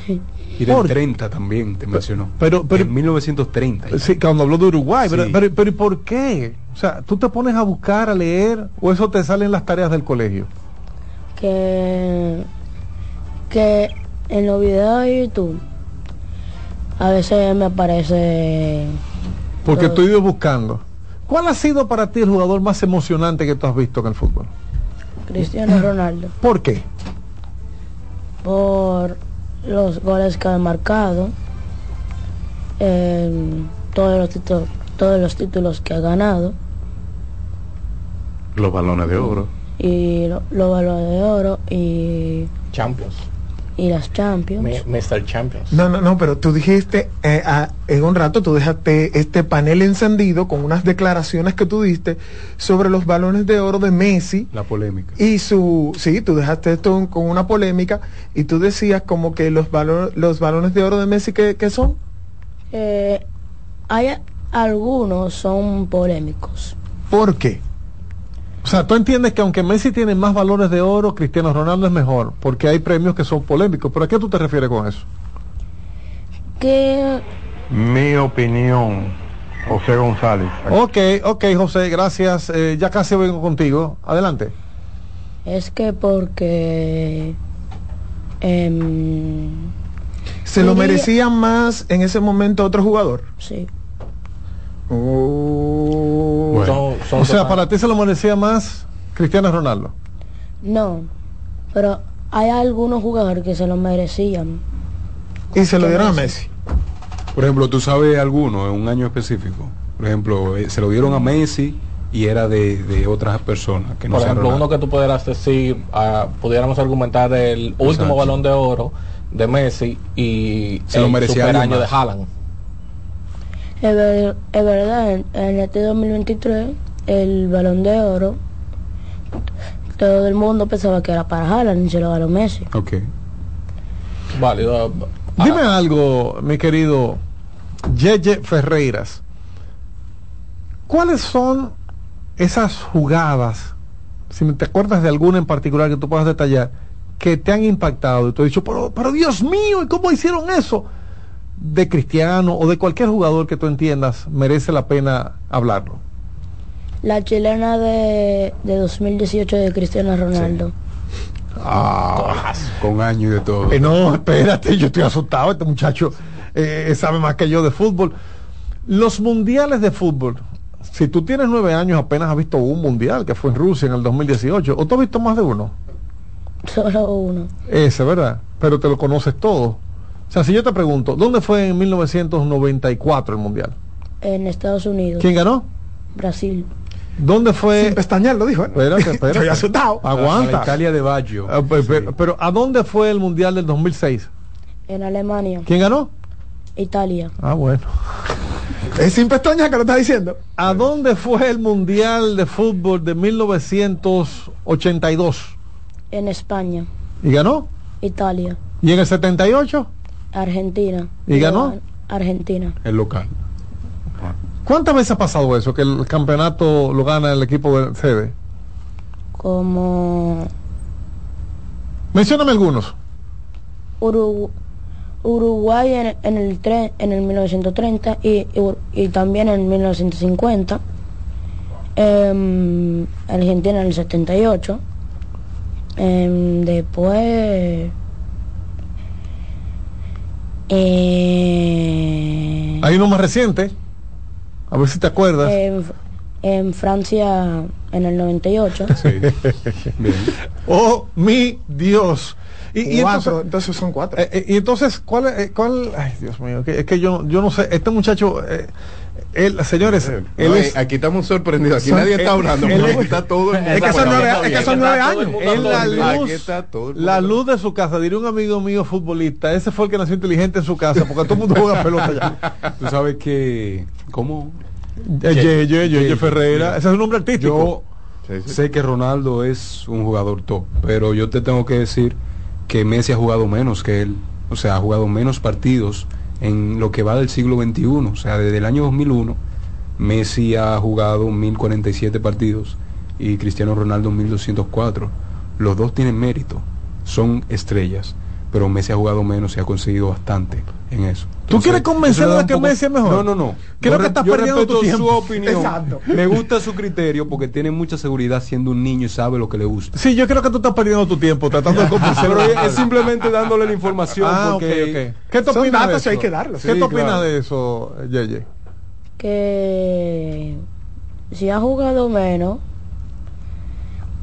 Speaker 23: Sí.
Speaker 24: Y del
Speaker 1: Por-
Speaker 24: 30 también te mencionó.
Speaker 1: Pero, pero,
Speaker 24: en 1930.
Speaker 1: Sí, cuando habló de Uruguay, pero,
Speaker 24: Sí.
Speaker 1: pero, pero ¿y por qué? O sea, tú te pones a buscar, a leer, o eso te sale en las tareas del colegio.
Speaker 23: que que en los videos de YouTube a veces me aparece
Speaker 1: Porque
Speaker 23: Todo.
Speaker 1: tú ibas buscando. ¿Cuál ha sido para ti el jugador más emocionante que tú has visto en el fútbol?
Speaker 23: Cristiano Ronaldo
Speaker 1: ¿Por qué?
Speaker 23: por los goles que ha marcado en todos los títulos todos los títulos que ha ganado
Speaker 3: Los balones de oro.
Speaker 23: y lo- los balones de oro y,
Speaker 4: Champions.
Speaker 23: Y las Champions
Speaker 4: Mr. Champions.
Speaker 2: No, no, no, pero tú dijiste, eh, ah, en un rato tú dejaste este panel encendido con unas declaraciones que tú diste sobre los balones de oro de Messi
Speaker 24: La polémica.
Speaker 2: y su, sí, tú dejaste esto con una polémica y tú decías como que los, balo- los balones de oro de Messi, ¿qué, qué son?
Speaker 23: Eh, hay a- algunos son polémicos
Speaker 2: ¿Por qué?
Speaker 1: O sea, tú entiendes que aunque Messi tiene más valores de oro, Cristiano Ronaldo es mejor, porque hay premios que son polémicos. ¿Pero a qué tú te refieres con eso?
Speaker 23: que
Speaker 15: Mi opinión, José González.
Speaker 1: Ok, ok, José, gracias. Eh, ya casi vengo contigo. Adelante.
Speaker 23: es que porque em,
Speaker 2: ¿Se lo merecía más en ese momento otro jugador?
Speaker 23: sí
Speaker 2: Oh.
Speaker 4: Son- son
Speaker 1: O sea,
Speaker 4: total-
Speaker 1: para ti se lo merecía más Cristiano Ronaldo.
Speaker 23: no pero hay algunos jugadores que se lo merecían
Speaker 2: Y se lo
Speaker 23: ¿Qué
Speaker 2: dieron a
Speaker 23: Messi?
Speaker 24: Por ejemplo, ¿tú sabes alguno en un año específico? Por ejemplo, eh, se lo dieron a Messi y era de, de otras personas que no
Speaker 4: Por ejemplo,
Speaker 24: Ronaldo.
Speaker 4: uno que tú pudieras decir, ah, pudiéramos argumentar el último
Speaker 24: Exacto.
Speaker 4: balón de oro de Messi y
Speaker 24: Se lo
Speaker 4: el
Speaker 24: merecía
Speaker 4: super
Speaker 24: alguien
Speaker 4: año de. Haaland.
Speaker 23: Es, ver- es verdad en, en este 2023 el balón de oro todo el mundo pensaba que era para Haaland y se lo ganó Messi
Speaker 24: Ok.
Speaker 4: Válido.
Speaker 1: Dime algo, mi querido Yeye Ferreiras. ¿Cuáles son esas jugadas, si te acuerdas de alguna en particular que tú puedas detallar, que te han impactado y tú has dicho, pero, pero Dios mío, ¿y cómo hicieron eso? De Cristiano o de cualquier jugador que tú entiendas, merece la pena hablarlo.
Speaker 23: la chilena de, de 2018 de Cristiano Ronaldo
Speaker 1: Ah,
Speaker 24: Con años y de todo.
Speaker 1: Eh, no, espérate, yo estoy asustado. Este muchacho eh, sabe más que yo de fútbol. Los mundiales de fútbol, si tú tienes nueve años, apenas has visto un mundial, que fue en Rusia en el 2018, o tú has visto más de uno.
Speaker 23: solo uno
Speaker 1: Ese, ¿verdad? Pero te lo conoces todo. O sea, si yo te pregunto, ¿dónde fue en 1994 el mundial?
Speaker 23: en Estados Unidos
Speaker 1: ¿Quién ganó?
Speaker 23: Brasil
Speaker 1: ¿Dónde fue?
Speaker 2: Sin pestañear lo dijo. ¿eh?
Speaker 1: Espérate, *laughs* espérate.
Speaker 2: Estoy asustado.
Speaker 1: Aguanta.
Speaker 24: la Italia de Baggio.
Speaker 1: Ah, pe- pero, ¿a dónde fue el mundial del 2006?
Speaker 23: en Alemania
Speaker 1: ¿Quién ganó?
Speaker 23: Italia
Speaker 1: Ah, bueno.
Speaker 2: Es sin pestañas que lo está diciendo.
Speaker 1: ¿A dónde fue el Mundial de Fútbol de 1982?
Speaker 23: en España
Speaker 1: ¿Y ganó?
Speaker 23: Italia
Speaker 1: ¿Y en el 78?
Speaker 23: Argentina
Speaker 1: ¿Y ganó?
Speaker 23: Argentina
Speaker 24: El local.
Speaker 1: ¿Cuántas veces ha pasado eso? Que el campeonato lo gana el equipo de sede.
Speaker 23: como
Speaker 1: Mencióname algunos.
Speaker 23: Uru- Uruguay en, en el tre- en el 1930 y, y, y también en 1950 em, Argentina en el 78 em, después eh,
Speaker 1: Hay uno más reciente. A ver si te acuerdas.
Speaker 23: en, en Francia en el 98 *laughs*
Speaker 1: oh, mi Dios. Y, y
Speaker 2: Cuatro,
Speaker 1: entonces,
Speaker 2: entonces son cuatro.
Speaker 1: eh, eh, y entonces, ¿cuál, eh, cuál? Ay, Dios mío, que- es que yo, yo no sé. Este muchacho, eh, él, señores, él
Speaker 3: No,
Speaker 1: es,
Speaker 3: eh, aquí estamos sorprendidos. Aquí
Speaker 1: Son-
Speaker 3: nadie está hablando.
Speaker 1: él
Speaker 3: está todo el mundo.
Speaker 1: Es que son nueve- es que son nueve
Speaker 3: el
Speaker 1: años. Es la luz-
Speaker 3: el
Speaker 1: La de su casa, diría un amigo mío futbolista, ese fue el que nació inteligente en su casa, porque todo el mundo juega pelota ya. *laughs*
Speaker 24: Tú sabes que. ¿Cómo?
Speaker 1: Eh, Ye- Ye- Ye-
Speaker 24: Ye-
Speaker 1: Ferreira, ese es un nombre artístico.
Speaker 24: Yo sé que Ronaldo es un jugador top, pero yo te tengo que decir que Messi ha jugado menos que él. O sea, ha jugado menos partidos En lo que va del siglo XXI, o sea, desde el año 2001, Messi ha jugado 1047 partidos y Cristiano Ronaldo 1204. Los dos tienen mérito, son estrellas, pero Messi ha jugado menos y ha conseguido bastante en eso.
Speaker 1: ¿Tú quieres convencerlo de que
Speaker 24: poco-
Speaker 1: Messi es mejor?
Speaker 24: No, no, no.
Speaker 1: Creo
Speaker 24: Yo
Speaker 1: que estás
Speaker 24: yo
Speaker 1: perdiendo
Speaker 24: respeto
Speaker 1: tu tiempo.
Speaker 24: su opinión.
Speaker 1: Exacto.
Speaker 24: Me gusta su criterio porque tiene mucha seguridad siendo un niño y sabe lo que le gusta.
Speaker 1: Sí, yo creo que tú estás perdiendo tu tiempo tratando de convencerlo.
Speaker 24: Pero es simplemente dándole la información
Speaker 1: Ah,
Speaker 24: porque.
Speaker 1: ¿Qué te
Speaker 2: Son
Speaker 1: opinas de eso?
Speaker 2: hay que darlos.
Speaker 1: ¿Qué
Speaker 24: Sí,
Speaker 1: te opinas
Speaker 24: claro.
Speaker 1: de eso, Yeye?
Speaker 23: que si ha jugado menos,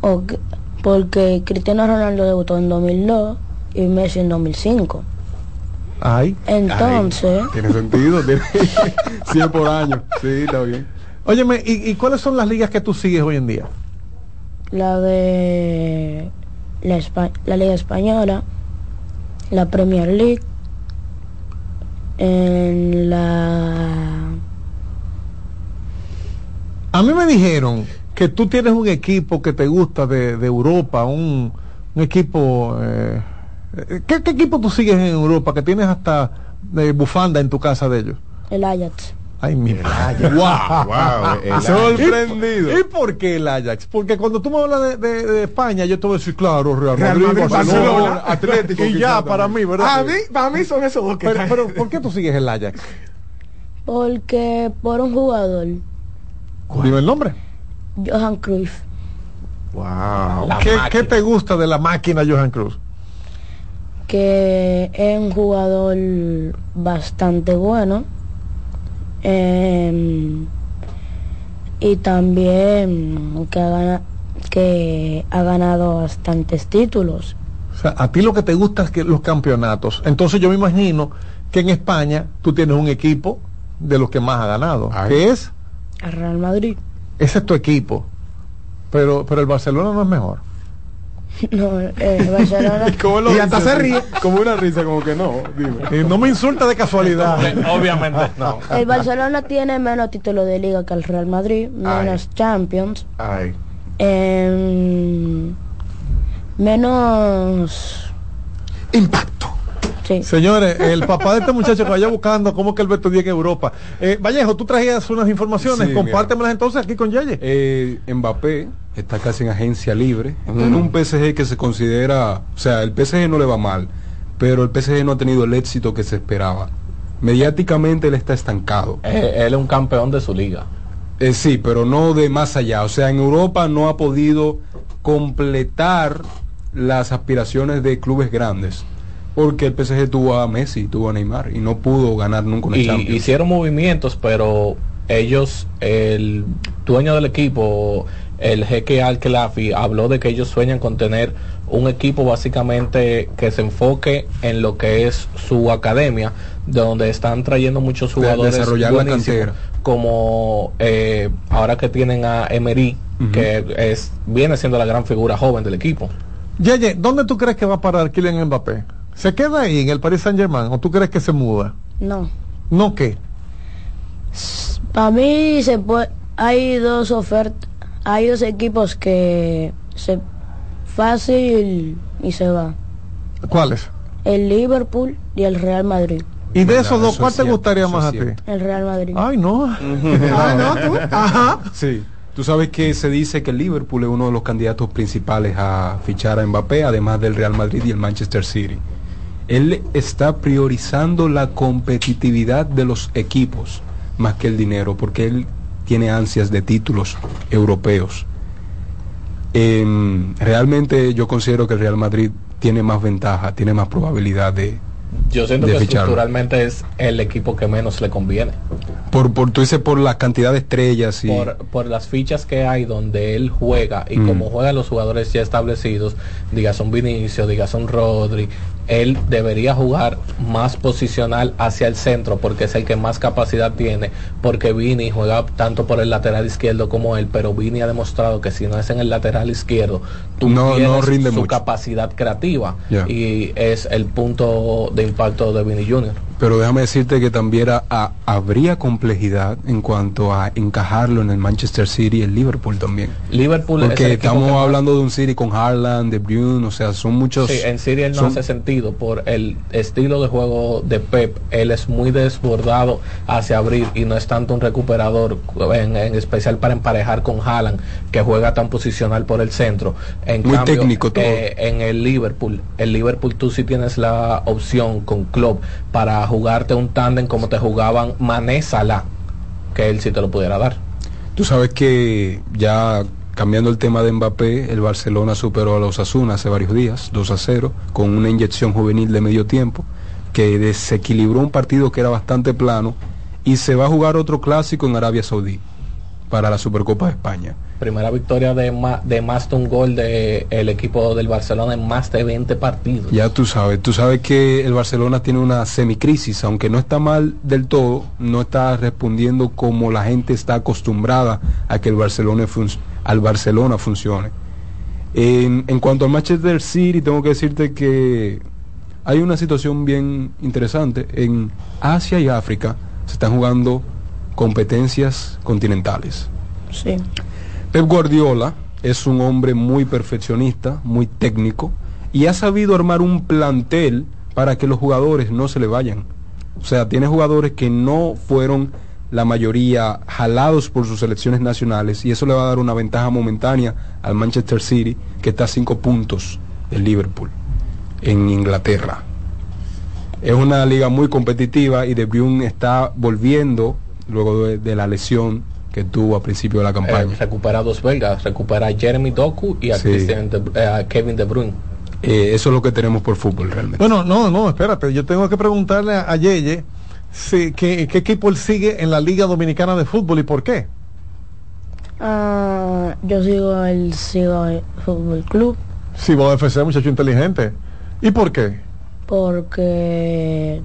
Speaker 23: o porque Cristiano Ronaldo debutó en 2002 y Messi en 2005.
Speaker 1: Ay.
Speaker 23: Entonces,
Speaker 24: Tiene sentido, tiene *laughs* 100 por año. Sí, está bien.
Speaker 1: Óyeme, ¿y, y cuáles son las ligas que tú sigues hoy en día?
Speaker 23: la de la, Espa- la Liga Española, la Premier League, en la...
Speaker 1: A mí me dijeron que tú tienes un equipo que te gusta de, de Europa, un, un equipo... eh, ¿qué, qué equipo tú sigues en Europa que tienes hasta eh, bufanda en tu casa de ellos?
Speaker 23: El Ajax.
Speaker 1: Ay, mira.
Speaker 3: Wow, wow, el. *laughs*
Speaker 1: Sorprendido. ¿Y por qué el Ajax? Porque cuando tú me hablas de, de- de España, yo te voy a decir, claro, Real
Speaker 2: Real
Speaker 1: Madrid,
Speaker 2: Madrid,
Speaker 1: Barcelona,
Speaker 2: Barcelona,
Speaker 1: Atlético. *laughs* Y ya, para mí, ¿verdad?
Speaker 2: A mí, para mí son esos dos que
Speaker 1: Pero, pero, ¿por qué tú sigues el Ajax?
Speaker 23: Porque por un jugador,
Speaker 1: Dime el nombre.
Speaker 23: Johan Cruyff,
Speaker 3: Wow.
Speaker 1: ¿Qué, qué te gusta de la máquina Johan Cruz?
Speaker 23: Que es un jugador bastante bueno. em, y también que ha, gana- que ha ganado bastantes títulos.
Speaker 1: O sea, a ti lo que te gusta es que los campeonatos. Entonces yo me imagino que en España tú tienes un equipo de los que más ha ganado, que es,
Speaker 23: El Real Madrid.
Speaker 1: ese es tu equipo. Pero, pero el Barcelona no es mejor. *laughs*
Speaker 23: No, eh, Barcelona. *laughs*
Speaker 24: ¿Cómo lo
Speaker 1: Y hasta se ríe.
Speaker 24: Como una risa, como que no. Dime.
Speaker 1: No me insulta de casualidad.
Speaker 25: Obviamente no. *laughs*
Speaker 23: El Barcelona tiene menos títulos de liga que el Real Madrid, menos Champions,
Speaker 3: Ay.
Speaker 23: em, menos
Speaker 2: impacto.
Speaker 23: Sí.
Speaker 1: Señores, el papá de este muchacho que vaya buscando cómo que Alberto llega a Europa. Eh, Vallejo, tú traías unas informaciones,
Speaker 24: Sí,
Speaker 1: compártemelas entonces aquí con Yeye.
Speaker 24: Eh, Mbappé está casi en agencia libre, en un PSG que se considera, o sea, el PSG no le va mal, pero el PSG no ha tenido el éxito que se esperaba. Mediáticamente él está estancado.
Speaker 25: Eh, él es un campeón de su liga.
Speaker 24: Eh, sí, pero no de más allá. O sea, en Europa no ha podido completar las aspiraciones de clubes grandes. Porque el PSG tuvo a Messi, tuvo a Neymar y no pudo ganar nunca una
Speaker 25: Y
Speaker 24: Champions.
Speaker 25: hicieron movimientos, pero ellos, el dueño del equipo, el jeque Al Khelafi, habló de que ellos sueñan con tener un equipo básicamente que se enfoque en lo que es su academia, de donde están trayendo muchos
Speaker 24: De-
Speaker 25: jugadores
Speaker 24: desarrollar la cantera.
Speaker 25: como eh, ahora que tienen a Emery, que es viene siendo la gran figura joven del equipo.
Speaker 1: Yeye, ¿dónde tú crees que va a parar Kylian Mbappé? ¿Se queda ahí en el Paris Saint Germain o tú crees que se muda?
Speaker 23: No.
Speaker 1: ¿No qué?
Speaker 23: Para mí se puede, hay dos ofertas, hay dos equipos que se fácil y se va.
Speaker 1: ¿Cuáles?
Speaker 23: El Liverpool y el Real Madrid.
Speaker 1: Y de esos dos, ¿cuál te gustaría más a ti?
Speaker 23: El Real Madrid.
Speaker 1: Ay, no.
Speaker 2: Ah, no, tú. Ajá.
Speaker 24: Sí. Tú sabes que se dice que el Liverpool es uno de los candidatos principales a fichar a Mbappé, además del Real Madrid y el Manchester City. Él está priorizando la competitividad de los equipos más que el dinero, porque él tiene ansias de títulos europeos. Em, realmente yo considero que el Real Madrid tiene más ventaja, tiene más probabilidad de,
Speaker 25: Yo siento
Speaker 24: de
Speaker 25: que
Speaker 24: ficharlo.
Speaker 25: estructuralmente es el equipo que menos le conviene.
Speaker 24: Por, por, tú dices por la cantidad de estrellas y...
Speaker 25: por, por las fichas que hay donde él juega y
Speaker 24: Mm.
Speaker 25: como juegan los jugadores ya establecidos, diga son Vinicio, diga son Rodri, él debería jugar más posicional hacia el centro porque es el que más capacidad tiene, porque Vini juega tanto por el lateral izquierdo como él, pero Vini ha demostrado que si no es en el lateral izquierdo, tú
Speaker 24: No- no rinde
Speaker 25: su
Speaker 24: mucho.
Speaker 25: capacidad creativa y es el punto de impacto de Vini Junior.
Speaker 24: Pero déjame decirte que también a- a- habría complejidad en cuanto a encajarlo en el Manchester City y el Liverpool también.
Speaker 4: Liverpool
Speaker 24: Porque estamos
Speaker 4: que
Speaker 24: hablando de un City con Haaland, De Bruyne, o sea, son muchos...
Speaker 4: Sí, en Siria él no
Speaker 24: son-
Speaker 4: hace sentido por el estilo de juego de Pep. Él es muy desbordado hacia abrir y no es tanto un recuperador, en, en especial para emparejar con Haaland, que juega tan posicional por el centro. En
Speaker 24: Muy
Speaker 4: cambio,
Speaker 24: técnico todo.
Speaker 4: eh, en el Liverpool, el Liverpool tú sí tienes la opción con Klopp para jugarte un tándem como te jugaban Mané Salah, que él sí te lo pudiera dar.
Speaker 24: Tú sabes que ya cambiando el tema de Mbappé, el Barcelona superó a los Asuna hace varios días, 2 a 0, con una inyección juvenil de medio tiempo, que desequilibró un partido que era bastante plano y se va a jugar otro clásico en Arabia Saudí para la Supercopa de España.
Speaker 4: Primera victoria de, ma- de más de un gol del el equipo del Barcelona en más de 20 partidos.
Speaker 24: Ya tú sabes, tú sabes que el Barcelona tiene una semicrisis, aunque no está mal del todo, no está respondiendo como la gente está acostumbrada a que el Barcelona al Barcelona funcione. En, en cuanto al Manchester City, tengo que decirte que hay una situación bien interesante. En Asia y África se están jugando competencias continentales.
Speaker 23: Sí.
Speaker 24: Pep Guardiola es un hombre muy perfeccionista, muy técnico y ha sabido armar un plantel para que los jugadores no se le vayan. O sea, tiene jugadores que no fueron la mayoría jalados por sus selecciones nacionales y eso le va a dar una ventaja momentánea al Manchester City que está a cinco puntos del Liverpool en Inglaterra. Es una liga muy competitiva y De Bruyne está volviendo luego de, de la lesión que tuvo a principio de la campaña.
Speaker 4: Eh, recupera a dos belgas, recupera a Jeremy Doku y a,
Speaker 24: Sí.
Speaker 4: De- eh, a Kevin De Bruyne.
Speaker 24: Eh, eso es lo que tenemos por fútbol realmente.
Speaker 1: Bueno, no, no, espérate, yo tengo que preguntarle a, a Yeye si, qué, qué equipo él sigue en la Liga Dominicana de Fútbol y por qué.
Speaker 23: Ah, yo sigo el sigo el Fútbol Club
Speaker 1: Si vos FC, muchacho inteligente. ¿Y por qué?
Speaker 23: porque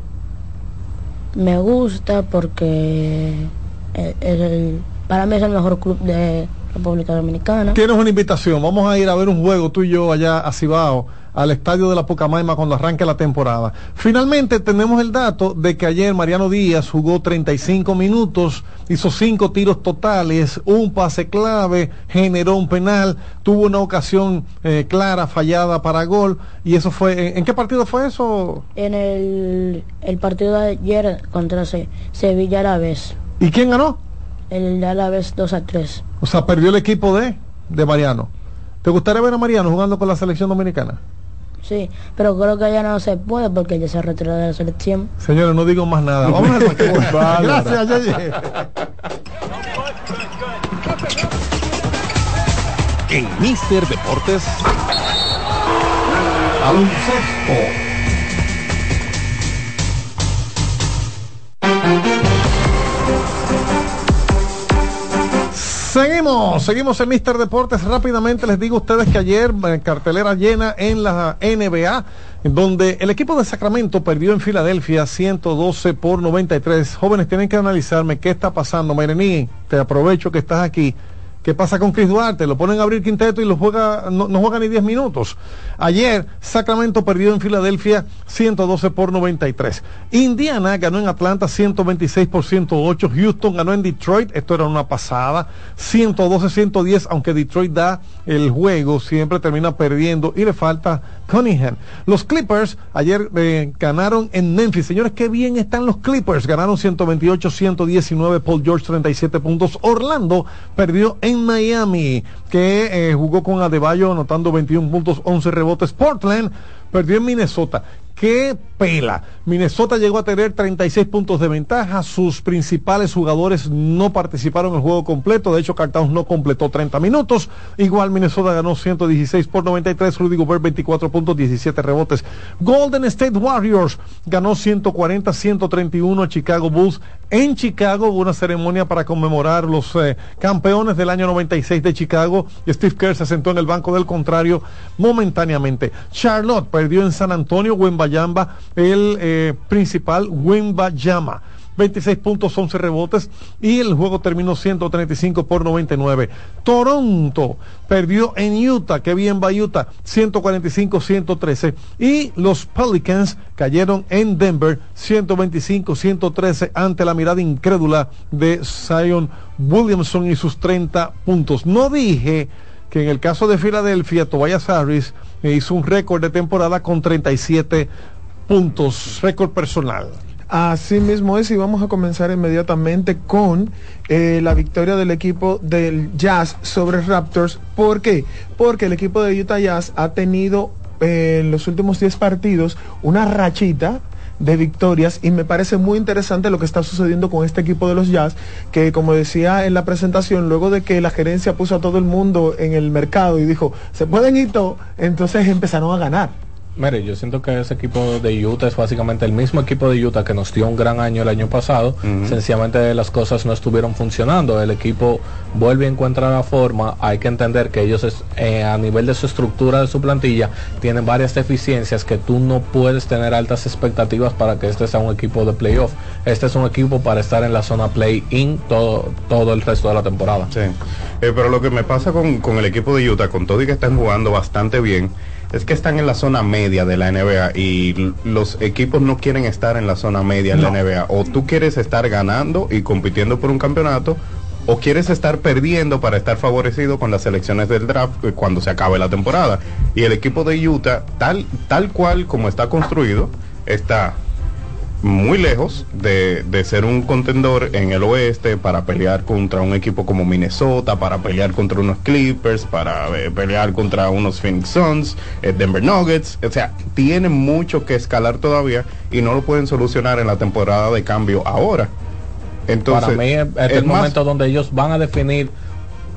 Speaker 23: me gusta porque es el- para mí es el mejor club de República Dominicana.
Speaker 1: Tienes una invitación, vamos a ir a ver un juego tú y yo allá a Cibao, al estadio de la Pucamaima cuando arranque la temporada. Finalmente tenemos el dato de que ayer Mariano Díaz jugó 35 minutos, hizo 5 tiros totales, un pase clave, generó un penal, tuvo una ocasión eh, clara, fallada para gol, y eso fue, ¿en, en qué partido fue eso?
Speaker 23: En el, el partido de ayer contra Se- Sevilla Árabes,
Speaker 1: ¿Y quién ganó?
Speaker 23: el Árabes 2 a 3.
Speaker 1: O sea, perdió el equipo de, de Mariano. ¿Te gustaría ver a Mariano jugando con la selección dominicana?
Speaker 23: Sí, pero creo que ya no se puede porque ya se retiró de la selección.
Speaker 1: Señores, no digo más nada. Vamos.
Speaker 23: Bárbara. *laughs*
Speaker 1: Gracias, Yeye.
Speaker 18: En Mister Deportes. Baloncesto.
Speaker 1: Seguimos, seguimos en Mister Deportes. Rápidamente les digo a ustedes que ayer eh, cartelera llena en la NBA, donde el equipo de Sacramento perdió en Filadelfia 112 por 93. Jóvenes tienen que analizarme qué está pasando. Mayrení, te aprovecho que estás aquí. ¿Qué pasa con Chris Duarte? Lo ponen a abrir quinteto y juega, no, no juega ni 10 minutos. Ayer, Sacramento perdió en Filadelfia 112 por 93. Indiana ganó en Atlanta 126 por 108. Houston ganó en Detroit, esto era una pasada. 112-110, aunque Detroit da el juego, siempre termina perdiendo y le falta Cunningham. Los Clippers ayer eh, ganaron en Memphis. Señores, qué bien están los Clippers. Ganaron 128-119. Paul George 37 puntos. Orlando perdió en Miami, que eh, jugó con Adebayo anotando 21 puntos, 11 rebotes. Portland perdió en Minnesota. ¡Qué pela! Minnesota llegó a tener 36 puntos de ventaja. Sus principales jugadores no participaron en el juego completo. De hecho, Carl no completó 30 minutos. Igual Minnesota ganó 116 por 93. Rudy Gobert 24 puntos, 17 rebotes. Golden State Warriors ganó 140-131 a Chicago Bulls. En Chicago hubo una ceremonia para conmemorar los eh, campeones del año 96 de Chicago. Steve Kerr se sentó en el banco del contrario momentáneamente. Charlotte perdió en San Antonio, Wembayamba, el eh, principal Wembayama. 26 puntos, 11 rebotes y el juego terminó 135 por 99. Toronto perdió en Utah, que bien va Utah, 145-113 y los Pelicans cayeron en Denver 125-113 ante la mirada incrédula de Zion Williamson y sus 30 puntos. No dije que en el caso de Filadelfia, Tobias Harris hizo un récord de temporada con 37 puntos, récord personal.
Speaker 2: Así mismo es y vamos a comenzar inmediatamente con eh, la victoria del equipo del Jazz sobre Raptors. ¿Por qué? Porque el equipo de Utah Jazz ha tenido eh, en los últimos 10 partidos una rachita de victorias y me parece muy interesante lo que está sucediendo con este equipo de los Jazz, que como decía en la presentación, luego de que la gerencia puso a todo el mundo en el mercado y dijo, se pueden ir todos, entonces empezaron a ganar.
Speaker 25: Mire, yo siento que ese equipo de Utah es básicamente el mismo equipo de Utah que nos dio un gran año el año pasado. Sencillamente las cosas no estuvieron funcionando. El equipo vuelve a encontrar la forma. Hay que entender que ellos eh, a nivel de su estructura de su plantilla tienen varias deficiencias que tú no puedes tener altas expectativas para que este sea un equipo de playoff. Este es un equipo para estar en la zona play-in todo, todo el resto de la temporada.
Speaker 3: Sí. Eh, pero lo que me pasa con, con el equipo de Utah, con todo y que están jugando bastante bien, es que están en la zona media de la NBA y los equipos no quieren estar en la zona media en la NBA. O tú quieres estar ganando y compitiendo por un campeonato, o quieres estar perdiendo para estar favorecido con las selecciones del draft eh, cuando se acabe la temporada. Y el equipo de Utah, tal, tal cual como está construido, está muy lejos de, de, ser un contendor en el oeste para pelear contra un equipo como Minnesota, para pelear contra unos Clippers, para eh, pelear contra unos Phoenix Suns, eh, Denver Nuggets. O sea, tienen mucho que escalar todavía y no lo pueden solucionar en la temporada de cambio ahora. Entonces,
Speaker 25: para mí es, es el más, momento donde ellos van a definir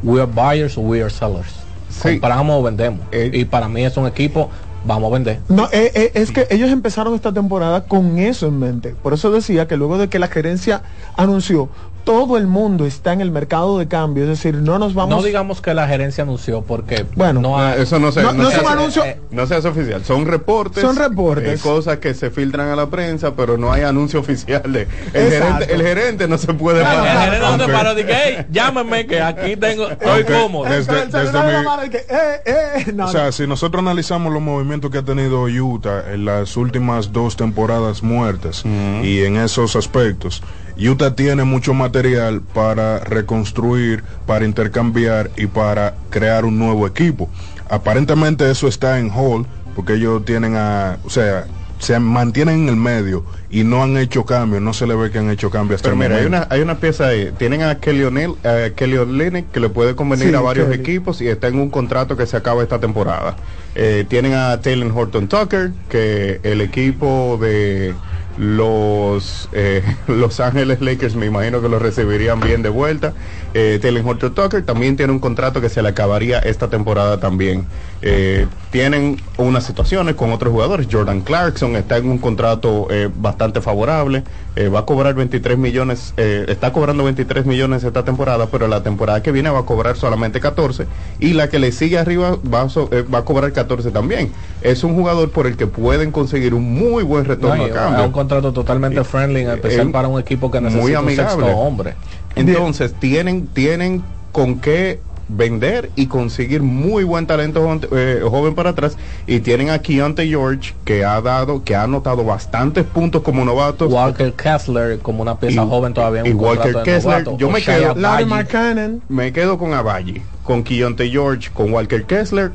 Speaker 25: we are buyers o we are sellers. Sí. Compramos o vendemos. Eh, y para mí es un equipo vamos a vender.
Speaker 2: No, eh, eh, es que ellos empezaron esta temporada con eso en mente. Por eso decía que luego de que la gerencia anunció, todo el mundo está en el mercado de cambio, es decir, no nos vamos.
Speaker 25: No digamos que la gerencia anunció, porque
Speaker 2: bueno,
Speaker 3: no hay... eso no se,
Speaker 2: no,
Speaker 3: no,
Speaker 2: no
Speaker 3: se
Speaker 2: es un
Speaker 3: hace,
Speaker 2: anuncio.
Speaker 3: eh, no se hace oficial, son reportes,
Speaker 2: Son reportes.
Speaker 3: eh, cosas que se filtran a la prensa, pero no hay anuncio oficial de el gerente, el gerente no se puede
Speaker 2: Claro,
Speaker 3: parar.
Speaker 25: El gerente no te
Speaker 5: Aunque-
Speaker 25: paró, dije, "Hey, llámame que aquí tengo, estoy cómodo.
Speaker 5: Desde- desde mi-
Speaker 2: que, eh, eh, no,
Speaker 5: O sea, si nosotros analizamos los movimientos que ha tenido Utah en las últimas dos temporadas muertas y en esos aspectos, Utah tiene mucho material para reconstruir, para intercambiar y para crear un nuevo equipo. Aparentemente eso está en hold porque ellos tienen a, o sea, se mantienen en el medio y no han hecho cambios, no se le ve que han hecho cambios hasta
Speaker 3: Pero
Speaker 5: el
Speaker 3: mira, hay una, hay una pieza ahí. Tienen a Kelly O'Neill, a Kelly Olynyk, que le puede convenir
Speaker 2: Sí,
Speaker 3: a varios
Speaker 2: Kelly.
Speaker 3: equipos y está en un contrato que se acaba esta temporada. Eh, tienen a Taylor Horton Tucker, que el equipo de los eh, *laughs* Los Ángeles Lakers me imagino que lo recibirían bien de vuelta. Eh, Taylor Horton Tucker también tiene un contrato que se le acabaría esta temporada también. Eh, tienen unas situaciones con otros jugadores. Jordan Clarkson está en un contrato eh, bastante favorable. Eh, va a cobrar 23 millones, está cobrando 23 millones esta temporada, pero la temporada que viene va a cobrar solamente 14 y la que le sigue arriba va a, so- va a cobrar 14 también. Es un jugador por el que pueden conseguir un muy buen
Speaker 25: No,
Speaker 3: retorno
Speaker 25: y
Speaker 3: a
Speaker 25: es
Speaker 3: cambio.
Speaker 25: un contrato totalmente friendly, en especial para un equipo que
Speaker 3: muy
Speaker 25: necesita un
Speaker 3: amigable.
Speaker 25: sexto hombre.
Speaker 3: Entonces, tienen, tienen con qué vender y conseguir muy buen talento joven, eh, joven para atrás. Y tienen a Keontae George que ha dado que ha anotado bastantes puntos como novato.
Speaker 25: Walker Kessler como una pieza
Speaker 3: Y-
Speaker 25: joven todavía en
Speaker 3: y
Speaker 25: un
Speaker 3: Walker Kessler,
Speaker 25: novato.
Speaker 3: yo me quedo- me quedo con Avalle con Keontae George con Walker Kessler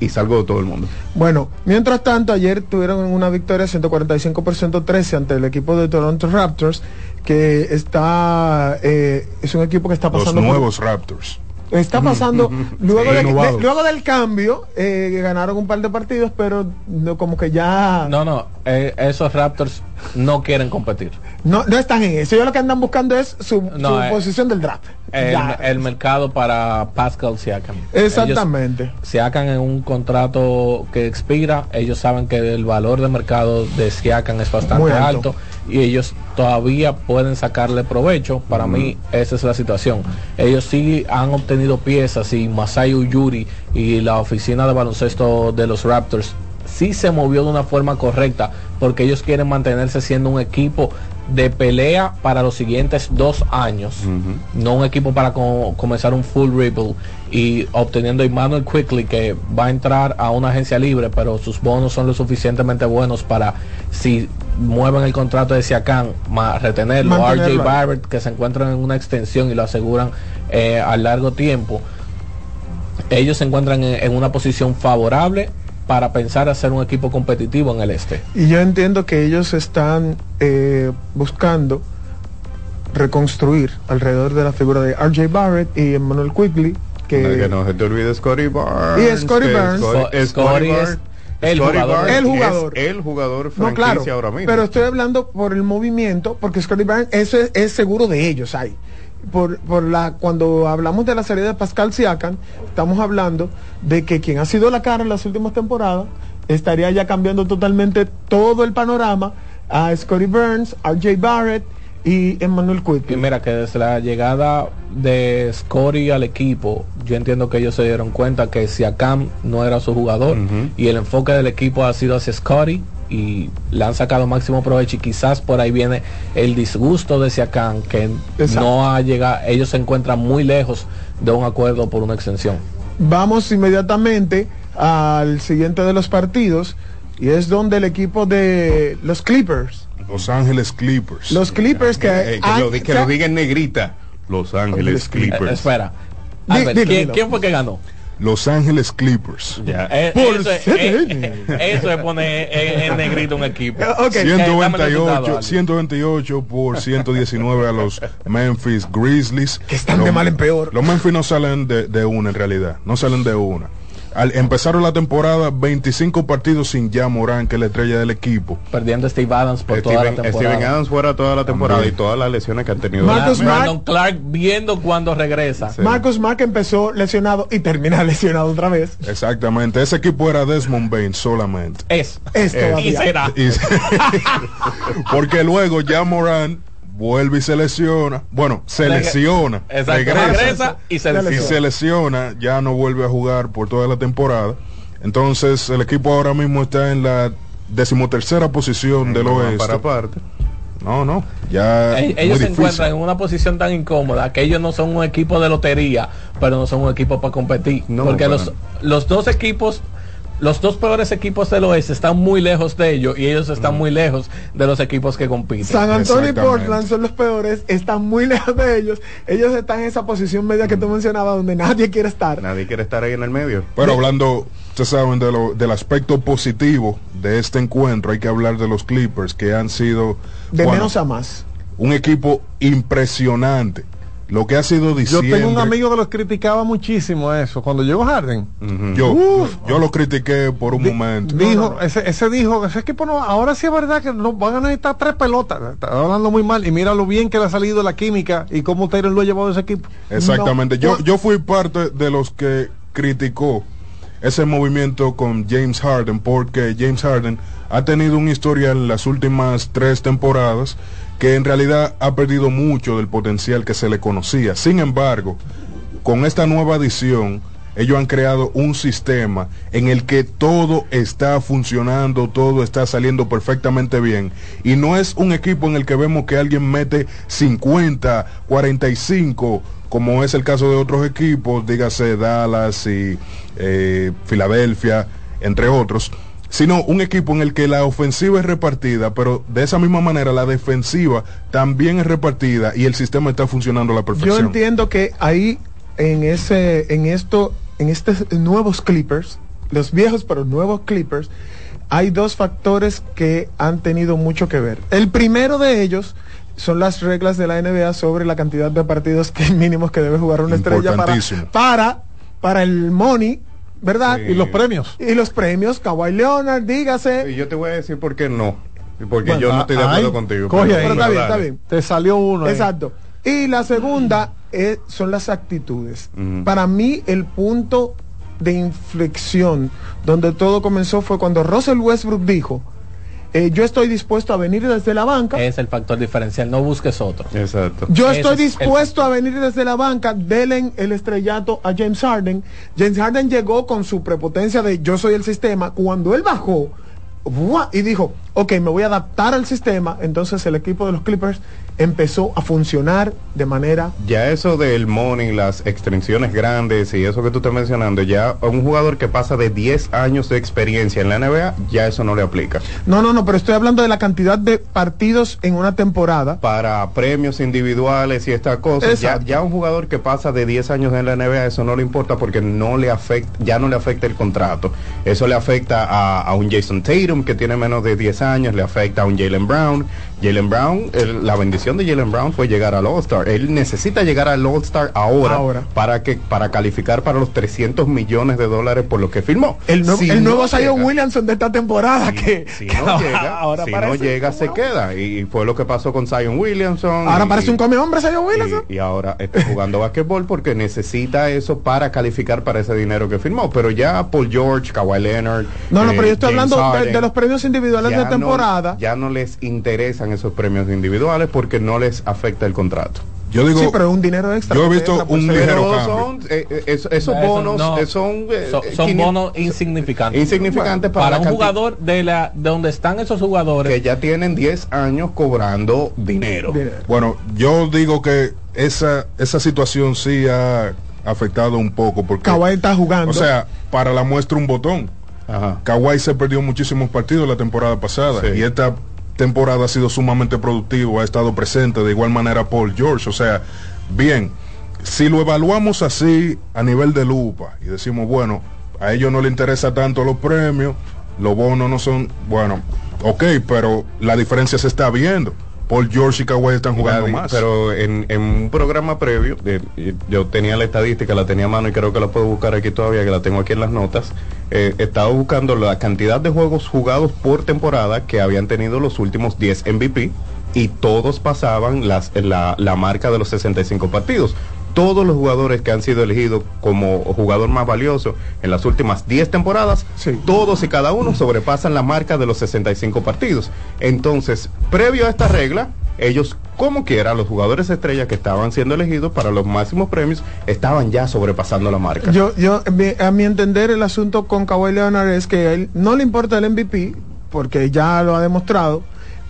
Speaker 3: y salgo de todo el mundo
Speaker 2: Bueno, mientras tanto, ayer tuvieron una victoria 145 por 113 ante el equipo de Toronto Raptors, que está, eh, es un equipo que está
Speaker 5: Los
Speaker 2: pasando por-
Speaker 5: nuevos Raptors.
Speaker 2: Está pasando, luego,
Speaker 5: Sí,
Speaker 2: de- de-
Speaker 5: renovados.
Speaker 2: luego del cambio, eh, ganaron un par de partidos, pero no, como que ya no.
Speaker 25: No, no, eh, esos Raptors no quieren competir.
Speaker 2: no, están en eso. Ellos lo que andan buscando es su,
Speaker 25: No,
Speaker 2: su
Speaker 25: eh,
Speaker 2: posición del draft.
Speaker 25: El, mercado para Pascal Siakam.
Speaker 2: Exactamente.
Speaker 25: Ellos Siakam en un contrato que expira, ellos saben que el valor de mercado de Siakam es bastante alto. Y ellos todavía pueden sacarle provecho. Para mí esa es la situación. Ellos sí han obtenido piezas y Masai Ujiri y la oficina de baloncesto de los Raptors sí se movió de una forma correcta porque ellos quieren mantenerse siendo un equipo de pelea para los siguientes dos años, no un equipo para co- comenzar un full rebuild y obteniendo a Emmanuel Quickly que va a entrar a una agencia libre, pero sus bonos son lo suficientemente buenos para si mueven el contrato de Siakam, retenerlo,
Speaker 2: Mantenerlo.
Speaker 25: RJ Barrett que se encuentran en una extensión y lo aseguran eh, a largo tiempo ellos se encuentran en, en una posición favorable para pensar hacer un equipo competitivo en el este.
Speaker 2: Y yo entiendo que ellos están eh, buscando reconstruir alrededor de la figura de RJ Barrett y Emmanuel Quigley. Que,
Speaker 3: No, que no se te olvide Scotty Barnes.
Speaker 2: Y Scotty Barnes.
Speaker 3: Scotty-
Speaker 2: Scotty
Speaker 3: Scotty
Speaker 2: es
Speaker 3: Barnes-
Speaker 2: el jugador. El jugador.
Speaker 3: es el jugador
Speaker 2: No, claro,
Speaker 3: ahora mismo.
Speaker 2: pero estoy hablando por el movimiento, porque Scotty Barnes, eso es, es seguro de ellos ahí. Por, por la, cuando hablamos de la serie de Pascal Siakam, estamos hablando de que quien ha sido la cara en las últimas temporadas estaría ya cambiando totalmente todo el panorama a Scotty Burns, RJ Barrett y Emmanuel
Speaker 25: Y
Speaker 2: Quigley.
Speaker 25: mira que desde la llegada de Scotty al equipo, yo entiendo que ellos se dieron cuenta que Siakam no era su jugador y el enfoque del equipo ha sido hacia Scotty y le han sacado máximo provecho y quizás por ahí viene el disgusto de Siakam que
Speaker 2: Exacto.
Speaker 25: no ha llegado, ellos se encuentran muy lejos de un acuerdo por una extensión.
Speaker 2: Vamos inmediatamente al siguiente de los partidos y es donde el equipo de los Clippers
Speaker 5: Los Ángeles Clippers.
Speaker 2: Los Clippers que,
Speaker 3: Eh, que,
Speaker 2: han-
Speaker 3: lo, que lo diga en negrita. Los Ángeles Clippers.
Speaker 25: Eh, espera. Albert,
Speaker 2: dilo,
Speaker 25: ¿quién,
Speaker 2: dilo.
Speaker 25: quién fue que ganó?
Speaker 5: Los Ángeles Clippers.
Speaker 25: Eh,
Speaker 2: Por
Speaker 25: eso, es, eh, eso es poner en, en negrito un equipo. *laughs*
Speaker 2: Ok.
Speaker 25: Eh, dame el resultado,
Speaker 5: 128,
Speaker 25: Albert.
Speaker 5: 128 por 119 a los Memphis Grizzlies. Que
Speaker 2: están de mal en peor.
Speaker 5: Los Memphis no salen de, de una en realidad, no salen de una. Al, empezaron la temporada 25 partidos sin ya Morán, que es la estrella del equipo.
Speaker 25: Perdiendo a Steve Adams por toda la
Speaker 3: Steven,
Speaker 25: temporada.
Speaker 3: Steven Adams fuera toda la temporada
Speaker 5: También.
Speaker 3: y todas las lesiones que han tenido.
Speaker 2: Marcus
Speaker 25: Brandon. Brandon Clark viendo cuando regresa.
Speaker 2: Marcus Mark empezó lesionado y termina *laughs* lesionado otra vez.
Speaker 5: Exactamente, ese equipo era Desmond Bain solamente.
Speaker 25: Es.
Speaker 2: Es
Speaker 25: Y
Speaker 2: todavía.
Speaker 25: será.
Speaker 5: Y- *laughs* porque luego ya Morán vuelve y se lesiona. Bueno, se lesiona.
Speaker 25: Exacto,
Speaker 5: regresa.
Speaker 25: regresa y se
Speaker 5: y
Speaker 25: lesiona.
Speaker 5: se lesiona, ya no vuelve a jugar por toda la temporada. Entonces el equipo ahora mismo está en la decimotercera posición del
Speaker 3: No,
Speaker 5: oeste.
Speaker 3: para.
Speaker 5: No, no, ya muy
Speaker 25: Ellos se
Speaker 5: difícil.
Speaker 25: encuentran en una posición tan incómoda que ellos no son un equipo de lotería, pero no son un equipo para competir.
Speaker 3: No,
Speaker 25: porque
Speaker 3: para
Speaker 25: los, los dos equipos, los dos peores equipos del oeste están muy lejos de ellos y ellos están muy lejos de los equipos que compiten.
Speaker 2: San Antonio y. Portland son los peores, están muy *laughs* lejos de ellos. Ellos están en esa posición media que tú mencionabas donde nadie quiere estar.
Speaker 3: Nadie quiere estar ahí en el medio.
Speaker 5: Pero hablando, ustedes saben, de lo- del aspecto positivo de este encuentro, hay que hablar de los Clippers, que han sido
Speaker 2: De
Speaker 5: bueno,
Speaker 2: menos a más.
Speaker 5: un equipo impresionante. Lo que ha sido
Speaker 1: Yo
Speaker 5: diciembre.
Speaker 1: tengo un amigo que los criticaba muchísimo eso. Cuando llegó Harden.
Speaker 5: Yo,
Speaker 1: Uf.
Speaker 5: yo lo critiqué por un
Speaker 1: di-
Speaker 5: momento.
Speaker 1: dijo, Ese, ese dijo, ese equipo no, ahora sí es verdad que no van a necesitar tres pelotas. Está hablando muy mal. Y mira lo bien que le ha salido la química y cómo Taylor lo ha llevado ese equipo.
Speaker 5: Exactamente. Yo, yo fui parte de los que criticó ese movimiento con James Harden, porque James Harden ha tenido un historial en las últimas tres temporadas que en realidad ha perdido mucho del potencial que se le conocía. Sin embargo, con esta nueva adición, ellos han creado un sistema en el que todo está funcionando, todo está saliendo perfectamente bien. Y no es un equipo en el que vemos que alguien mete 50, 45, como es el caso de otros equipos, dígase Dallas y eh, Filadelfia, entre otros sino un equipo en el que la ofensiva es repartida, pero de esa misma manera la defensiva también es repartida y el sistema está funcionando a la
Speaker 2: Yo
Speaker 5: perfección.
Speaker 2: entiendo que ahí en ese, en esto, en estos nuevos Clippers, los viejos pero nuevos Clippers, hay dos factores que han tenido mucho que ver. El primero de ellos son las reglas de la NBA sobre la cantidad de partidos que *laughs* mínimos que debe jugar una estrella para, para, para el money, ¿verdad?
Speaker 3: Sí.
Speaker 1: Y los premios.
Speaker 2: Y los premios, Kawhi Leonard, dígase.
Speaker 3: Y yo te voy a decir por qué no. Porque
Speaker 2: Bueno,
Speaker 3: yo no estoy de acuerdo
Speaker 1: ay,
Speaker 3: contigo.
Speaker 1: coge
Speaker 3: pero-
Speaker 1: ahí.
Speaker 2: Pero está bien, está bien.
Speaker 1: Te salió uno. ahí.
Speaker 2: Exacto. Y la segunda es- son las actitudes. Para mí el punto de inflexión donde todo comenzó fue cuando Russell Westbrook dijo, eh, yo estoy dispuesto a venir desde la banca.
Speaker 4: Es el factor diferencial, no busques otro.
Speaker 3: Exacto.
Speaker 2: Yo
Speaker 4: Ese
Speaker 2: estoy
Speaker 4: es el-
Speaker 2: dispuesto a venir desde la banca, denle el estrellato a James Harden. James Harden llegó con su prepotencia de yo soy el sistema. Cuando él bajó ¡buah! y dijo, ok, me voy a adaptar al sistema, entonces el equipo de los Clippers empezó a funcionar de manera...
Speaker 3: Ya eso del money, las extensiones grandes y eso que tú estás mencionando, ya a un jugador que pasa de 10 años de experiencia en la NBA, ya eso no le aplica.
Speaker 2: No, no, no, pero estoy hablando de la cantidad de partidos en una temporada.
Speaker 3: Para premios individuales y estas cosas, ya, ya un jugador que pasa de 10 años en la NBA, eso no le importa porque no le afecta, ya no le afecta el contrato. Eso le afecta a, a un Jason Tatum que tiene menos de 10 años, le afecta a un Jalen Brown. Jalen Brown, el- la bendición de Jalen Brown fue llegar al All-Star. Él necesita llegar al All-Star ahora,
Speaker 2: Ahora.
Speaker 3: para que para calificar para los 300 millones de dólares por lo que firmó.
Speaker 2: El, nuevo
Speaker 3: Si
Speaker 2: el
Speaker 3: no
Speaker 2: nuevo Zion Williamson de esta temporada que,
Speaker 3: si
Speaker 2: que
Speaker 3: no llega,
Speaker 2: ahora
Speaker 3: si no llega se queda y fue lo que pasó con Zion Williamson.
Speaker 2: Ahora
Speaker 3: y-
Speaker 2: parece un come hombre Zion Williamson.
Speaker 3: y, y ahora está jugando basquetbol porque necesita eso para calificar para ese dinero que firmó. Pero ya Paul George, Kawhi Leonard.
Speaker 2: No, no,
Speaker 3: eh,
Speaker 2: pero yo estoy
Speaker 3: James
Speaker 2: hablando de,
Speaker 3: Harden,
Speaker 2: de los premios individuales de temporada.
Speaker 3: ya no les esos premios individuales porque no les afecta el contrato.
Speaker 5: Yo digo,
Speaker 2: sí, pero es un dinero extra.
Speaker 5: yo he visto un cambio.
Speaker 3: son, eh, eh, eso- esos
Speaker 4: Eso
Speaker 3: bonos
Speaker 4: no.
Speaker 3: eh, son, eh,
Speaker 4: Son, son
Speaker 3: 500
Speaker 4: bonos insignificantes.
Speaker 3: insignificantes para,
Speaker 4: un jugador de la de donde están esos jugadores.
Speaker 3: que ya tienen 10 años cobrando dinero.
Speaker 5: Bueno, yo digo que esa, esa situación sí ha afectado un poco porque
Speaker 2: Kawhi está jugando.
Speaker 5: o sea, para la muestra un botón.
Speaker 3: Ajá.
Speaker 5: Kawhi se perdió muchísimos partidos la temporada pasada
Speaker 3: Sí.
Speaker 5: y esta temporada ha sido sumamente productivo, ha estado presente de igual manera Paul George, o sea, bien, si lo evaluamos así a nivel de lupa y decimos, bueno, a ellos no les interesa tanto los premios, los bonos no son, bueno, ok, pero la diferencia se está viendo. Paul George y Kawhi están jugando
Speaker 3: Gaby,
Speaker 5: más.
Speaker 3: Pero en, en un programa previo, yo tenía la estadística, la tenía a mano y creo que la puedo buscar aquí todavía, que la tengo aquí en las notas. Eh, estaba buscando la cantidad de juegos jugados por temporada que habían tenido los últimos 10 MVP y todos pasaban las, la, la marca de los 65 partidos. Todos los jugadores que han sido elegidos como jugador más valioso en las últimas 10 temporadas, todos y cada uno sobrepasan la marca de los 65 partidos. Entonces, previo a esta regla, ellos, como quiera, los jugadores estrellas que estaban siendo elegidos para los máximos premios, estaban ya sobrepasando la marca.
Speaker 2: Yo, yo, a mi entender, el asunto con Kawhi Leonard es que a él no le importa el MVP, porque ya lo ha demostrado,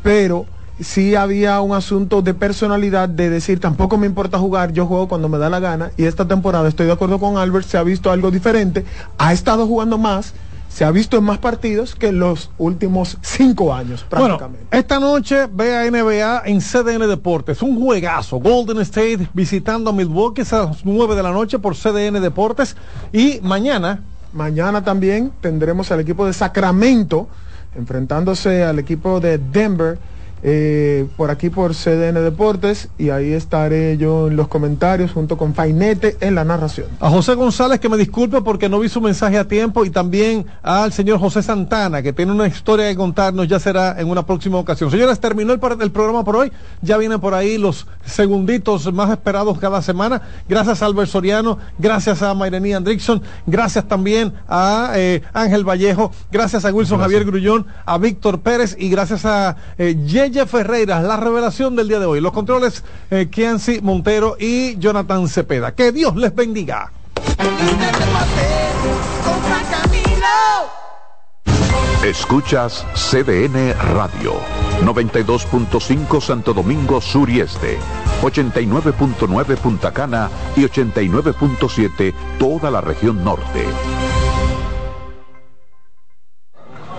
Speaker 2: pero sí había un asunto de personalidad de decir, tampoco me importa jugar, yo juego cuando me da la gana, y esta temporada estoy de acuerdo con Albert, se ha visto algo diferente, ha estado jugando más, se ha visto en más partidos que en los últimos cinco años,
Speaker 1: Bueno,
Speaker 2: prácticamente.
Speaker 1: esta noche ve a NBA en CDN Deportes. Un juegazo. Golden State visitando a Milwaukee a las 9 de la noche por CDN Deportes. Y mañana,
Speaker 2: Mañana también tendremos al equipo de Sacramento enfrentándose al equipo de Denver eh, por aquí por CDN Deportes y ahí estaré yo en los comentarios junto con Fainete en la narración.
Speaker 1: a José González que me disculpe porque no vi su mensaje a tiempo y también al señor José Santana que tiene una historia que contarnos, ya será en una próxima ocasión. Señores, terminó el, programa por hoy, ya vienen por ahí los segunditos más esperados cada semana. Gracias a Albert Soriano, gracias a Mayrení Andrickson, gracias también a eh, Ángel Vallejo, gracias a Wilson Javier Grullón, a Víctor Pérez y gracias a eh, Ferreira, la revelación del día de hoy. Los controles, eh, Montero y Jonathan Cepeda. Que Dios les bendiga.
Speaker 8: Escuchas CDN Radio, 92.5 Santo Domingo Sur y Este, 89.9 Punta Cana y 89.7 toda la región norte.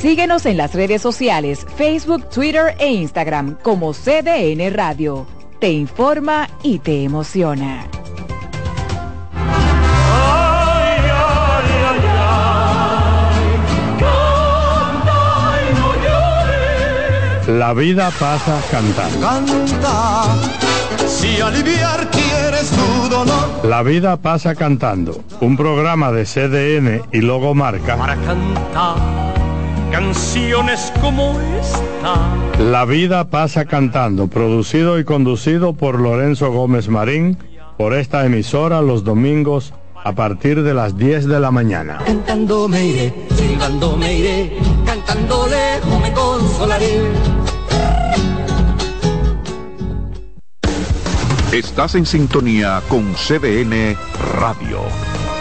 Speaker 22: Síguenos en las redes sociales, Facebook, Twitter e Instagram como CDN Radio. Te informa y te emociona.
Speaker 26: La vida pasa cantando.
Speaker 27: Canta, si aliviar quieres tu dolor.
Speaker 26: La vida pasa cantando. Un programa de CDN y Logo Marca.
Speaker 27: Para cantar canciones como esta.
Speaker 26: La vida pasa cantando. Producido y conducido por Lorenzo Gómez Marín. Por esta emisora los domingos a partir de las 10 de la mañana.
Speaker 27: Cantando me iré, silbando me iré, cantando lejos me consolaré.
Speaker 8: Estás en sintonía con CDN Radio.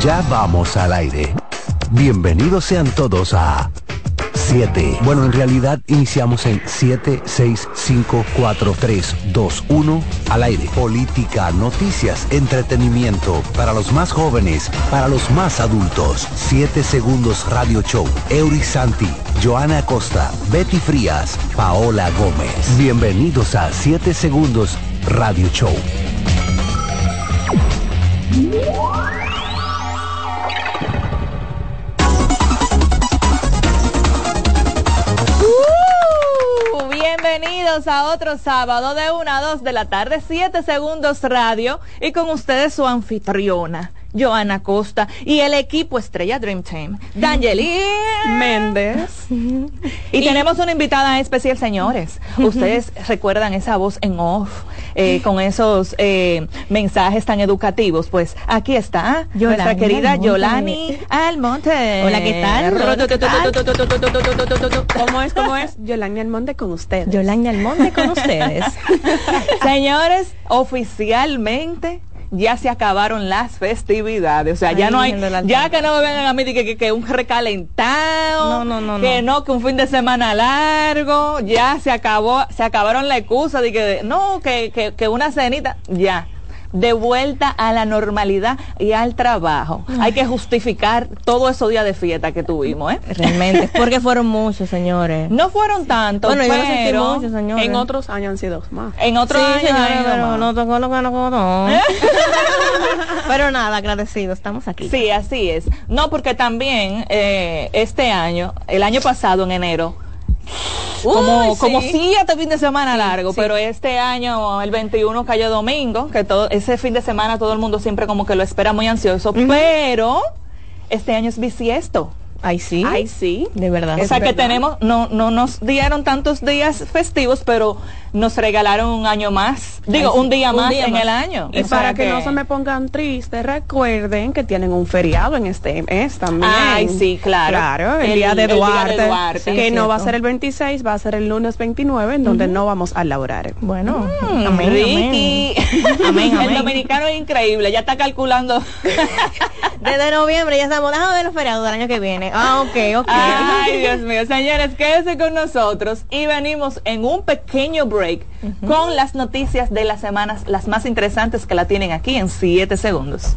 Speaker 28: Ya vamos al aire. Bienvenidos sean todos a 7. Bueno, en realidad iniciamos en 7, 6, 5, 4, 3, 2, 1 al aire. Política, noticias, entretenimiento para los más jóvenes, para los más adultos. 7 segundos Radio Show. Eury Santi, Joana Acosta, Betty Frías, Paola Gómez. Bienvenidos a 7 segundos Radio Show.
Speaker 29: Bienvenidos a otro sábado de 1 a 2 de la tarde, 7 segundos radio y con ustedes su anfitriona. Joana Costa y el equipo Estrella Dream Team, D'Angeli Méndez. Y, tenemos una invitada especial, señores. Ustedes recuerdan esa voz en off, eh, con esos eh, mensajes tan educativos. Pues aquí está nuestra querida
Speaker 30: Almonte.
Speaker 29: Yolani Almonte.
Speaker 30: Hola, ¿qué tal? ¿Cómo es? ¿Cómo es? Yolani Almonte con ustedes.
Speaker 29: Yolani Almonte con ustedes. Señores, oficialmente ya se acabaron las festividades. O sea, ya no hay, ya que no me vengan a mí que, que, que un recalentado,
Speaker 30: No, no, no,
Speaker 29: que
Speaker 30: no.
Speaker 29: no, que un fin de semana largo, ya se acabó, se acabaron la excusa de que no, que, que, que una cenita, ya. De vuelta a la normalidad y al trabajo. Hay que justificar todos esos días de fiesta que tuvimos, ¿eh?
Speaker 31: Realmente, *laughs* porque fueron muchos, señores.
Speaker 29: No fueron tantos,
Speaker 31: Bueno, yo no sentí
Speaker 29: pero
Speaker 31: muchos, señores.
Speaker 30: En otros años han sido más.
Speaker 29: en otros
Speaker 31: Sí,
Speaker 29: años
Speaker 31: señores, pero
Speaker 29: más.
Speaker 31: no tocó lo que no tocó. *laughs* pero nada, agradecido, estamos aquí.
Speaker 29: Sí, así es. No, porque también eh, este año, el año pasado en enero,
Speaker 31: Uy,
Speaker 29: como
Speaker 31: sí.
Speaker 29: siete fin de semana largo, pero este año, el 21 cayó domingo, que todo ese fin de semana todo el mundo siempre como que lo espera muy ansioso, pero este año es bisiesto.
Speaker 31: Ay, sí.
Speaker 29: Ay, sí.
Speaker 31: De verdad.
Speaker 29: O sea que tenemos, no, no nos dieron tantos días festivos, pero nos regalaron un año más. Digo,
Speaker 30: Ay, sí,
Speaker 29: un día
Speaker 30: un
Speaker 29: más
Speaker 30: día
Speaker 29: en
Speaker 30: más.
Speaker 29: el año.
Speaker 30: Y
Speaker 29: O sea
Speaker 30: para que, no se me pongan tristes, recuerden que tienen un feriado en este mes también.
Speaker 29: Ay, sí, claro.
Speaker 30: Claro, el,
Speaker 29: El-
Speaker 30: día de
Speaker 29: el día de
Speaker 30: Duarte, que no va a ser el 26, va a ser el lunes 29, en donde no vamos a laborar.
Speaker 31: Bueno,
Speaker 29: Mm,
Speaker 31: amén,
Speaker 29: Ricky. *laughs*
Speaker 31: Amén,
Speaker 29: El
Speaker 31: amén.
Speaker 29: dominicano es increíble, ya está calculando.
Speaker 31: Desde noviembre ya estamos, déjame ver los feriados del año que viene. Ah, ok, ok.
Speaker 29: Ay, Dios mío. Señores, quédense con nosotros y venimos en un pequeño break con las noticias de las semanas, las más interesantes que la tienen aquí en 7 segundos.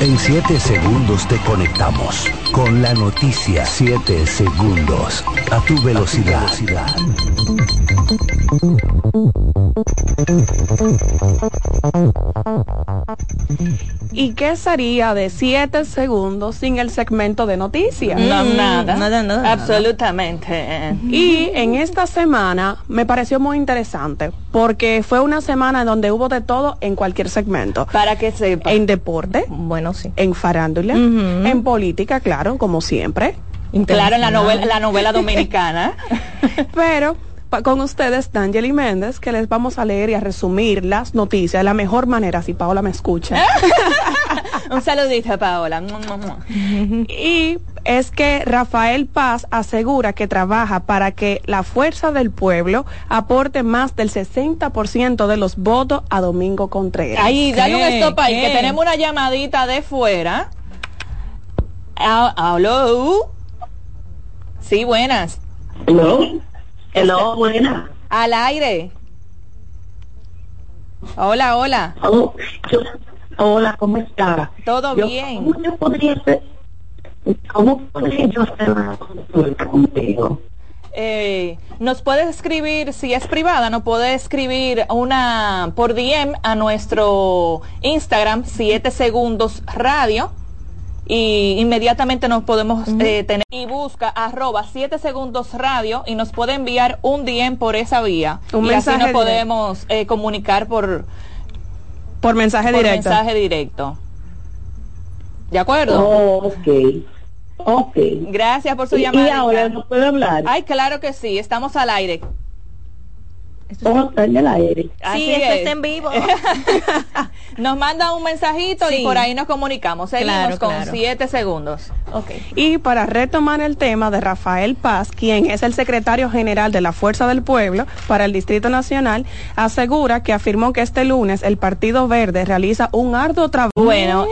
Speaker 28: En 7 segundos te conectamos con la noticia. 7 segundos a tu velocidad.
Speaker 30: ¿Y qué sería de 7 segundos sin el segmento de noticias?
Speaker 29: No, nada.
Speaker 31: nada, nada.
Speaker 29: Absolutamente.
Speaker 30: Y en esta semana me pareció muy interesante porque fue una semana en donde hubo de todo en cualquier segmento.
Speaker 29: Para que sepa.
Speaker 30: En deporte,
Speaker 31: Bueno, sí.
Speaker 30: en farándula, en política, claro, como siempre.
Speaker 29: Claro, en la novela, la novela dominicana. *laughs*
Speaker 30: Pero con ustedes, D'Angeli Méndez, que les vamos a leer y a resumir las noticias de la mejor manera, si Paola me escucha. *laughs*
Speaker 29: Un saludito, Paola.
Speaker 30: Y es que Rafael Paz asegura que trabaja para que la fuerza del pueblo aporte más del 60% de los votos a Domingo Contreras.
Speaker 29: Ahí, dale un stop ahí,
Speaker 30: ¿Qué?
Speaker 29: que tenemos una llamadita de fuera. Ah, Aló. Sí, buenas.
Speaker 32: Hello. Hello, buena.
Speaker 29: Al aire. Hola, hola.
Speaker 32: Oh, yo- hola, ¿cómo está?
Speaker 29: Todo
Speaker 32: Yo-
Speaker 29: bien.
Speaker 32: ¿Cómo yo podría hacer? ¿Cómo podría yo hacer una consulta contigo?
Speaker 29: Eh, nos puede escribir, si es privada, nos puede escribir una por DM a nuestro Instagram, 7 segundos radio. Y inmediatamente nos podemos eh, tener y busca arroba 7 segundos radio y nos puede enviar un DM por esa vía.
Speaker 30: Un
Speaker 29: y
Speaker 30: mensaje
Speaker 29: así nos podemos eh, comunicar por,
Speaker 30: Por mensaje
Speaker 29: por
Speaker 30: directo.
Speaker 29: mensaje directo. ¿De acuerdo?
Speaker 32: Oh, ok. Ok.
Speaker 29: Gracias por su
Speaker 32: Y- y
Speaker 29: llamada.
Speaker 32: ahora no puedo hablar.
Speaker 29: Ay, claro que sí, estamos al aire.
Speaker 32: Oh, está en el aire.
Speaker 29: Así
Speaker 31: Sí, esto
Speaker 29: es.
Speaker 31: está en vivo. *laughs*
Speaker 29: Nos manda un mensajito y por ahí nos comunicamos. Seguimos
Speaker 31: Claro,
Speaker 29: con
Speaker 31: claro.
Speaker 29: siete segundos.
Speaker 30: Y para retomar el tema de Rafael Paz, quien es el secretario general de la Fuerza del Pueblo para el Distrito Nacional, asegura que afirmó que este lunes el Partido Verde realiza un arduo trabajo.
Speaker 29: Bueno,